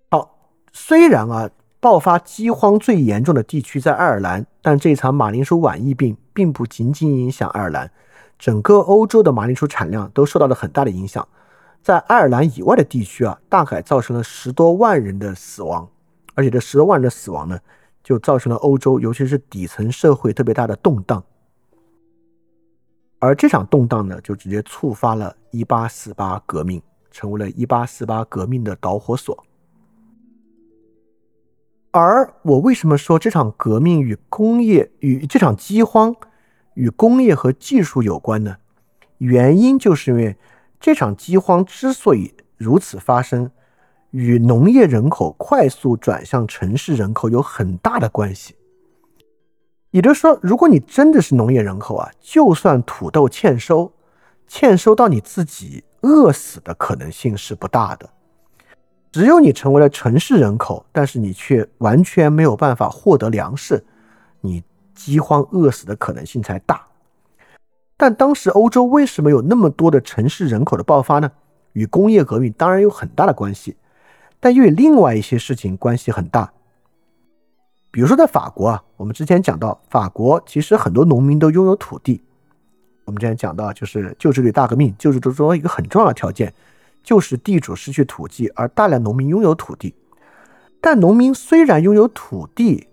好，虽然啊，爆发饥荒最严重的地区在爱尔兰，但这场马铃薯晚疫病并不仅仅影响爱尔兰。整个欧洲的马铃薯产量都受到了很大的影响，在爱尔兰以外的地区啊，大概造成了十多万人的死亡，而且这十多万人的死亡呢，就造成了欧洲，尤其是底层社会特别大的动荡。而这场动荡呢，就直接触发了1848革命，成为了1848革命的导火索。而我为什么说这场革命与工业与这场饥荒？与工业和技术有关呢？原因就是因为这场饥荒之所以如此发生，与农业人口快速转向城市人口有很大的关系。也就是说，如果你真的是农业人口啊，就算土豆欠收，欠收到你自己饿死的可能性是不大的。只有你成为了城市人口，但是你却完全没有办法获得粮食，你。饥荒饿死的可能性才大，但当时欧洲为什么有那么多的城市人口的爆发呢？与工业革命当然有很大的关系，但又与另外一些事情关系很大。比如说在法国啊，我们之前讲到，法国其实很多农民都拥有土地。我们之前讲到，就是旧制度大革命，旧制度中一个很重要的条件，就是地主失去土地，而大量农民拥有土地。但农民虽然拥有土地，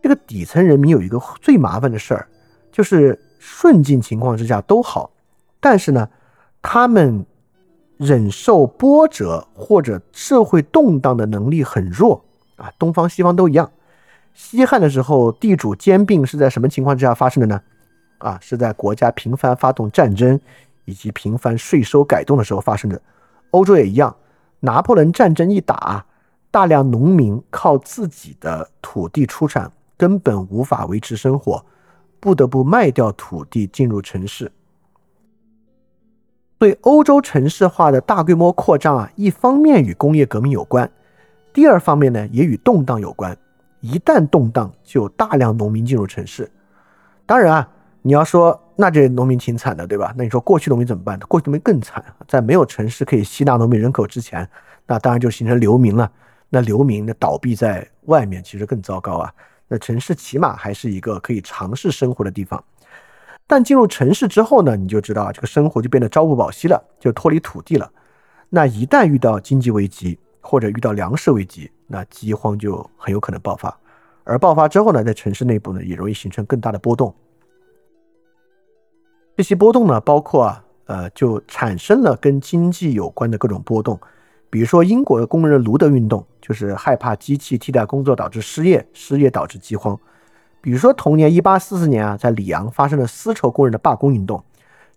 这个底层人民有一个最麻烦的事儿，就是顺境情况之下都好，但是呢，他们忍受波折或者社会动荡的能力很弱啊。东方西方都一样。西汉的时候，地主兼并是在什么情况之下发生的呢？啊，是在国家频繁发动战争以及频繁税收改动的时候发生的。欧洲也一样，拿破仑战争一打，大量农民靠自己的土地出产。根本无法维持生活，不得不卖掉土地进入城市。对欧洲城市化的大规模扩张啊，一方面与工业革命有关，第二方面呢也与动荡有关。一旦动荡，就有大量农民进入城市。当然啊，你要说那这农民挺惨的，对吧？那你说过去农民怎么办？过去农民更惨，在没有城市可以吸纳农民人口之前，那当然就形成流民了。那流民的倒闭在外面，其实更糟糕啊。那城市起码还是一个可以尝试生活的地方。但进入城市之后呢，你就知道这个生活就变得朝不保夕了，就脱离土地了。那一旦遇到经济危机或者遇到粮食危机，那饥荒就很有可能爆发。而爆发之后呢，在城市内部呢，也容易形成更大的波动。这些波动呢，包括啊，呃，就产生了跟经济有关的各种波动，比如说英国的工人卢德运动，就是害怕机器替代工作导致失业，失业导致饥荒。比如说，同年一八四四年啊，在里昂发生了丝绸工人的罢工运动。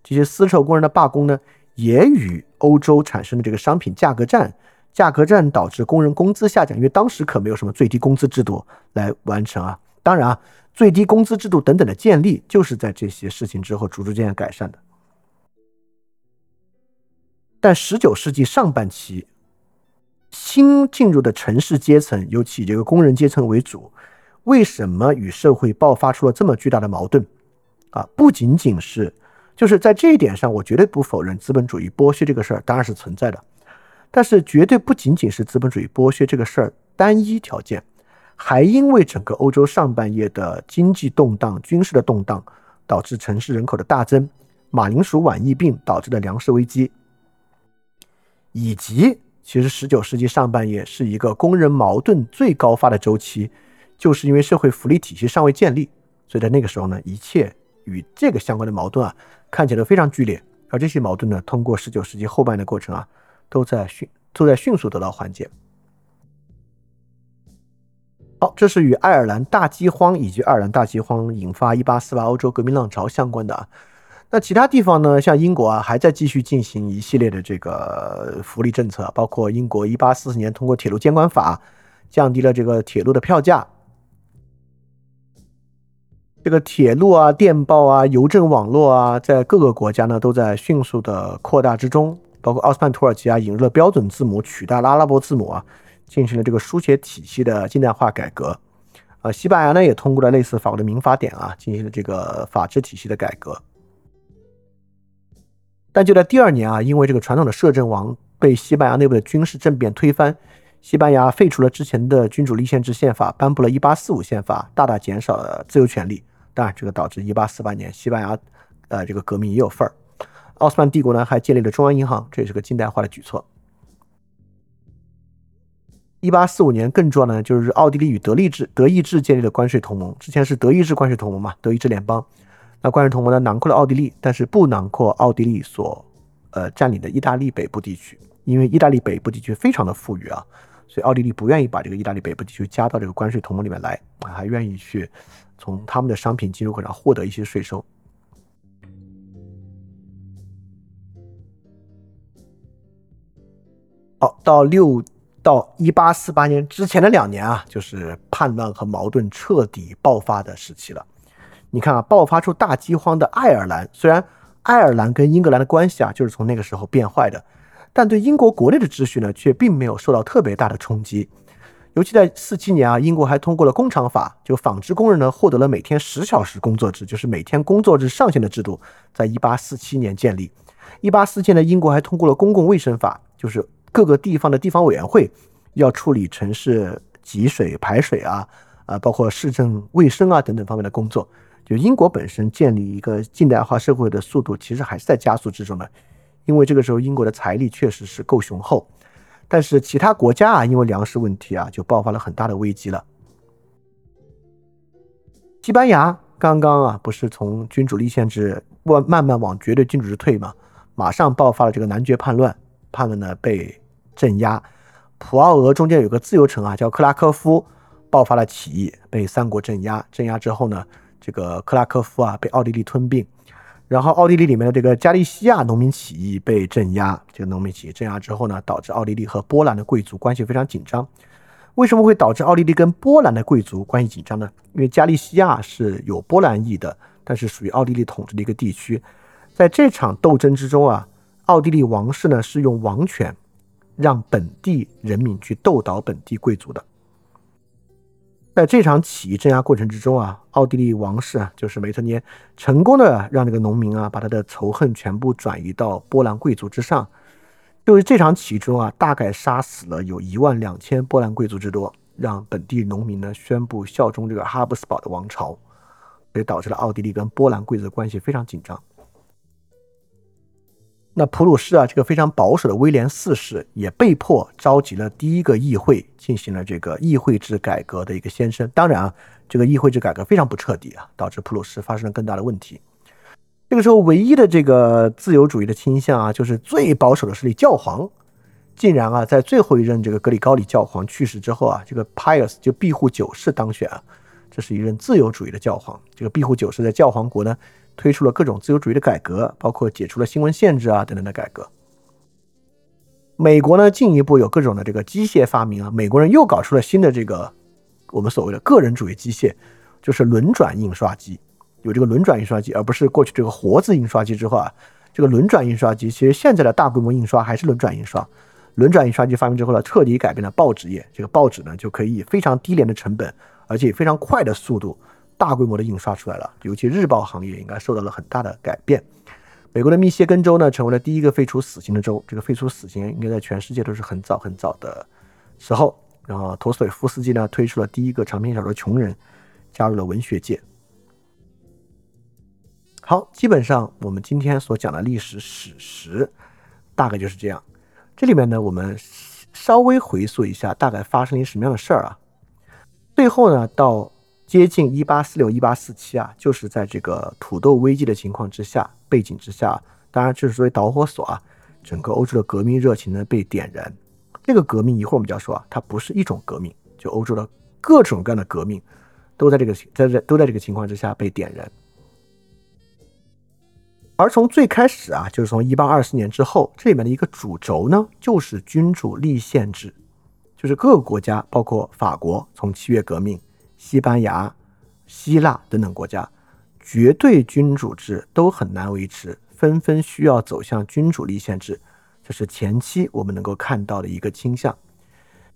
这些丝绸工人的罢工呢，也与欧洲产生的这个商品价格战，价格战导致工人工资下降，因为当时可没有什么最低工资制度来完成啊。当然啊，最低工资制度等等的建立，就是在这些事情之后逐逐渐改善的。但十九世纪上半期，新进入的城市阶层，尤其这个工人阶层为主。为什么与社会爆发出了这么巨大的矛盾？啊，不仅仅是，就是在这一点上，我绝对不否认资本主义剥削这个事儿当然是存在的，但是绝对不仅仅是资本主义剥削这个事儿单一条件，还因为整个欧洲上半叶的经济动荡、军事的动荡，导致城市人口的大增，马铃薯晚疫病导致的粮食危机，以及其实十九世纪上半叶是一个工人矛盾最高发的周期。就是因为社会福利体系尚未建立，所以在那个时候呢，一切与这个相关的矛盾啊，看起来都非常剧烈。而这些矛盾呢，通过十九世纪后半的过程啊，都在迅都在迅速得到缓解。好，这是与爱尔兰大饥荒以及爱尔兰大饥荒引发一八四八欧洲革命浪潮相关的啊。那其他地方呢，像英国啊，还在继续进行一系列的这个福利政策，包括英国一八四四年通过铁路监管法，降低了这个铁路的票价。这个铁路啊、电报啊、邮政网络啊，在各个国家呢都在迅速的扩大之中。包括奥斯曼土耳其啊，引入了标准字母，取代了阿拉伯字母啊，进行了这个书写体系的近代化改革。呃，西班牙呢也通过了类似法国的民法典啊，进行了这个法治体系的改革。但就在第二年啊，因为这个传统的摄政王被西班牙内部的军事政变推翻，西班牙废除了之前的君主立宪制宪法，颁布了1845宪法，大大减少了自由权利。当然，这个导致一八四八年西班牙，呃，这个革命也有份儿。奥斯曼帝国呢，还建立了中央银行，这也是个近代化的举措。一八四五年更重要的呢，就是奥地利与德意志德意志建立了关税同盟。之前是德意志关税同盟嘛，德意志联邦。那关税同盟呢，囊括了奥地利，但是不囊括奥地利所呃占领的意大利北部地区，因为意大利北部地区非常的富裕啊，所以奥地利不愿意把这个意大利北部地区加到这个关税同盟里面来，还愿意去。从他们的商品进入口上获得一些税收。好，到六到一八四八年之前的两年啊，就是叛乱和矛盾彻底爆发的时期了。你看啊，爆发出大饥荒的爱尔兰，虽然爱尔兰跟英格兰的关系啊，就是从那个时候变坏的，但对英国国内的秩序呢，却并没有受到特别大的冲击。尤其在四七年啊，英国还通过了工厂法，就纺织工人呢获得了每天十小时工作制，就是每天工作制上限的制度，在一八四七年建立。一八四七年，英国还通过了公共卫生法，就是各个地方的地方委员会要处理城市集水排水啊，啊，包括市政卫生啊等等方面的工作。就英国本身建立一个近代化社会的速度，其实还是在加速之中的，因为这个时候英国的财力确实是够雄厚。但是其他国家啊，因为粮食问题啊，就爆发了很大的危机了。西班牙刚刚啊，不是从君主立宪制慢慢慢往绝对君主制退嘛，马上爆发了这个男爵叛乱，叛乱呢被镇压。普奥俄中间有个自由城啊，叫克拉科夫，爆发了起义，被三国镇压。镇压之后呢，这个克拉科夫啊被奥地利吞并。然后，奥地利里面的这个加利西亚农民起义被镇压。这个农民起义镇压之后呢，导致奥地利和波兰的贵族关系非常紧张。为什么会导致奥地利跟波兰的贵族关系紧张呢？因为加利西亚是有波兰裔的，但是属于奥地利统治的一个地区。在这场斗争之中啊，奥地利王室呢是用王权让本地人民去斗倒本地贵族的。在这场起义镇压过程之中啊，奥地利王室啊，就是梅特涅，成功的让这个农民啊，把他的仇恨全部转移到波兰贵族之上。就是这场起义中啊，大概杀死了有一万两千波兰贵族之多，让本地农民呢宣布效忠这个哈布斯堡的王朝，所以导致了奥地利跟波兰贵族的关系非常紧张。那普鲁士啊，这个非常保守的威廉四世也被迫召集了第一个议会，进行了这个议会制改革的一个先声。当然啊，这个议会制改革非常不彻底啊，导致普鲁士发生了更大的问题。这个时候，唯一的这个自由主义的倾向啊，就是最保守的势力教皇，竟然啊，在最后一任这个格里高里教皇去世之后啊，这个 Pius 就庇护九世当选啊，这是一任自由主义的教皇。这个庇护九世在教皇国呢。推出了各种自由主义的改革，包括解除了新闻限制啊等等的改革。美国呢进一步有各种的这个机械发明啊，美国人又搞出了新的这个我们所谓的个人主义机械，就是轮转印刷机。有这个轮转印刷机，而不是过去这个活字印刷机之后啊，这个轮转印刷机其实现在的大规模印刷还是轮转印刷。轮转印刷机发明之后呢，彻底改变了报纸业。这个报纸呢就可以以非常低廉的成本，而且以非常快的速度。大规模的印刷出来了，尤其日报行业应该受到了很大的改变。美国的密歇根州呢，成为了第一个废除死刑的州。这个废除死刑应该在全世界都是很早很早的时候。然后，陀思妥耶夫斯基呢，推出了第一个长篇小说《穷人》，加入了文学界。好，基本上我们今天所讲的历史史实大概就是这样。这里面呢，我们稍微回溯一下，大概发生了一什么样的事儿啊？最后呢，到。接近一八四六、一八四七啊，就是在这个土豆危机的情况之下、背景之下，当然这是作为导火索啊，整个欧洲的革命热情呢被点燃。这个革命一会儿我们就要说啊，它不是一种革命，就欧洲的各种各样的革命都在这个在在都在这个情况之下被点燃。而从最开始啊，就是从一八二四年之后，这里面的一个主轴呢，就是君主立宪制，就是各个国家，包括法国，从七月革命。西班牙、希腊等等国家，绝对君主制都很难维持，纷纷需要走向君主立宪制。这是前期我们能够看到的一个倾向。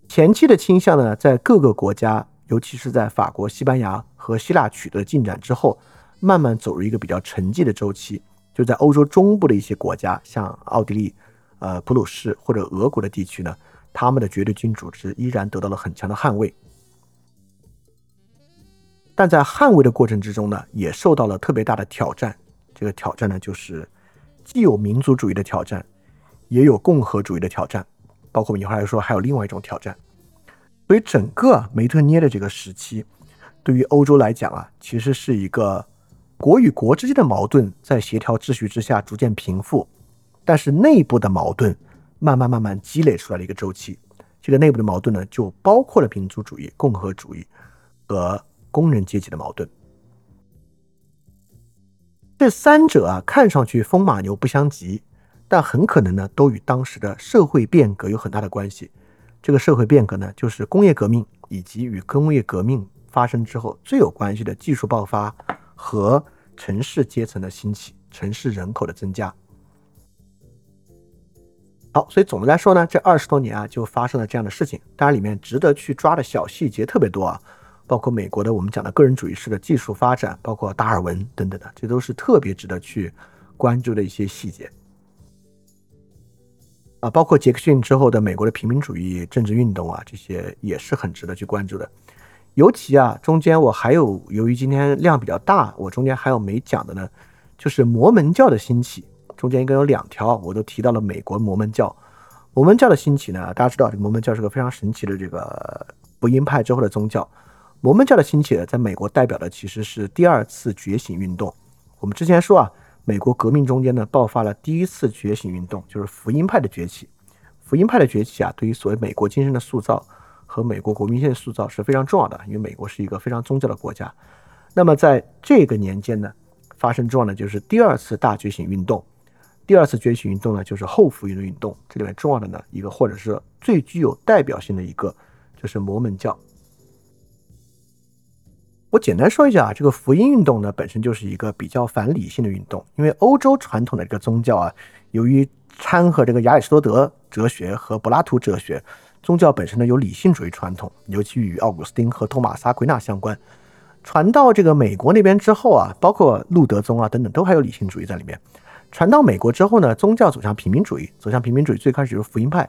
前期的倾向呢，在各个国家，尤其是在法国、西班牙和希腊取得进展之后，慢慢走入一个比较沉寂的周期。就在欧洲中部的一些国家，像奥地利、呃普鲁士或者俄国的地区呢，他们的绝对君主制依然得到了很强的捍卫。但在捍卫的过程之中呢，也受到了特别大的挑战。这个挑战呢，就是既有民族主义的挑战，也有共和主义的挑战，包括我们一会儿来说还有另外一种挑战。所以整个梅特涅的这个时期，对于欧洲来讲啊，其实是一个国与国之间的矛盾在协调秩序之下逐渐平复，但是内部的矛盾慢慢慢慢积累出来的一个周期。这个内部的矛盾呢，就包括了民族主义、共和主义和。工人阶级的矛盾，这三者啊，看上去风马牛不相及，但很可能呢，都与当时的社会变革有很大的关系。这个社会变革呢，就是工业革命以及与工业革命发生之后最有关系的技术爆发和城市阶层的兴起、城市人口的增加。好，所以总的来说呢，这二十多年啊，就发生了这样的事情。当然，里面值得去抓的小细节特别多啊。包括美国的我们讲的个人主义式的技术发展，包括达尔文等等的，这都是特别值得去关注的一些细节啊。包括杰克逊之后的美国的平民主义政治运动啊，这些也是很值得去关注的。尤其啊，中间我还有，由于今天量比较大，我中间还有没讲的呢，就是摩门教的兴起。中间应该有两条，我都提到了美国摩门教。摩门教的兴起呢，大家知道，这个摩门教是个非常神奇的这个福音派之后的宗教。摩门教的兴起呢，在美国代表的其实是第二次觉醒运动。我们之前说啊，美国革命中间呢，爆发了第一次觉醒运动，就是福音派的崛起。福音派的崛起啊，对于所谓美国精神的塑造和美国国民性的塑造是非常重要的，因为美国是一个非常宗教的国家。那么在这个年间呢，发生重要的就是第二次大觉醒运动。第二次觉醒运动呢，就是后福音的运动。这里面重要的呢，一个或者是最具有代表性的一个。就是摩门教。我简单说一下啊，这个福音运动呢，本身就是一个比较反理性的运动，因为欧洲传统的这个宗教啊，由于掺和这个亚里士多德哲学和柏拉图哲学，宗教本身呢有理性主义传统，尤其与奥古斯丁和托马斯阿奎那相关。传到这个美国那边之后啊，包括路德宗啊等等，都还有理性主义在里面。传到美国之后呢，宗教走向平民主义，走向平民主义最开始就是福音派。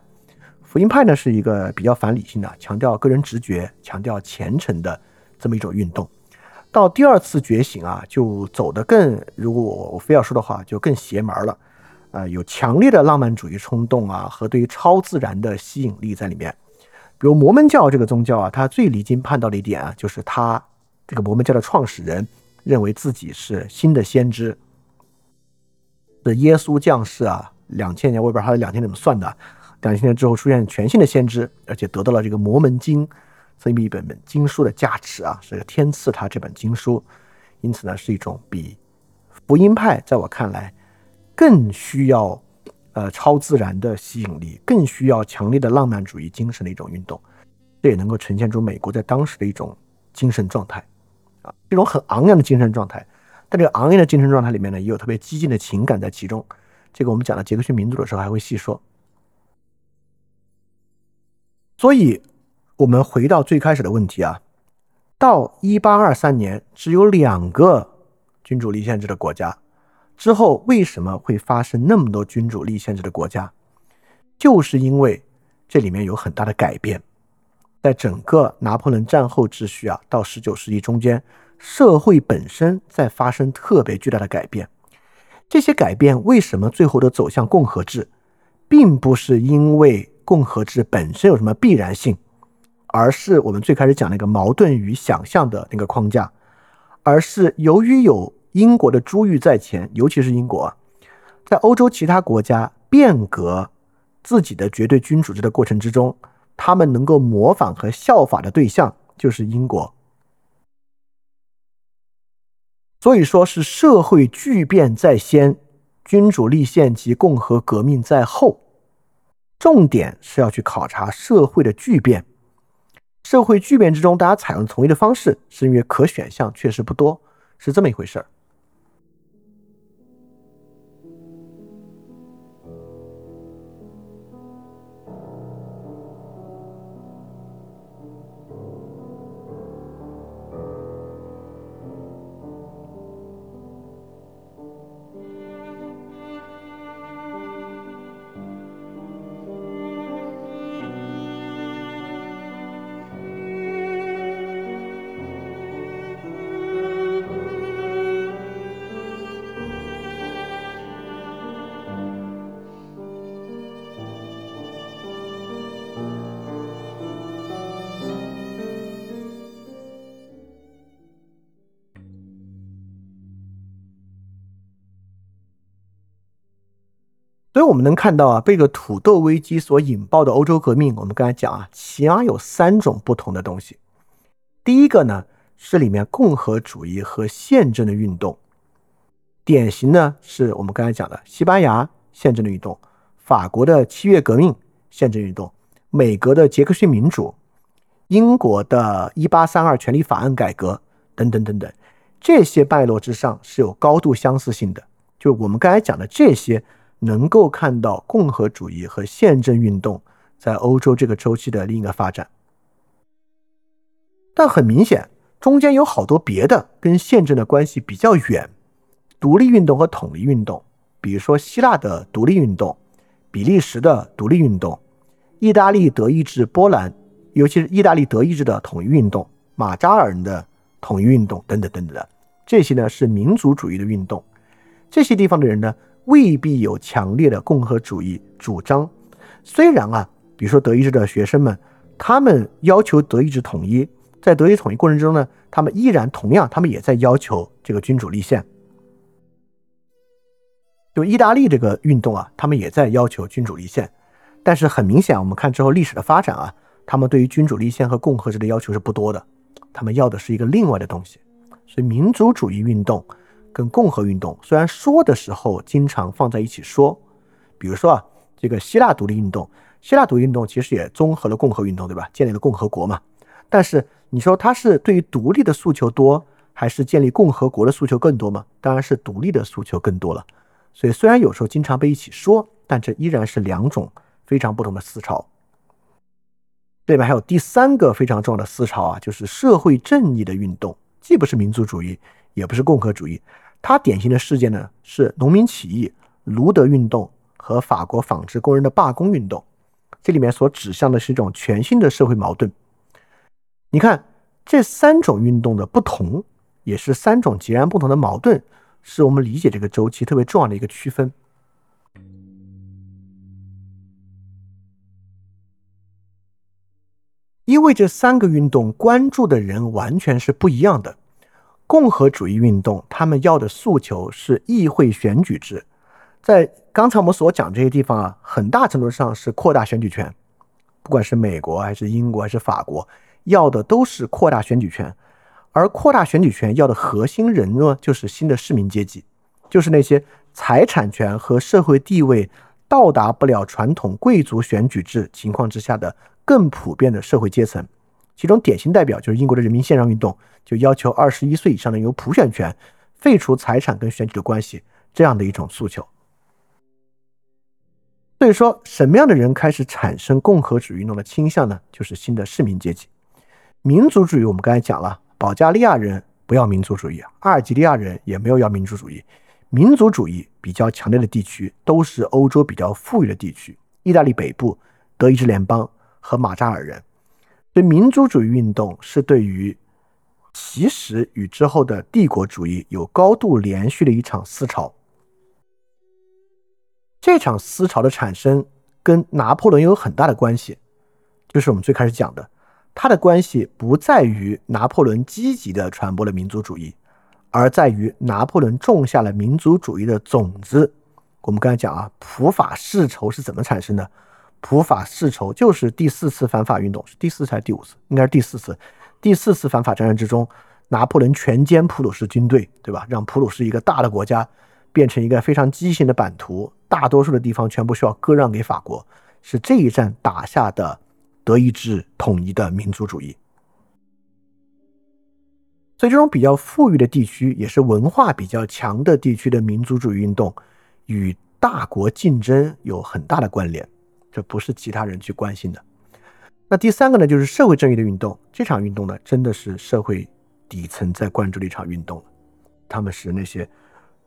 福音派呢是一个比较反理性的，强调个人直觉、强调虔诚的这么一种运动。到第二次觉醒啊，就走得更，如果我我非要说的话，就更邪门了。呃，有强烈的浪漫主义冲动啊，和对于超自然的吸引力在里面。比如摩门教这个宗教啊，它最离经叛道的一点啊，就是它。这个摩门教的创始人认为自己是新的先知，的耶稣降世啊，两千年，我也不知道他的两千年怎么算的，两千年之后出现全新的先知，而且得到了这个摩门经这么一本本经书的加持啊，是天赐他这本经书，因此呢，是一种比福音派在我看来更需要呃超自然的吸引力，更需要强烈的浪漫主义精神的一种运动，这也能够呈现出美国在当时的一种精神状态。啊，一种很昂扬的精神状态，但这个昂扬的精神状态里面呢，也有特别激进的情感在其中。这个我们讲到杰克逊民族的时候还会细说。所以，我们回到最开始的问题啊，到一八二三年只有两个君主立宪制的国家，之后为什么会发生那么多君主立宪制的国家？就是因为这里面有很大的改变。在整个拿破仑战后秩序啊，到十九世纪中间，社会本身在发生特别巨大的改变。这些改变为什么最后都走向共和制，并不是因为共和制本身有什么必然性，而是我们最开始讲那个矛盾与想象的那个框架，而是由于有英国的珠玉在前，尤其是英国，在欧洲其他国家变革自己的绝对君主制的过程之中。他们能够模仿和效法的对象就是英国，所以说是社会巨变在先，君主立宪及共和革命在后。重点是要去考察社会的巨变。社会巨变之中，大家采用同一的方式，是因为可选项确实不多，是这么一回事儿。我们能看到啊，被这个土豆危机所引爆的欧洲革命，我们刚才讲啊，起码有三种不同的东西。第一个呢，是里面共和主义和宪政的运动，典型呢是我们刚才讲的西班牙宪政的运动、法国的七月革命宪政运动、美国的杰克逊民主、英国的一八三二权利法案改革等等等等，这些脉络之上是有高度相似性的。就我们刚才讲的这些。能够看到共和主义和宪政运动在欧洲这个周期的另一个发展，但很明显，中间有好多别的跟宪政的关系比较远，独立运动和统一运动，比如说希腊的独立运动、比利时的独立运动、意大利德意志波兰，尤其是意大利德意志的统一运动、马扎尔人的统一运动等等等等的，这些呢是民族主义的运动，这些地方的人呢。未必有强烈的共和主义主张。虽然啊，比如说德意志的学生们，他们要求德意志统一，在德意志统一过程中呢，他们依然同样，他们也在要求这个君主立宪。就意大利这个运动啊，他们也在要求君主立宪。但是很明显，我们看之后历史的发展啊，他们对于君主立宪和共和制的要求是不多的，他们要的是一个另外的东西。所以民族主义运动。跟共和运动虽然说的时候经常放在一起说，比如说啊，这个希腊独立运动希腊独立运动其实也综合了共和运动，对吧？建立了共和国嘛。但是你说它是对于独立的诉求多，还是建立共和国的诉求更多吗？当然是独立的诉求更多了。所以虽然有时候经常被一起说，但这依然是两种非常不同的思潮。这里面还有第三个非常重要的思潮啊，就是社会正义的运动，既不是民族主义，也不是共和主义。它典型的事件呢是农民起义、卢德运动和法国纺织工人的罢工运动。这里面所指向的是一种全新的社会矛盾。你看这三种运动的不同，也是三种截然不同的矛盾，是我们理解这个周期特别重要的一个区分。因为这三个运动关注的人完全是不一样的。共和主义运动他们要的诉求是议会选举制。在刚才我们所讲这些地方啊，很大程度上是扩大选举权，不管是美国还是英国还是法国，要的都是扩大选举权。而扩大选举权要的核心人呢，就是新的市民阶级，就是那些财产权和社会地位到达不了传统贵族选举制情况之下的更普遍的社会阶层。其中典型代表就是英国的人民宪章运动，就要求二十一岁以上的有普选权，废除财产跟选举的关系这样的一种诉求。所以说，什么样的人开始产生共和主义运动的倾向呢？就是新的市民阶级。民族主义我们刚才讲了，保加利亚人不要民族主义，阿尔及利亚人也没有要民族主义。民族主义比较强烈的地区都是欧洲比较富裕的地区，意大利北部、德意志联邦和马扎尔人。所以，民族主义运动是对于其实与之后的帝国主义有高度连续的一场思潮。这场思潮的产生跟拿破仑有很大的关系，就是我们最开始讲的，它的关系不在于拿破仑积极的传播了民族主义，而在于拿破仑种下了民族主义的种子。我们刚才讲啊，普法世仇是怎么产生的？普法世仇就是第四次反法运动，是第四次还是第五次？应该是第四次。第四次反法战争之中，拿破仑全歼普鲁士军队，对吧？让普鲁士一个大的国家变成一个非常畸形的版图。大多数的地方全部需要割让给法国，是这一战打下的德意志统一的民族主义。所以，这种比较富裕的地区，也是文化比较强的地区的民族主义运动，与大国竞争有很大的关联。这不是其他人去关心的。那第三个呢，就是社会正义的运动。这场运动呢，真的是社会底层在关注的一场运动他们是那些，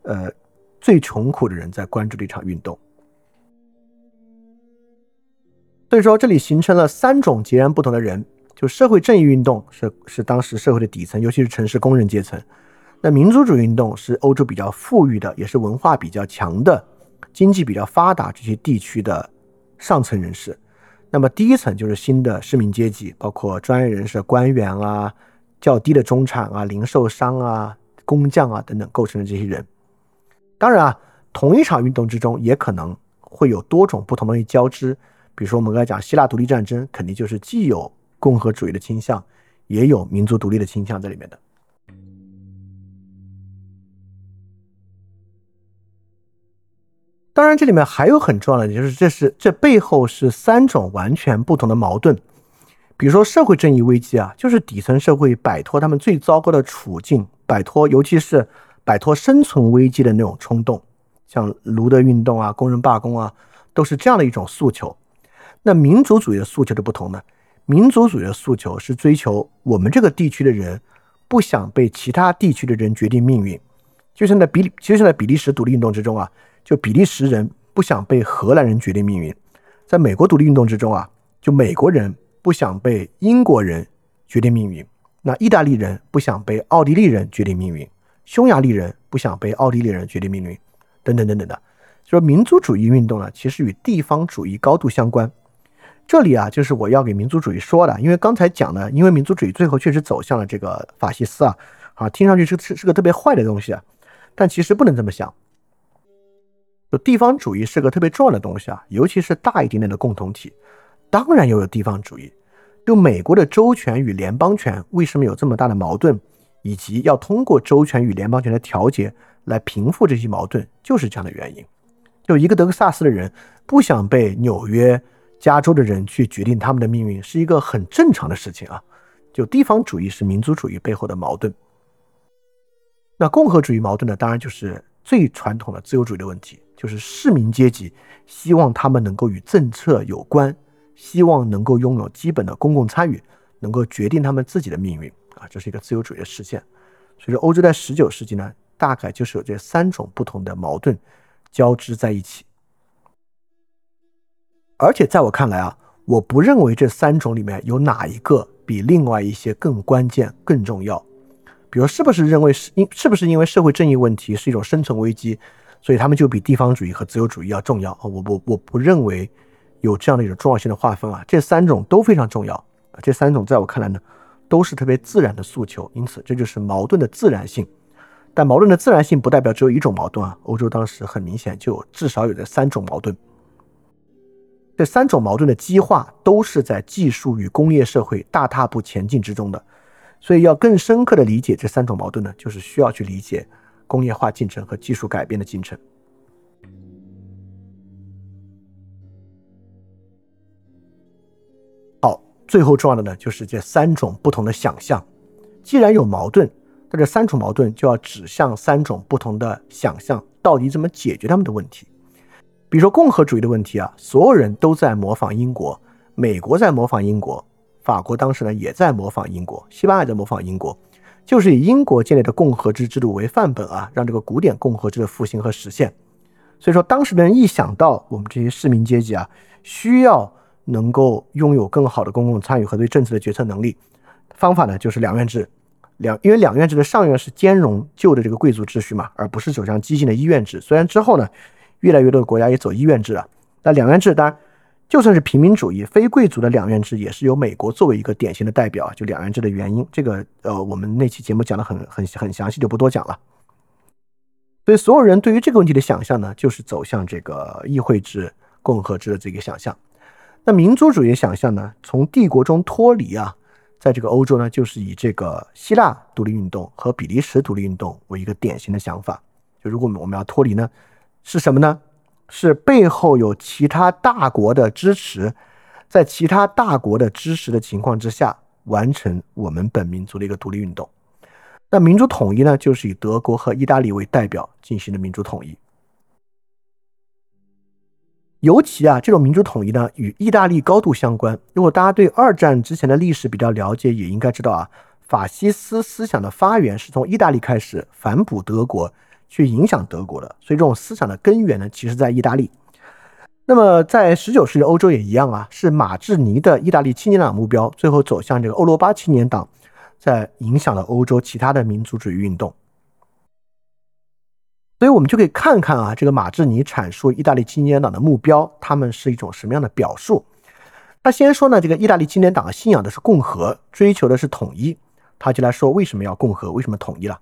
呃。最穷苦的人在关注的一场运动，所以说这里形成了三种截然不同的人。就社会正义运动是是当时社会的底层，尤其是城市工人阶层；那民族主义运动是欧洲比较富裕的，也是文化比较强的、经济比较发达这些地区的上层人士。那么第一层就是新的市民阶级，包括专业人士、官员啊、较低的中产啊、零售商啊、工匠啊等等构成的这些人。当然啊，同一场运动之中也可能会有多种不同东西交织。比如说，我们刚才讲希腊独立战争，肯定就是既有共和主义的倾向，也有民族独立的倾向在里面的。当然，这里面还有很重要的，就是这是这背后是三种完全不同的矛盾。比如说，社会正义危机啊，就是底层社会摆脱他们最糟糕的处境，摆脱，尤其是。摆脱生存危机的那种冲动，像卢德运动啊、工人罢工啊，都是这样的一种诉求。那民族主义的诉求的不同呢？民族主义的诉求是追求我们这个地区的人不想被其他地区的人决定命运。就像在比，就像在比利时独立运动之中啊，就比利时人不想被荷兰人决定命运；在美国独立运动之中啊，就美国人不想被英国人决定命运。那意大利人不想被奥地利人决定命运。匈牙利人不想被奥地利人决定命运，等等等等的，就说民族主义运动呢，其实与地方主义高度相关。这里啊，就是我要给民族主义说的，因为刚才讲呢，因为民族主义最后确实走向了这个法西斯啊，啊，听上去是是是个特别坏的东西啊，但其实不能这么想。就地方主义是个特别重要的东西啊，尤其是大一点点的共同体，当然要有地方主义。就美国的州权与联邦权为什么有这么大的矛盾？以及要通过州权与联邦权的调节来平复这些矛盾，就是这样的原因。就一个德克萨斯的人不想被纽约加州的人去决定他们的命运，是一个很正常的事情啊。就地方主义是民族主义背后的矛盾。那共和主义矛盾呢？当然就是最传统的自由主义的问题，就是市民阶级希望他们能够与政策有关，希望能够拥有基本的公共参与，能够决定他们自己的命运啊，这是一个自由主义的实现。所以说，欧洲在十九世纪呢，大概就是有这三种不同的矛盾交织在一起。而且在我看来啊，我不认为这三种里面有哪一个比另外一些更关键、更重要。比如，是不是认为是因是不是因为社会正义问题是一种生存危机，所以他们就比地方主义和自由主义要重要啊？我我我不认为有这样的一种重要性的划分啊。这三种都非常重要啊。这三种在我看来呢，都是特别自然的诉求，因此这就是矛盾的自然性。但矛盾的自然性不代表只有一种矛盾啊。欧洲当时很明显就至少有这三种矛盾。这三种矛盾的激化都是在技术与工业社会大踏步前进之中的。所以，要更深刻的理解这三种矛盾呢，就是需要去理解工业化进程和技术改变的进程。好，最后重要的呢，就是这三种不同的想象。既然有矛盾，那这三种矛盾就要指向三种不同的想象，到底怎么解决他们的问题？比如说共和主义的问题啊，所有人都在模仿英国，美国在模仿英国。法国当时呢也在模仿英国，西班牙也在模仿英国，就是以英国建立的共和制制度为范本啊，让这个古典共和制的复兴和实现。所以说，当时的人一想到我们这些市民阶级啊，需要能够拥有更好的公共参与和对政策的决策能力，方法呢就是两院制。两因为两院制的上院是兼容旧的这个贵族秩序嘛，而不是走向激进的医院制。虽然之后呢，越来越多的国家也走医院制了，那两院制当然。就算是平民主义、非贵族的两院制，也是由美国作为一个典型的代表。就两院制的原因，这个呃，我们那期节目讲的很很很详细，就不多讲了。所以，所有人对于这个问题的想象呢，就是走向这个议会制、共和制的这个想象。那民族主义想象呢，从帝国中脱离啊，在这个欧洲呢，就是以这个希腊独立运动和比利时独立运动为一个典型的想法。就如果我们要脱离呢，是什么呢？是背后有其他大国的支持，在其他大国的支持的情况之下，完成我们本民族的一个独立运动。那民族统一呢，就是以德国和意大利为代表进行的民族统一。尤其啊，这种民族统一呢，与意大利高度相关。如果大家对二战之前的历史比较了解，也应该知道啊，法西斯思想的发源是从意大利开始，反哺德国。去影响德国的，所以这种思想的根源呢，其实在意大利。那么在十九世纪欧洲也一样啊，是马志尼的意大利青年党目标，最后走向这个欧罗巴青年党，在影响了欧洲其他的民族主义运动。所以我们就可以看看啊，这个马志尼阐述意大利青年党的目标，他们是一种什么样的表述？他先说呢，这个意大利青年党信仰的是共和，追求的是统一。他就来说为什么要共和，为什么统一了？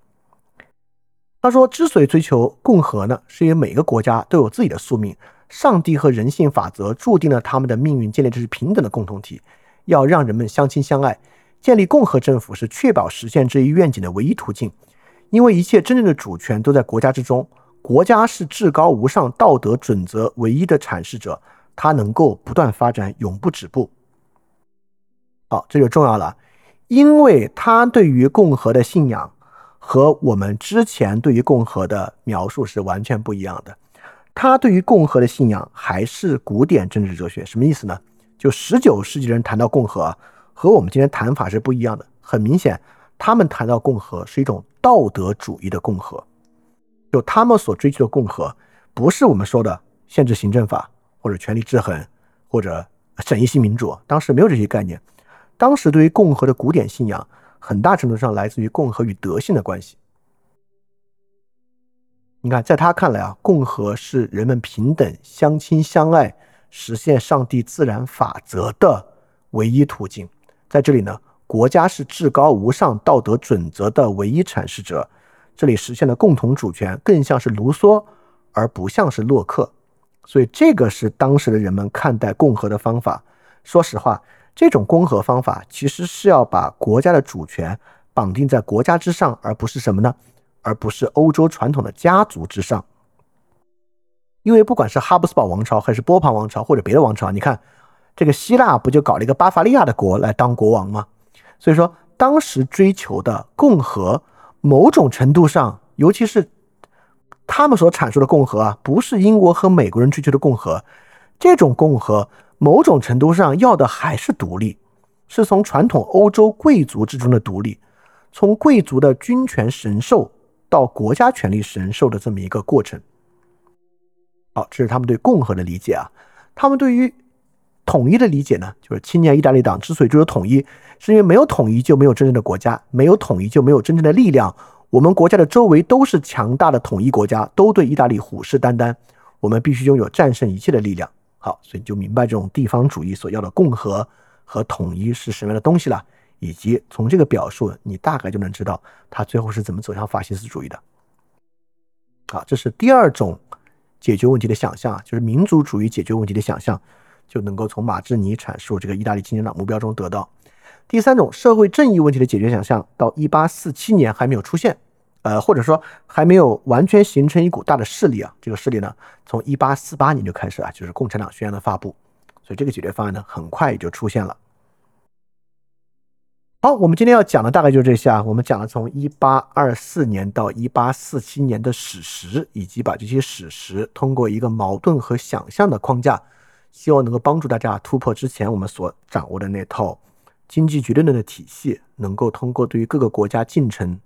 他说：“之所以追求共和呢，是因为每个国家都有自己的宿命，上帝和人性法则注定了他们的命运建立的是平等的共同体，要让人们相亲相爱。建立共和政府是确保实现这一愿景的唯一途径，因为一切真正的主权都在国家之中，国家是至高无上道德准则唯一的阐释者，它能够不断发展，永不止步。好，这就重要了，因为他对于共和的信仰。”和我们之前对于共和的描述是完全不一样的。他对于共和的信仰还是古典政治哲学，什么意思呢？就十九世纪人谈到共和，和我们今天谈法是不一样的。很明显，他们谈到共和是一种道德主义的共和，就他们所追求的共和，不是我们说的限制行政法或者权力制衡或者审议性民主。当时没有这些概念。当时对于共和的古典信仰。很大程度上来自于共和与德性的关系。你看，在他看来啊，共和是人们平等、相亲相爱、实现上帝自然法则的唯一途径。在这里呢，国家是至高无上道德准则的唯一阐释者。这里实现的共同主权更像是卢梭，而不像是洛克。所以，这个是当时的人们看待共和的方法。说实话。这种共和方法其实是要把国家的主权绑定在国家之上，而不是什么呢？而不是欧洲传统的家族之上。因为不管是哈布斯堡王朝，还是波旁王朝，或者别的王朝，你看这个希腊不就搞了一个巴伐利亚的国来当国王吗？所以说，当时追求的共和，某种程度上，尤其是他们所阐述的共和啊，不是英国和美国人追求的共和。这种共和，某种程度上要的还是独立，是从传统欧洲贵族之中的独立，从贵族的君权神授到国家权力神授的这么一个过程。好，这是他们对共和的理解啊。他们对于统一的理解呢，就是青年意大利党之所以追求统一，是因为没有统一就没有真正的国家，没有统一就没有真正的力量。我们国家的周围都是强大的统一国家，都对意大利虎视眈眈，我们必须拥有战胜一切的力量。好，所以你就明白这种地方主义所要的共和和统一是什么样的东西了，以及从这个表述，你大概就能知道他最后是怎么走向法西斯主义的。好，这是第二种。解决问题的想象啊，就是民族主义解决问题的想象，就能够从马志尼阐述这个意大利青年党目标中得到。第三种社会正义问题的解决想象，到一八四七年还没有出现，呃，或者说还没有完全形成一股大的势力啊。这个势力呢，从一八四八年就开始啊，就是共产党宣言的发布，所以这个解决方案呢，很快也就出现了。好，我们今天要讲的大概就是这些啊。我们讲了从一八二四年到一八四七年的史实，以及把这些史实通过一个矛盾和想象的框架，希望能够帮助大家突破之前我们所掌握的那套经济决定论的体系，能够通过对于各个国家进程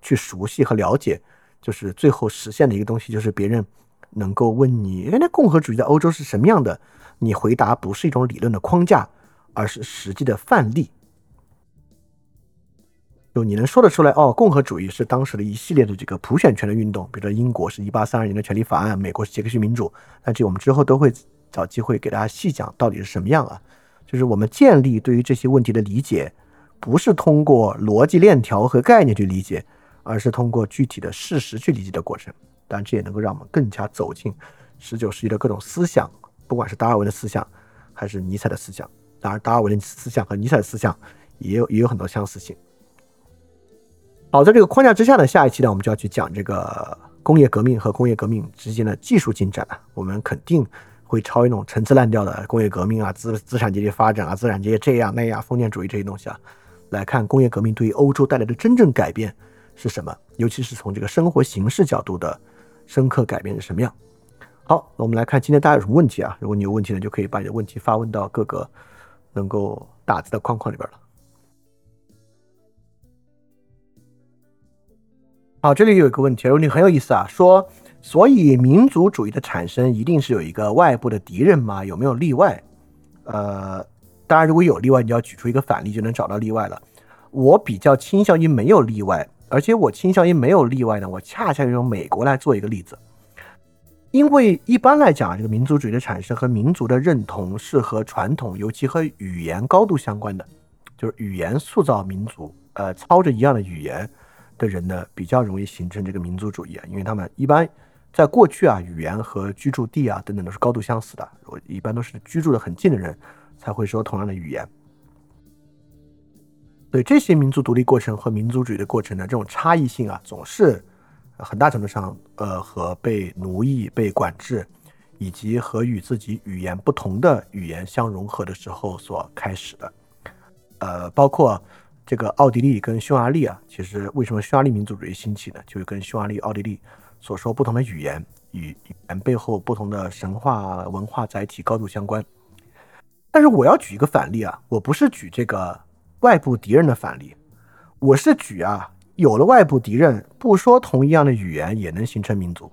去熟悉和了解，就是最后实现的一个东西，就是别人能够问你，哎，那共和主义在欧洲是什么样的？你回答不是一种理论的框架，而是实际的范例。就你能说得出来哦，共和主义是当时的一系列的这个普选权的运动，比如说英国是一八三二年的权利法案，美国是杰克逊民主。那这我们之后都会找机会给大家细讲到底是什么样啊？就是我们建立对于这些问题的理解，不是通过逻辑链条和概念去理解，而是通过具体的事实去理解的过程。当然，这也能够让我们更加走进十九世纪的各种思想，不管是达尔文的思想，还是尼采的思想。当然，达尔文的思想和尼采的思想也有也有很多相似性。好，在这个框架之下呢，下一期呢，我们就要去讲这个工业革命和工业革命之间的技术进展了。我们肯定会超越那种陈词滥调的工业革命啊、资资产阶级发展啊、资产阶级这样那样、封建主义这些东西啊，来看工业革命对于欧洲带来的真正改变是什么，尤其是从这个生活形式角度的深刻改变是什么样。好，那我们来看今天大家有什么问题啊？如果你有问题呢，就可以把你的问题发问到各个能够打字的框框里边了。好，这里有一个问题，问题很有意思啊。说，所以民族主义的产生一定是有一个外部的敌人吗？有没有例外？呃，当然，如果有例外，你要举出一个反例就能找到例外了。我比较倾向于没有例外，而且我倾向于没有例外呢。我恰恰用美国来做一个例子，因为一般来讲，这个民族主义的产生和民族的认同是和传统，尤其和语言高度相关的，就是语言塑造民族，呃，操着一样的语言。的人呢，比较容易形成这个民族主义啊，因为他们一般在过去啊，语言和居住地啊等等都是高度相似的，我一般都是居住的很近的人才会说同样的语言。所以这些民族独立过程和民族主义的过程呢，这种差异性啊，总是很大程度上呃和被奴役、被管制，以及和与自己语言不同的语言相融合的时候所开始的，呃，包括。这个奥地利跟匈牙利啊，其实为什么匈牙利民族主义兴起呢？就是跟匈牙利、奥地利所说不同的语言与语言背后不同的神话文化载体高度相关。但是我要举一个反例啊，我不是举这个外部敌人的反例，我是举啊，有了外部敌人，不说同一样的语言也能形成民族。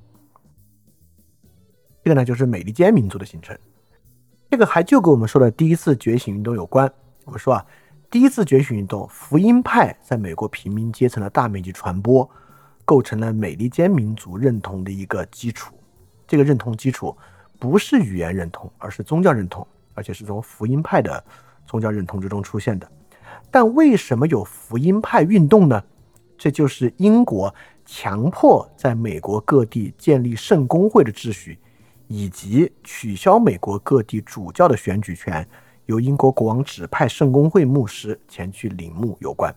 这个呢，就是美利坚民族的形成。这个还就跟我们说的第一次觉醒运动有关。我们说啊。第一次觉醒运动，福音派在美国平民阶层的大面积传播，构成了美利坚民族认同的一个基础。这个认同基础不是语言认同，而是宗教认同，而且是从福音派的宗教认同之中出现的。但为什么有福音派运动呢？这就是英国强迫在美国各地建立圣公会的秩序，以及取消美国各地主教的选举权。由英国国王指派圣公会牧师前去领牧有关。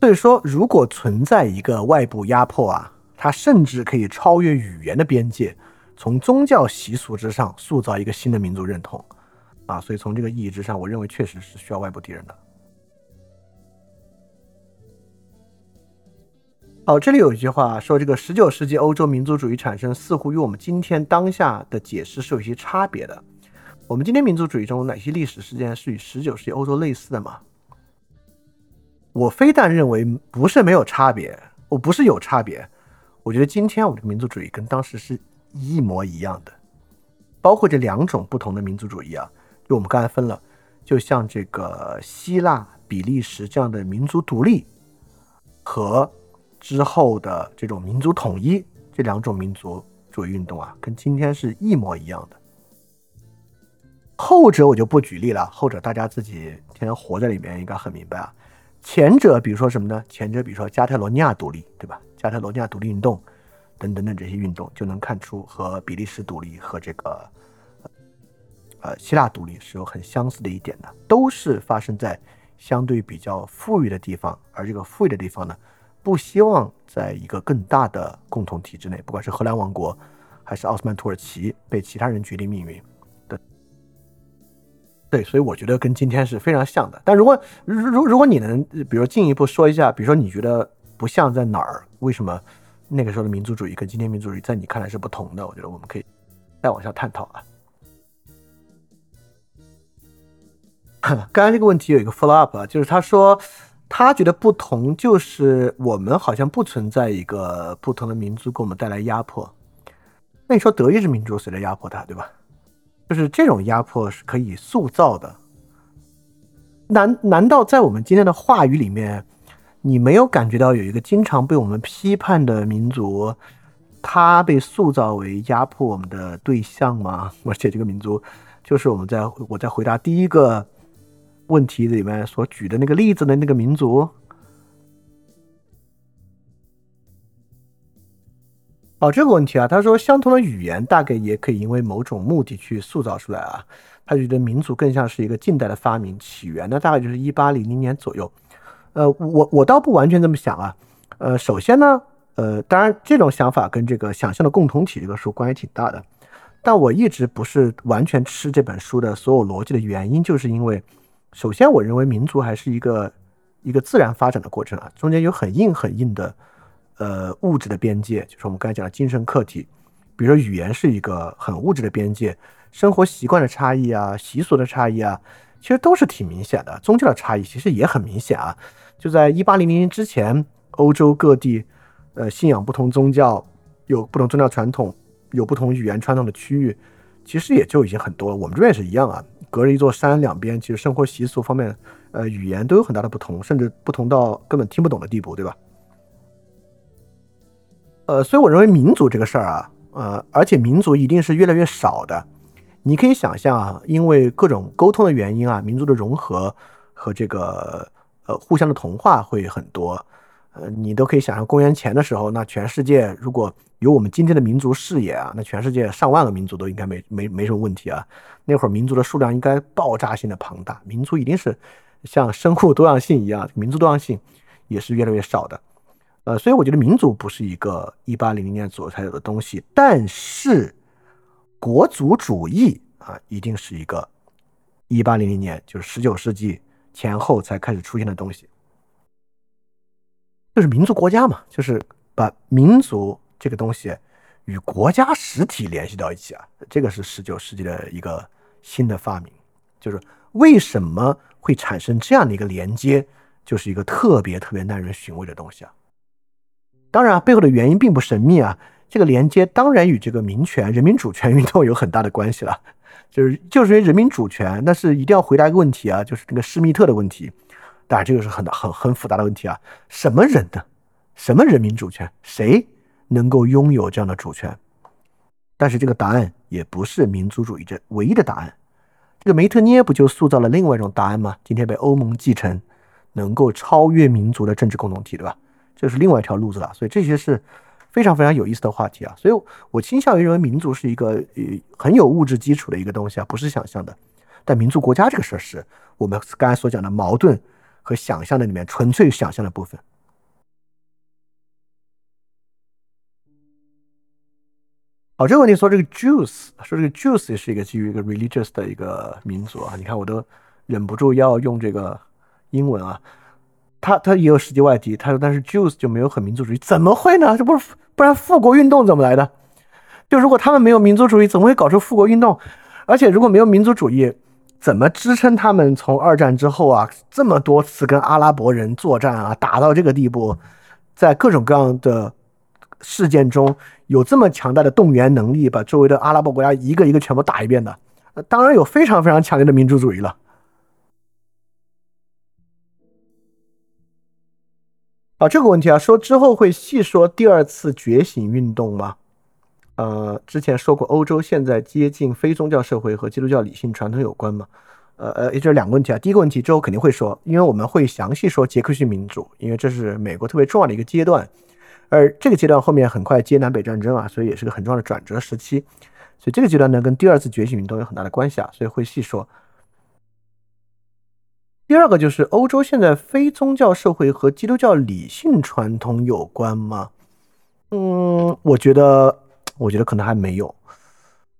所以说，如果存在一个外部压迫啊，它甚至可以超越语言的边界，从宗教习俗之上塑造一个新的民族认同，啊，所以从这个意义之上，我认为确实是需要外部敌人的。好，这里有一句话说，这个十九世纪欧洲民族主义产生，似乎与我们今天当下的解释是有些差别的。我们今天民族主义中哪些历史事件是与十九世纪欧洲类似的吗？我非但认为不是没有差别，我不是有差别，我觉得今天我们的民族主义跟当时是一模一样的，包括这两种不同的民族主义啊，就我们刚才分了，就像这个希腊、比利时这样的民族独立和。之后的这种民族统一，这两种民族主义运动啊，跟今天是一模一样的。后者我就不举例了，后者大家自己天天活在里面应该很明白啊。前者比如说什么呢？前者比如说加泰罗尼亚独立，对吧？加泰罗尼亚独立运动等等等这些运动，就能看出和比利时独立和这个呃希腊独立是有很相似的一点的，都是发生在相对比较富裕的地方，而这个富裕的地方呢？不希望在一个更大的共同体之内，不管是荷兰王国还是奥斯曼土耳其，被其他人决定命运的。对，所以我觉得跟今天是非常像的。但如果如如如果你能，比如进一步说一下，比如说你觉得不像在哪儿？为什么那个时候的民族主义跟今天民族主义在你看来是不同的？我觉得我们可以再往下探讨啊。刚才这个问题有一个 follow up 啊，就是他说。他觉得不同就是我们好像不存在一个不同的民族给我们带来压迫。那你说德意志民族谁来压迫他，对吧？就是这种压迫是可以塑造的。难难道在我们今天的话语里面，你没有感觉到有一个经常被我们批判的民族，他被塑造为压迫我们的对象吗？而且这个民族就是我们在我在回答第一个。问题里面所举的那个例子的那个民族，哦，这个问题啊，他说相同的语言大概也可以因为某种目的去塑造出来啊。他觉得民族更像是一个近代的发明，起源呢大概就是一八零零年左右。呃，我我倒不完全这么想啊。呃，首先呢，呃，当然这种想法跟这个想象的共同体这个书关系挺大的，但我一直不是完全吃这本书的所有逻辑的原因，就是因为。首先，我认为民族还是一个一个自然发展的过程啊，中间有很硬很硬的呃物质的边界，就是我们刚才讲的精神客体，比如说语言是一个很物质的边界，生活习惯的差异啊，习俗的差异啊，其实都是挺明显的。宗教的差异其实也很明显啊，就在一八零零年之前，欧洲各地呃信仰不同宗教，有不同宗教传统，有不同语言传统的区域，其实也就已经很多了。我们这边也是一样啊。隔着一座山，两边其实生活习俗方面，呃，语言都有很大的不同，甚至不同到根本听不懂的地步，对吧？呃，所以我认为民族这个事儿啊，呃，而且民族一定是越来越少的。你可以想象啊，因为各种沟通的原因啊，民族的融合和这个呃互相的同化会很多。呃，你都可以想象公元前的时候，那全世界如果有我们今天的民族视野啊，那全世界上万个民族都应该没没没什么问题啊。那会儿民族的数量应该爆炸性的庞大，民族一定是像生物多样性一样，民族多样性也是越来越少的。呃，所以我觉得民族不是一个一八零零年左右才有的东西，但是国族主义啊，一定是一个一八零零年，就是十九世纪前后才开始出现的东西。就是民族国家嘛，就是把民族这个东西与国家实体联系到一起啊，这个是十九世纪的一个新的发明。就是为什么会产生这样的一个连接，就是一个特别特别耐人寻味的东西啊。当然，背后的原因并不神秘啊，这个连接当然与这个民权、人民主权运动有很大的关系了。就是就是因为人民主权，那是一定要回答一个问题啊，就是那个施密特的问题。当然，这个是很很很复杂的问题啊！什么人的，什么人民主权？谁能够拥有这样的主权？但是这个答案也不是民族主义这唯一的答案。这个梅特涅不就塑造了另外一种答案吗？今天被欧盟继承，能够超越民族的政治共同体，对吧？这是另外一条路子了。所以这些是非常非常有意思的话题啊！所以我倾向于认为民族是一个呃很有物质基础的一个东西啊，不是想象的。但民族国家这个事儿是我们刚才所讲的矛盾。和想象的里面，纯粹想象的部分。好，这个问题说这个 Jews，说这个 Jews 也是一个基于一个 religious 的一个民族啊。你看，我都忍不住要用这个英文啊。他他也有实际外敌，他说但是 Jews 就没有很民族主义，怎么会呢？这不是不然复国运动怎么来的？就如果他们没有民族主义，怎么会搞出复国运动？而且如果没有民族主义，怎么支撑他们从二战之后啊这么多次跟阿拉伯人作战啊，打到这个地步，在各种各样的。事件中有这么强大的动员能力，把周围的阿拉伯国家一个一个全部打一遍的，当然有非常非常强烈的民族主义了。啊，这个问题啊，说之后会细说第二次觉醒运动吗？呃，之前说过，欧洲现在接近非宗教社会和基督教理性传统有关吗？呃呃，也就是两个问题啊。第一个问题之后肯定会说，因为我们会详细说杰克逊民主，因为这是美国特别重要的一个阶段。而这个阶段后面很快接南北战争啊，所以也是个很重要的转折时期。所以这个阶段呢，跟第二次觉醒运动有很大的关系啊，所以会细说。第二个就是欧洲现在非宗教社会和基督教理性传统有关吗？嗯，我觉得，我觉得可能还没有。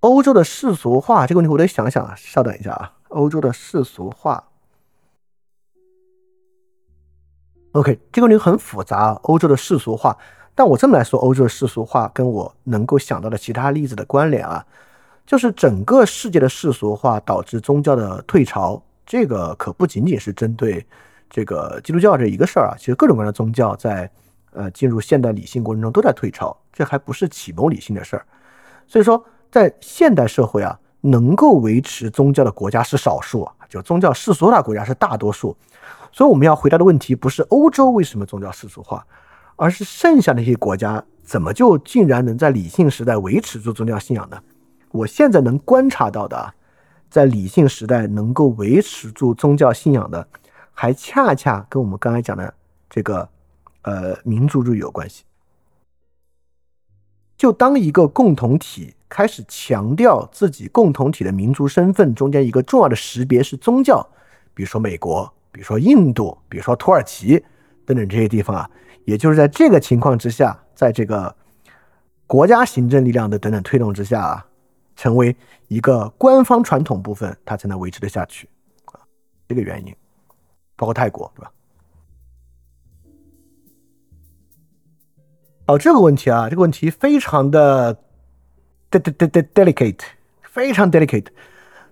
欧洲的世俗化这个问题，我得想想啊，稍等一下啊。欧洲的世俗化。OK，这个问题很复杂，欧洲的世俗化。但我这么来说，欧洲的世俗化跟我能够想到的其他例子的关联啊，就是整个世界的世俗化导致宗教的退潮。这个可不仅仅是针对这个基督教这一个事儿啊，其实各种各样的宗教在呃进入现代理性过程中都在退潮，这还不是启蒙理性的事儿。所以说，在现代社会啊，能够维持宗教的国家是少数啊，就宗教世俗化国家是大多数。所以我们要回答的问题不是欧洲为什么宗教世俗化。而是剩下那些国家怎么就竟然能在理性时代维持住宗教信仰呢？我现在能观察到的，在理性时代能够维持住宗教信仰的，还恰恰跟我们刚才讲的这个呃民族主义有关系。就当一个共同体开始强调自己共同体的民族身份，中间一个重要的识别是宗教，比如说美国，比如说印度，比如说土耳其等等这些地方啊。也就是在这个情况之下，在这个国家行政力量的等等推动之下啊，成为一个官方传统部分，它才能维持得下去啊，这个原因，包括泰国，对吧？哦，这个问题啊，这个问题非常的 de de de delicate，非常 delicate。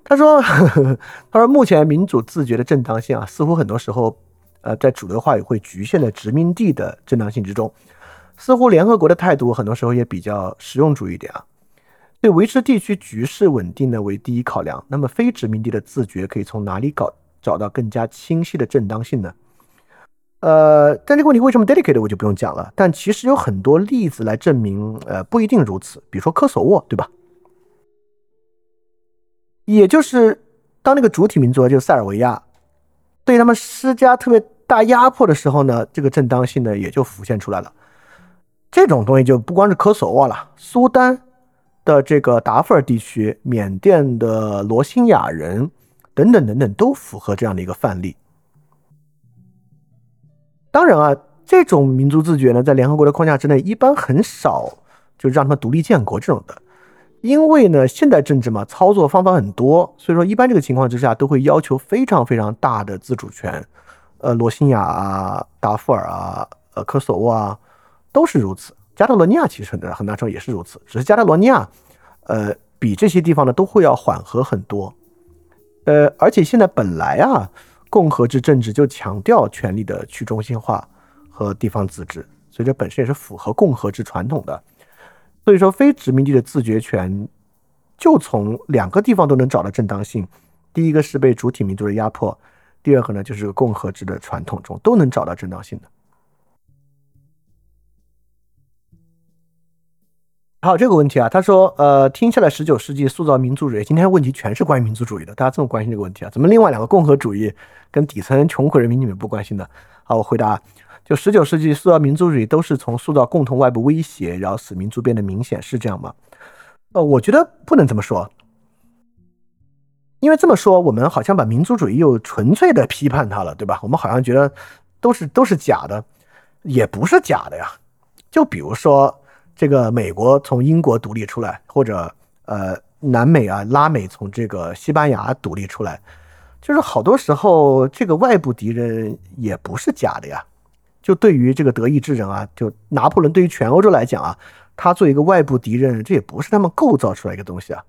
他说呵呵，他说目前民主自觉的正当性啊，似乎很多时候。呃，在主流话语会局限在殖民地的正当性之中，似乎联合国的态度很多时候也比较实用主义一点啊，对维持地区局势稳定呢为第一考量。那么非殖民地的自觉可以从哪里搞找到更加清晰的正当性呢？呃，但这个问题为什么 delicate 我就不用讲了。但其实有很多例子来证明，呃，不一定如此。比如说科索沃，对吧？也就是当那个主体民族就是塞尔维亚，对他们施加特别。大压迫的时候呢，这个正当性呢也就浮现出来了。这种东西就不光是科索沃了，苏丹的这个达富尔地区、缅甸的罗兴亚人等等等等，都符合这样的一个范例。当然啊，这种民族自觉呢，在联合国的框架之内，一般很少就让他们独立建国这种的，因为呢，现代政治嘛，操作方法很多，所以说一般这个情况之下，都会要求非常非常大的自主权。呃，罗兴亚啊，达富尔啊，呃，科索沃啊，都是如此。加泰罗尼亚其实很很大程度也是如此，只是加泰罗尼亚，呃，比这些地方呢都会要缓和很多。呃，而且现在本来啊，共和制政治就强调权力的去中心化和地方自治，所以这本身也是符合共和制传统的。所以说，非殖民地的自决权就从两个地方都能找到正当性。第一个是被主体民族的压迫。第二个呢，就是共和制的传统中都能找到正当性的。好，这个问题啊，他说，呃，听下来，十九世纪塑造民族主义，今天问题全是关于民族主义的，大家这么关心这个问题啊？怎么另外两个共和主义跟底层穷苦人民你们不关心的？好，我回答，就十九世纪塑造民族主义都是从塑造共同外部威胁，然后使民族变得明显，是这样吗？呃，我觉得不能这么说。因为这么说，我们好像把民族主义又纯粹的批判它了，对吧？我们好像觉得都是都是假的，也不是假的呀。就比如说这个美国从英国独立出来，或者呃南美啊拉美从这个西班牙独立出来，就是好多时候这个外部敌人也不是假的呀。就对于这个德意志人啊，就拿破仑对于全欧洲来讲啊，他做一个外部敌人，这也不是他们构造出来一个东西啊。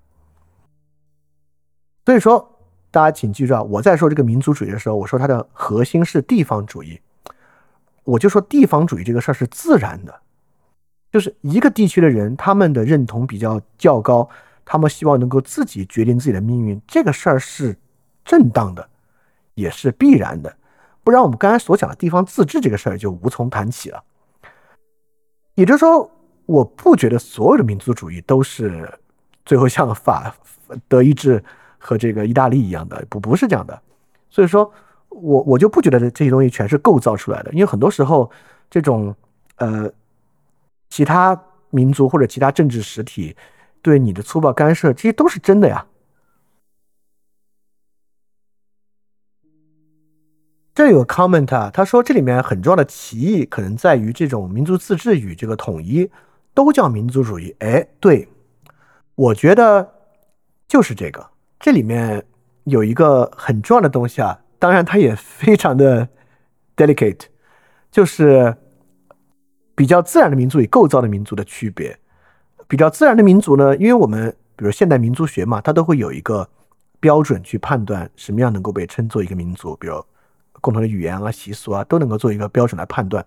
所以说，大家请记住啊，我在说这个民族主义的时候，我说它的核心是地方主义，我就说地方主义这个事儿是自然的。就是一个地区的人，他们的认同比较较高，他们希望能够自己决定自己的命运，这个事儿是正当的，也是必然的。不然，我们刚才所讲的地方自治这个事儿就无从谈起了。也就是说，我不觉得所有的民族主义都是最后像法德意志和这个意大利一样的，不不是这样的。所以说，我我就不觉得这些东西全是构造出来的，因为很多时候这种呃。其他民族或者其他政治实体对你的粗暴干涉，这些都是真的呀。这有 comment 啊，他说这里面很重要的歧义可能在于这种民族自治与这个统一都叫民族主义。哎，对，我觉得就是这个。这里面有一个很重要的东西啊，当然它也非常的 delicate，就是。比较自然的民族与构造的民族的区别，比较自然的民族呢，因为我们比如现代民族学嘛，它都会有一个标准去判断什么样能够被称作一个民族，比如共同的语言啊、习俗啊，都能够做一个标准来判断。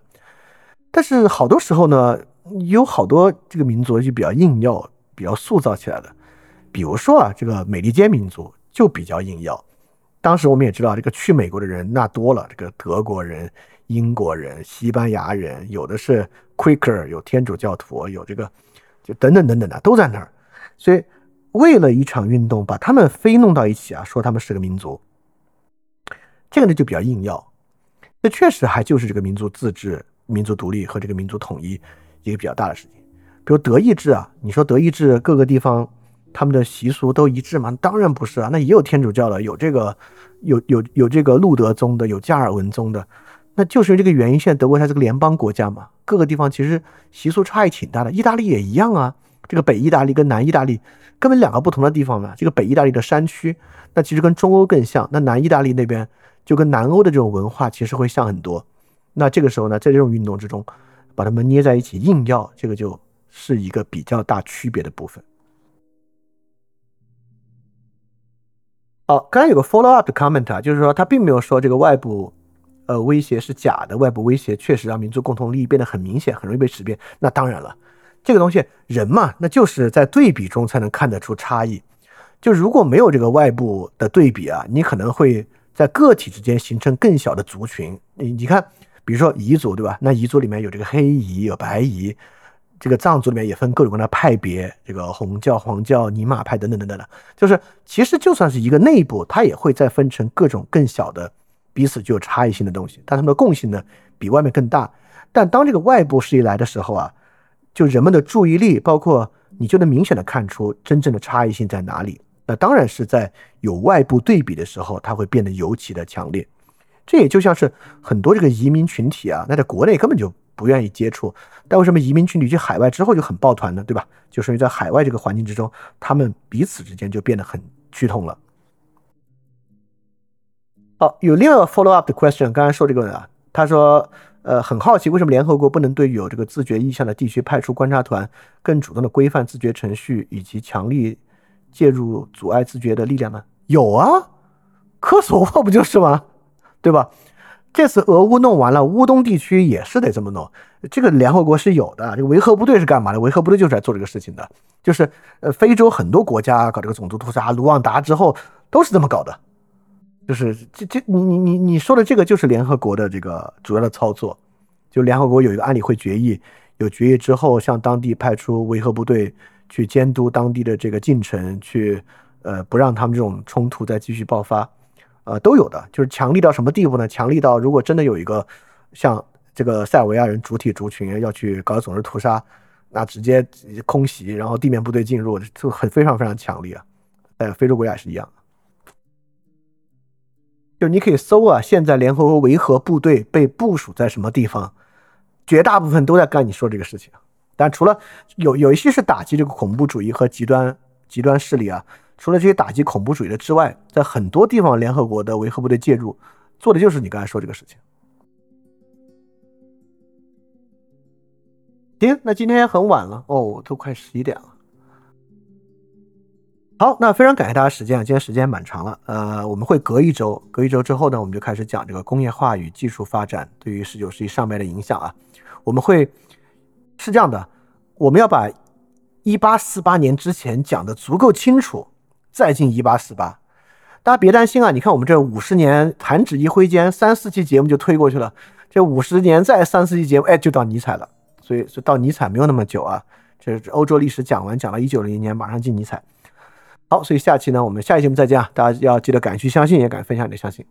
但是好多时候呢，有好多这个民族就比较硬要、比较塑造起来的，比如说啊，这个美利坚民族就比较硬要。当时我们也知道，这个去美国的人那多了，这个德国人。英国人、西班牙人，有的是 Quaker，有天主教徒，有这个，就等等等等的都在那儿。所以为了一场运动，把他们非弄到一起啊，说他们是个民族，这个呢就比较硬要。这确实还就是这个民族自治、民族独立和这个民族统一一个比较大的事情。比如德意志啊，你说德意志各个地方他们的习俗都一致吗？当然不是啊，那也有天主教的，有这个有有有这个路德宗的，有加尔文宗的。那就是因为这个原因，现在德国它是个联邦国家嘛，各个地方其实习俗差异挺大的。意大利也一样啊，这个北意大利跟南意大利根本两个不同的地方嘛。这个北意大利的山区，那其实跟中欧更像；那南意大利那边就跟南欧的这种文化其实会像很多。那这个时候呢，在这种运动之中，把它们捏在一起硬要，这个就是一个比较大区别的部分。好，刚才有个 follow up comment 啊，就是说他并没有说这个外部。呃，威胁是假的，外部威胁确实让民族共同利益变得很明显，很容易被识别。那当然了，这个东西人嘛，那就是在对比中才能看得出差异。就如果没有这个外部的对比啊，你可能会在个体之间形成更小的族群。你你看，比如说彝族，对吧？那彝族里面有这个黑彝，有白彝，这个藏族里面也分各种各样的派别，这个红教、黄教、尼玛派等等等等的。就是其实就算是一个内部，它也会再分成各种更小的。彼此具有差异性的东西，但他们的共性呢比外面更大。但当这个外部势力来的时候啊，就人们的注意力，包括你就能明显的看出真正的差异性在哪里。那当然是在有外部对比的时候，它会变得尤其的强烈。这也就像是很多这个移民群体啊，那在国内根本就不愿意接触，但为什么移民群体去海外之后就很抱团呢？对吧？就是因为在海外这个环境之中，他们彼此之间就变得很趋同了。好，有另外一个 follow up 的 question，刚才说这个啊，他说，呃，很好奇为什么联合国不能对有这个自觉意向的地区派出观察团，更主动的规范自觉程序以及强力介入阻碍自觉的力量呢？有啊，科索沃不就是吗？对吧？这次俄乌弄完了，乌东地区也是得这么弄。这个联合国是有的，这个维和部队是干嘛的？维和部队就是来做这个事情的，就是呃，非洲很多国家搞这个种族屠杀，卢旺达之后都是这么搞的。就是这这你你你你说的这个就是联合国的这个主要的操作，就联合国有一个安理会决议，有决议之后向当地派出维和部队去监督当地的这个进程，去呃不让他们这种冲突再继续爆发，呃都有的，就是强力到什么地步呢？强力到如果真的有一个像这个塞尔维亚人主体族群要去搞种族屠杀，那直接空袭，然后地面部队进入就很非常非常强力啊，呃非洲国家也是一样。就你可以搜啊，现在联合国维和部队被部署在什么地方？绝大部分都在干你说这个事情，但除了有有一些是打击这个恐怖主义和极端极端势力啊，除了这些打击恐怖主义的之外，在很多地方联合国的维和部队介入，做的就是你刚才说这个事情。行，那今天很晚了哦，都快十一点了。好，那非常感谢大家时间啊，今天时间蛮长了。呃，我们会隔一周，隔一周之后呢，我们就开始讲这个工业化与技术发展对于十九世纪上半的影响啊。我们会是这样的，我们要把一八四八年之前讲的足够清楚，再进一八四八。大家别担心啊，你看我们这五十年弹指一挥间，三四期节目就推过去了。这五十年再三四期节目，哎，就到尼采了。所以，所以到尼采没有那么久啊。这欧洲历史讲完，讲到一九零零年，马上进尼采。好，所以下期呢，我们下期节目再见啊！大家要记得敢去相信，也敢分享你的相信。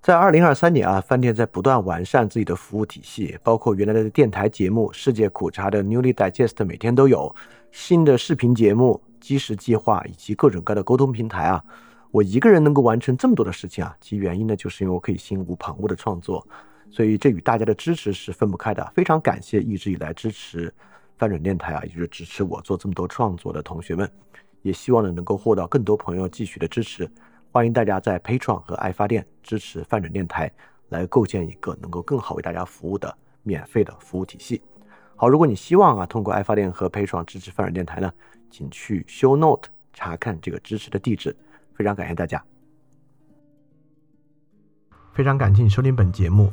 在二零二三年啊，饭店在不断完善自己的服务体系，包括原来的电台节目《世界苦茶》的 Newly Digest 每天都有新的视频节目、基石计划以及各种各样的沟通平台啊。我一个人能够完成这么多的事情啊，其原因呢，就是因为我可以心无旁骛的创作，所以这与大家的支持是分不开的。非常感谢一直以来支持。翻转电台啊，也就是支持我做这么多创作的同学们，也希望呢能够获得更多朋友继续的支持。欢迎大家在 Patreon 和爱发电支持翻转电台，来构建一个能够更好为大家服务的免费的服务体系。好，如果你希望啊通过爱发电和 Patreon 支持翻转电台呢，请去 Show Note 查看这个支持的地址。非常感谢大家，非常感谢你收听本节目。